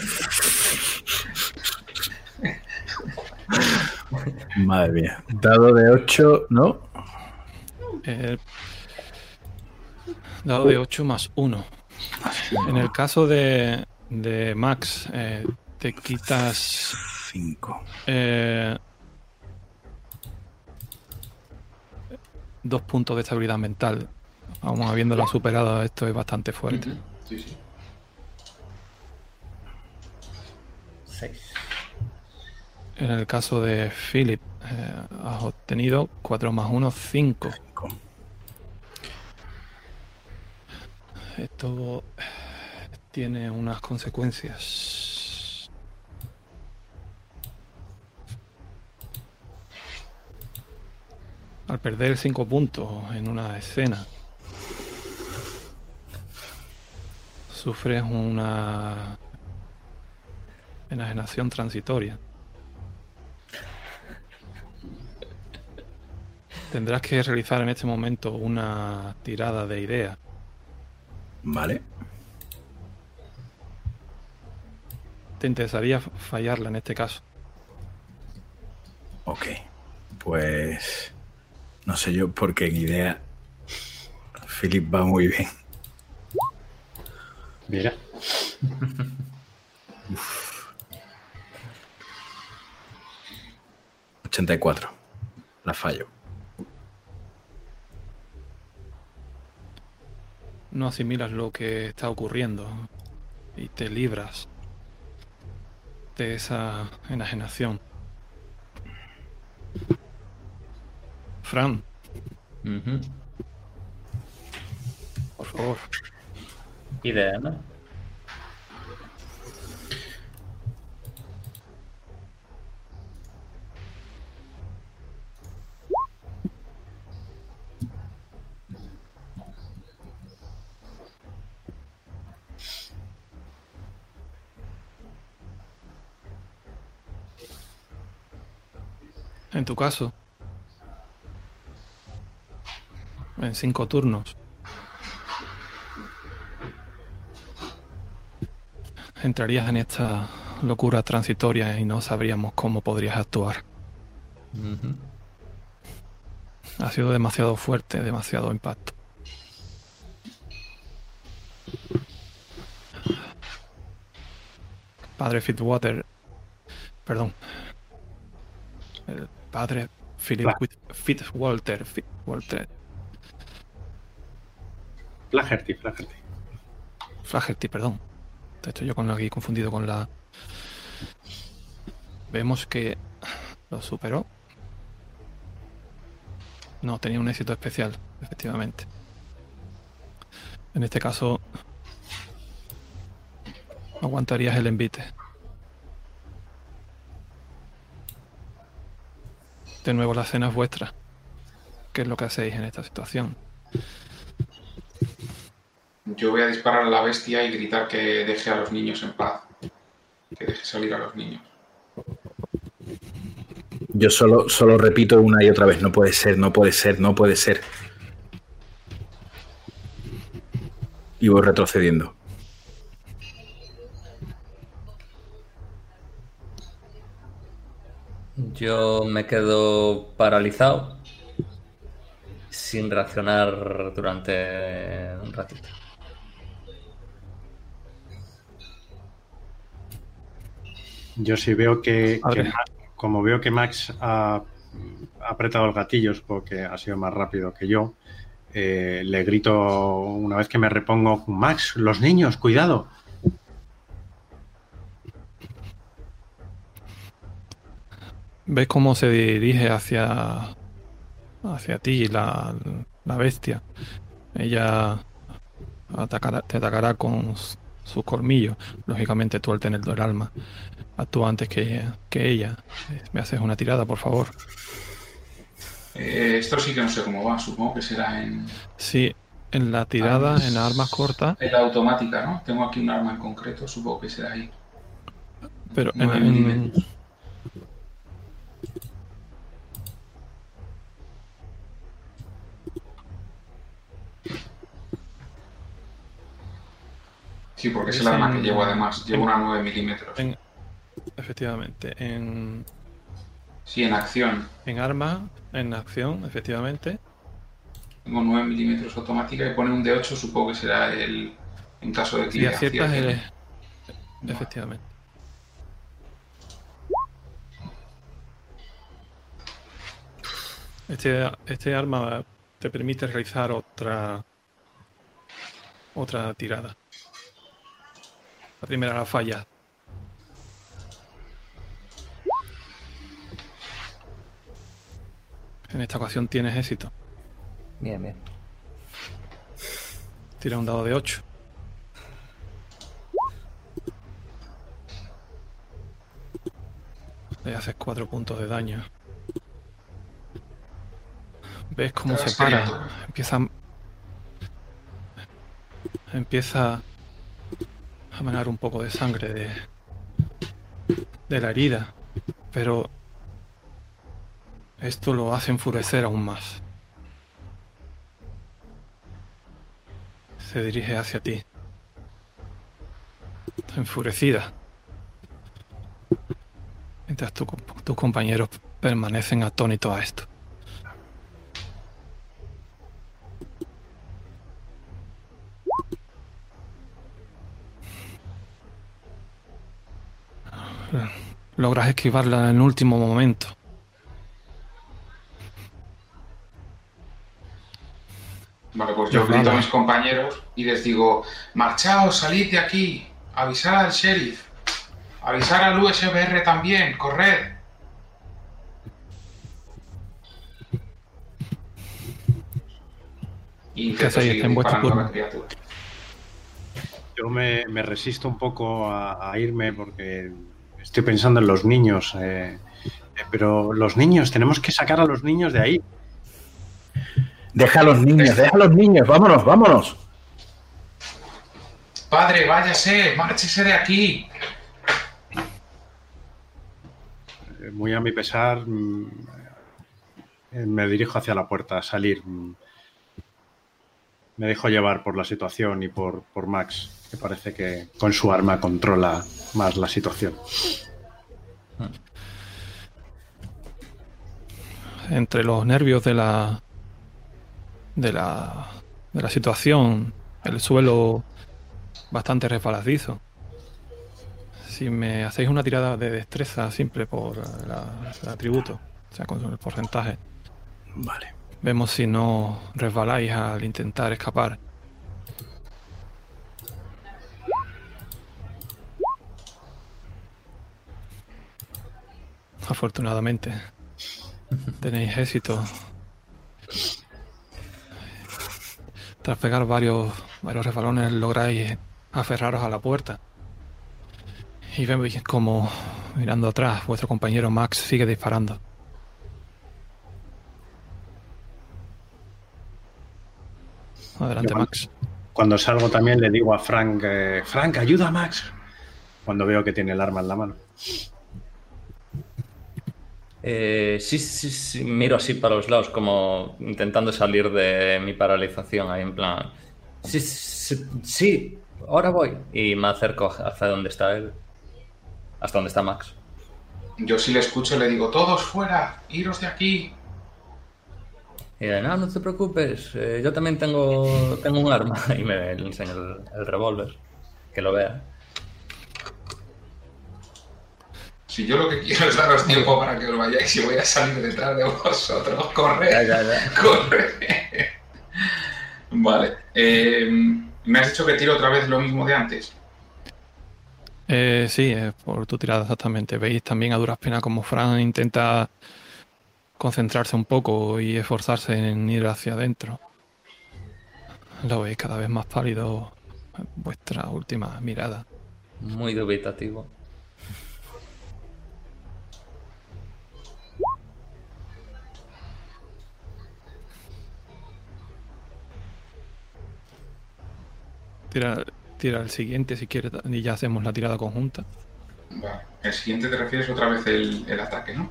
S4: Madre mía. Dado de 8, ¿no?
S3: Eh, dado de 8 más 1. En el caso de, de Max, eh, te quitas
S4: 5.
S3: eh, dos puntos de estabilidad mental. Aún habiéndolo superado, esto es bastante fuerte.
S6: Sí, sí.
S7: Seis.
S3: En el caso de Philip, eh, has obtenido 4 más 1, 5. Esto tiene unas consecuencias. Al perder 5 puntos en una escena, sufres una enajenación transitoria. Tendrás que realizar en este momento una tirada de idea.
S4: Vale.
S3: Te interesaría fallarla en este caso.
S4: Ok. Pues. No sé yo, porque en idea. Philip va muy bien.
S5: Mira,
S4: 84. La fallo.
S3: No asimilas lo que está ocurriendo y te libras de esa enajenación. Fran,
S7: Ujú.
S3: por favor.
S7: Idea, ¿no?
S3: En tu caso, en cinco turnos, entrarías en esta locura transitoria y no sabríamos cómo podrías actuar. Ha sido demasiado fuerte, demasiado impacto. Padre Fitzwater, perdón, el padre Philip Fitzwalter. Fitzwalter.
S5: Flaherty, Flaherty.
S3: Flaherty, perdón. Estoy yo con aquí confundido con la. Vemos que lo superó. No, tenía un éxito especial, efectivamente. En este caso, aguantarías el envite. De nuevo la cena es vuestra. ¿Qué es lo que hacéis en esta situación?
S6: Yo voy a disparar a la bestia y gritar que deje a los niños en paz. Que deje salir a los niños.
S4: Yo solo, solo repito una y otra vez, no puede ser, no puede ser, no puede ser. Y voy retrocediendo.
S7: Yo me quedo paralizado sin reaccionar durante un ratito.
S5: Yo sí veo que, que como veo que Max ha, apretado los gatillos porque ha sido más rápido que yo, eh, le grito una vez que me repongo, Max, los niños, cuidado.
S3: ¿Ves cómo se dirige hacia, hacia ti la, la bestia? Ella atacará, te atacará con sus colmillos. Lógicamente tú al tener el alma actúa antes que, que ella. ¿Me haces una tirada, por favor?
S6: Eh, esto sí que no sé cómo va, supongo que será en...
S3: Sí, en la tirada, en las armas cortas.
S6: En la automática, ¿no? Tengo aquí un arma en concreto, supongo que será ahí.
S3: Pero en, en,
S6: Sí, porque es el arma que llevo además. Llevo una 9 milímetros.
S3: En, efectivamente. En.
S6: Sí, en acción.
S3: En arma, en acción, efectivamente.
S6: Tengo 9 milímetros automática y pone un D8, supongo que será el. En caso de que.
S3: Y aciertas el... Efectivamente. Este, este arma te permite realizar otra otra tirada. La primera la falla. En esta ocasión tienes éxito.
S7: Bien, bien.
S3: Tira un dado de 8. Le haces 4 puntos de daño. ¿Ves cómo se para? Empieza. Empieza a manar un poco de sangre de, de la herida, pero esto lo hace enfurecer aún más. Se dirige hacia ti, enfurecida, mientras tu, tus compañeros permanecen atónitos a esto. Logras esquivarla en el último momento.
S6: Vale, pues yo grito a mis compañeros y les digo, marchaos, salid de aquí, avisar al sheriff, avisar al USBR también, corred. Y intento seguir disparando a la criatura.
S5: Yo me, me, resisto un poco a, a irme porque estoy pensando en los niños, eh, eh, pero los niños, tenemos que sacar a los niños de ahí.
S4: Deja a los niños, deja a los niños, vámonos, vámonos.
S6: Padre, váyase, márchese de aquí.
S5: Eh, muy a mi pesar, mm, me dirijo hacia la puerta a salir. Mm, me dejo llevar por la situación y por, por Max, que parece que con su arma controla más la situación.
S3: Entre los nervios de la de la de la situación, el suelo bastante resbaladizo. Si me hacéis una tirada de destreza simple por la, el atributo, o sea, con el porcentaje.
S4: Vale.
S3: Vemos si no resbaláis al intentar escapar. Afortunadamente, tenéis éxito. Tras pegar varios, varios resbalones, lográis aferraros a la puerta. Y vemos como, mirando atrás, vuestro compañero Max sigue disparando. Adelante, Max.
S5: Cuando salgo también le digo a Frank, eh, Frank, ayuda a Max. Cuando veo que tiene el arma en la mano.
S7: Eh, sí, sí, sí, miro así para los lados, como intentando salir de mi paralización, ahí en plan. Sí, sí, sí, ahora voy. Y me acerco hacia donde está él. Hasta donde está Max.
S6: Yo si le escucho le digo, todos fuera, iros de aquí.
S7: Y no, no te preocupes, eh, yo también tengo, tengo un arma. Y me el, el revólver, que lo vea.
S6: Si yo lo que quiero es daros tiempo para que os vayáis y voy a salir detrás de vosotros. Corre, corre. Vale. eh, me has dicho que tiro otra vez lo mismo de antes.
S3: Eh, sí, eh, por tu tirada exactamente. Veis también a duras penas como Fran intenta concentrarse un poco y esforzarse en ir hacia adentro. Lo veis cada vez más pálido vuestra última mirada.
S7: Muy dubitativo.
S3: Tira, tira el siguiente si quieres y ya hacemos la tirada conjunta.
S6: Vale. El siguiente te refieres otra vez el, el ataque, ¿no?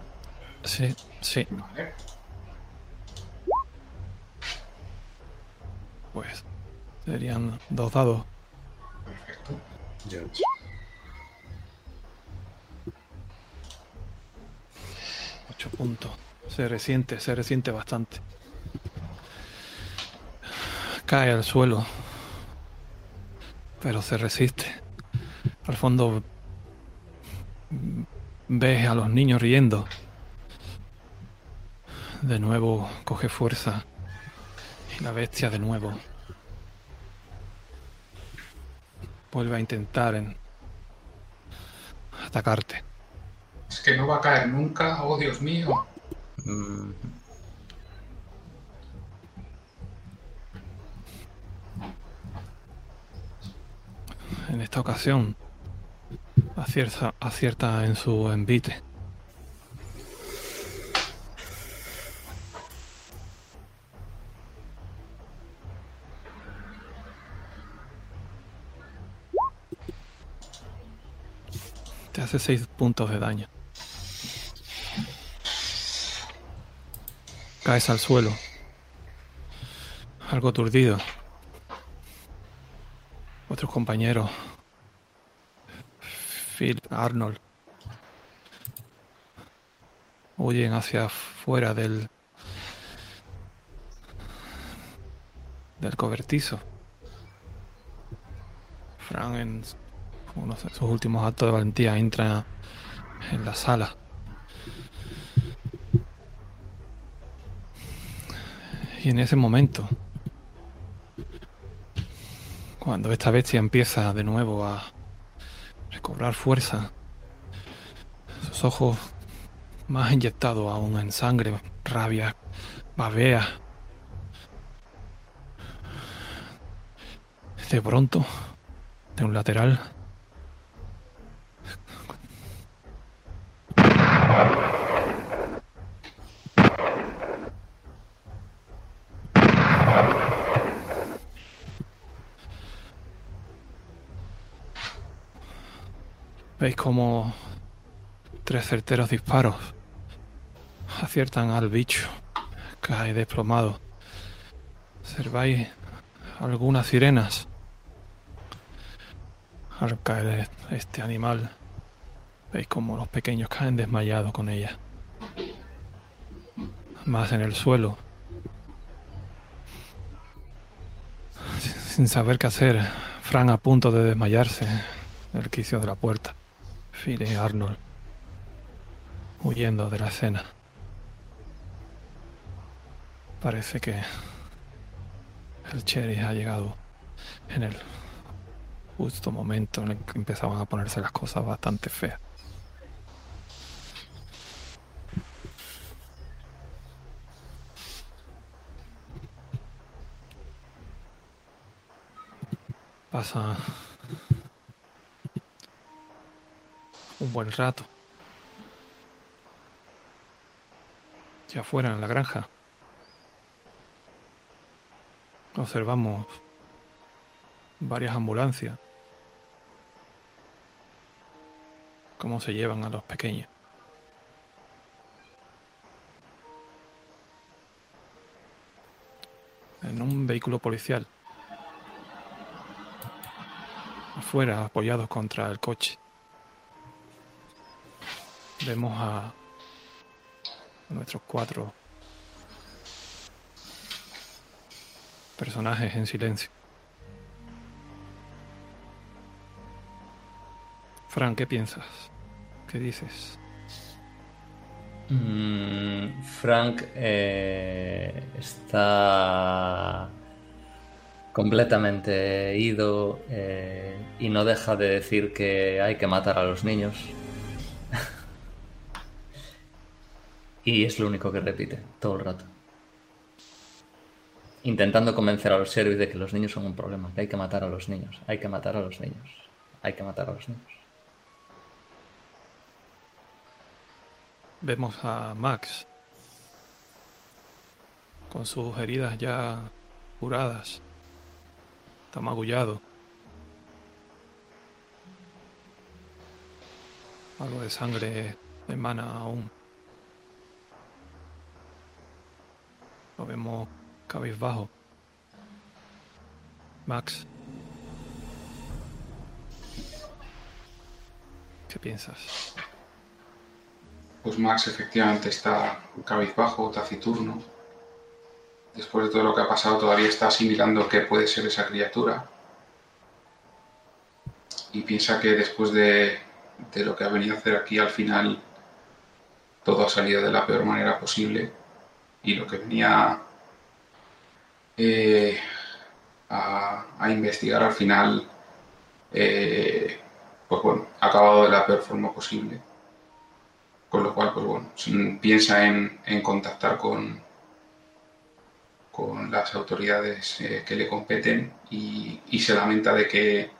S3: Sí, sí.
S6: Vale.
S3: Pues serían dos dados.
S6: Perfecto.
S5: Yo-
S3: Ocho puntos. Se resiente, se resiente bastante. Cae al suelo. Pero se resiste. Al fondo ves a los niños riendo. De nuevo coge fuerza. Y la bestia de nuevo. Vuelve a intentar en atacarte.
S6: Es que no va a caer nunca. Oh, Dios mío.
S7: Mm,
S3: En esta ocasión acierta, en su envite. Te hace 6 puntos de daño. Caes al suelo. Algo aturdido. Otros compañeros Phil, Arnold, huyen hacia afuera del del cobertizo. Fran en uno de sus últimos actos de valentía entra en la sala. Y en ese momento, cuando esta bestia empieza de nuevo a recobrar fuerza, sus ojos más inyectados aún en sangre, rabia, babea. De pronto, de un lateral, veis como tres certeros disparos aciertan al bicho. Cae desplomado. Observáis algunas sirenas. Al caer este animal, veis como los pequeños caen desmayados con ella. Más en el suelo. Sin saber qué hacer, Fran a punto de desmayarse en el quicio de la puerta. Y Arnold huyendo de la escena. Parece que el Cherry ha llegado en el justo momento en el que empezaban a ponerse las cosas bastante feas. Pasa un buen rato. Ya afuera en la granja. Observamos varias ambulancias. Cómo se llevan a los pequeños. En un vehículo policial. Afuera, apoyados contra el coche. Vemos a, nuestros cuatro personajes en silencio. Frank, ¿qué piensas? ¿Qué dices?
S7: Mm, Frank eh, está completamente ido eh, y no deja de decir que hay que matar a los niños. Y es lo único que repite todo el rato. Intentando convencer a los sheriff de que los niños son un problema, que hay que matar a los niños, hay que matar a los niños, hay que matar a los niños.
S3: Vemos a Max con sus heridas ya curadas. Está magullado. Algo de sangre emana aún. Lo vemos cabizbajo. Max. ¿Qué piensas?
S6: Pues Max efectivamente está cabizbajo, taciturno. Después de todo lo que ha pasado, todavía está asimilando qué puede ser esa criatura. Y piensa que después de, de lo que ha venido a hacer aquí, al final todo ha salido de la peor manera posible. Y lo que venía eh, a, a investigar al final, eh, pues bueno, ha acabado de la peor forma posible. Con lo cual, pues bueno, piensa en, en contactar con, con las autoridades eh, que le competen y, y, se lamenta de que,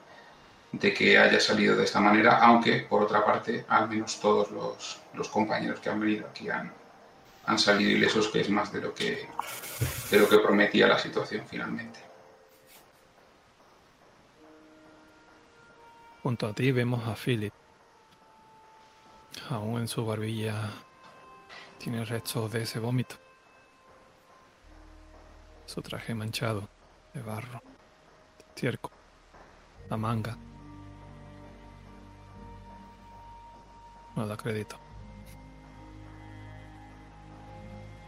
S6: de que haya salido de esta manera, aunque por otra parte, al menos todos los, los compañeros que han venido aquí han, han salido ilesos, que es más de lo que, de lo que prometía la situación finalmente.
S3: Junto a ti vemos a Philip. Aún en su barbilla tiene restos de ese vómito. Su traje manchado de barro, de estiércol, la manga. No da crédito.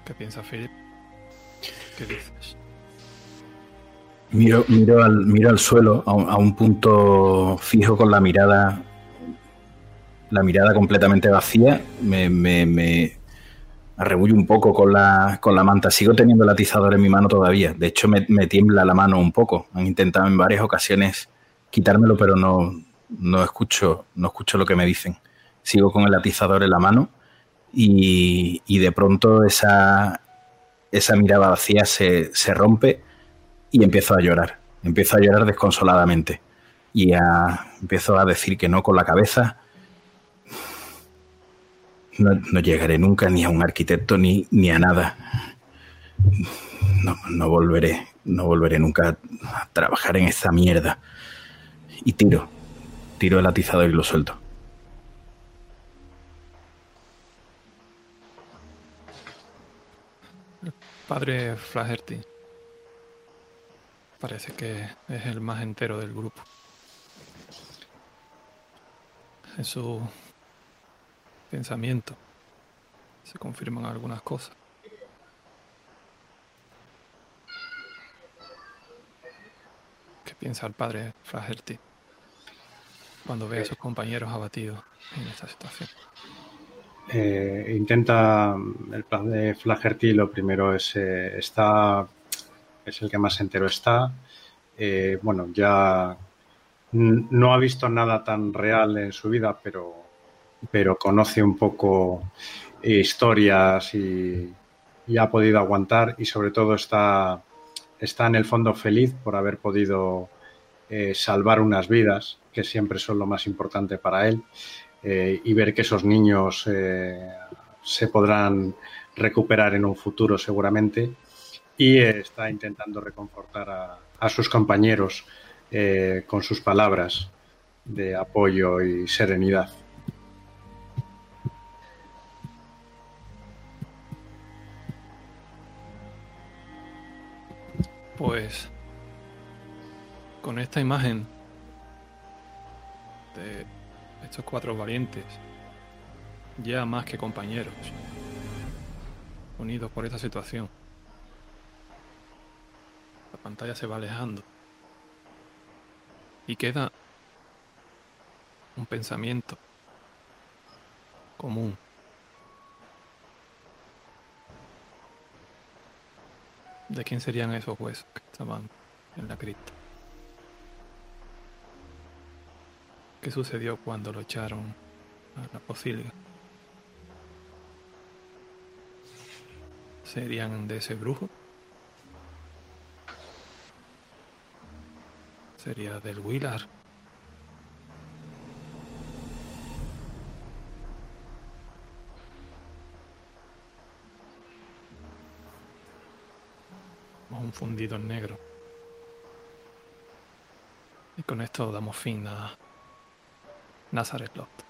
S3: ¿Qué piensa Philip? ¿Qué dices?
S4: Miro, miro, al, miro al suelo, a un, punto fijo con la mirada la mirada completamente vacía, me, me, me arrebullo un poco con la, con la, manta. Sigo teniendo el atizador en mi mano todavía. De hecho, me, me, tiembla la mano un poco. Han intentado en varias ocasiones quitármelo, pero no, no, escucho, no escucho lo que me dicen. Sigo con el atizador en la mano y, de pronto esa, esa mirada vacía se, se, rompe y empiezo a llorar. Empiezo a llorar desconsoladamente. Y a, empiezo a decir que no con la cabeza no, no, llegaré nunca ni a un arquitecto ni, ni a nada. No, no, volveré, no volveré nunca a trabajar en esta mierda. Y tiro, tiro el atizador y lo suelto.
S3: Padre Flaherty parece que es el más entero del grupo. En su pensamiento se confirman algunas cosas. ¿Qué piensa el padre Flaherty cuando ve a sus compañeros abatidos en esta situación?
S5: Eh, intenta el plan de Flaherty, lo primero es eh, está es el que más entero está. Eh, bueno, ya no ha visto nada tan real en su vida, pero, pero conoce un poco historias y, ha podido aguantar y sobre todo está, está en el fondo feliz por haber podido salvar unas vidas, que siempre son lo más importante para él. Eh, y ver que esos niños eh, se podrán recuperar en un futuro seguramente y está intentando reconfortar a, sus compañeros eh, con sus palabras de apoyo y serenidad.
S3: Pues con esta imagen de estos cuatro valientes, ya más que compañeros, unidos por esta situación. La pantalla se va alejando y queda un pensamiento común. ¿De quién serían esos huesos que estaban en la cripta? ¿Qué sucedió cuando lo echaron a la pocilga? ¿Serían de ese brujo? ¿Sería del Willar? O un fundido en negro. Y con esto damos fin a Nazareth Lot.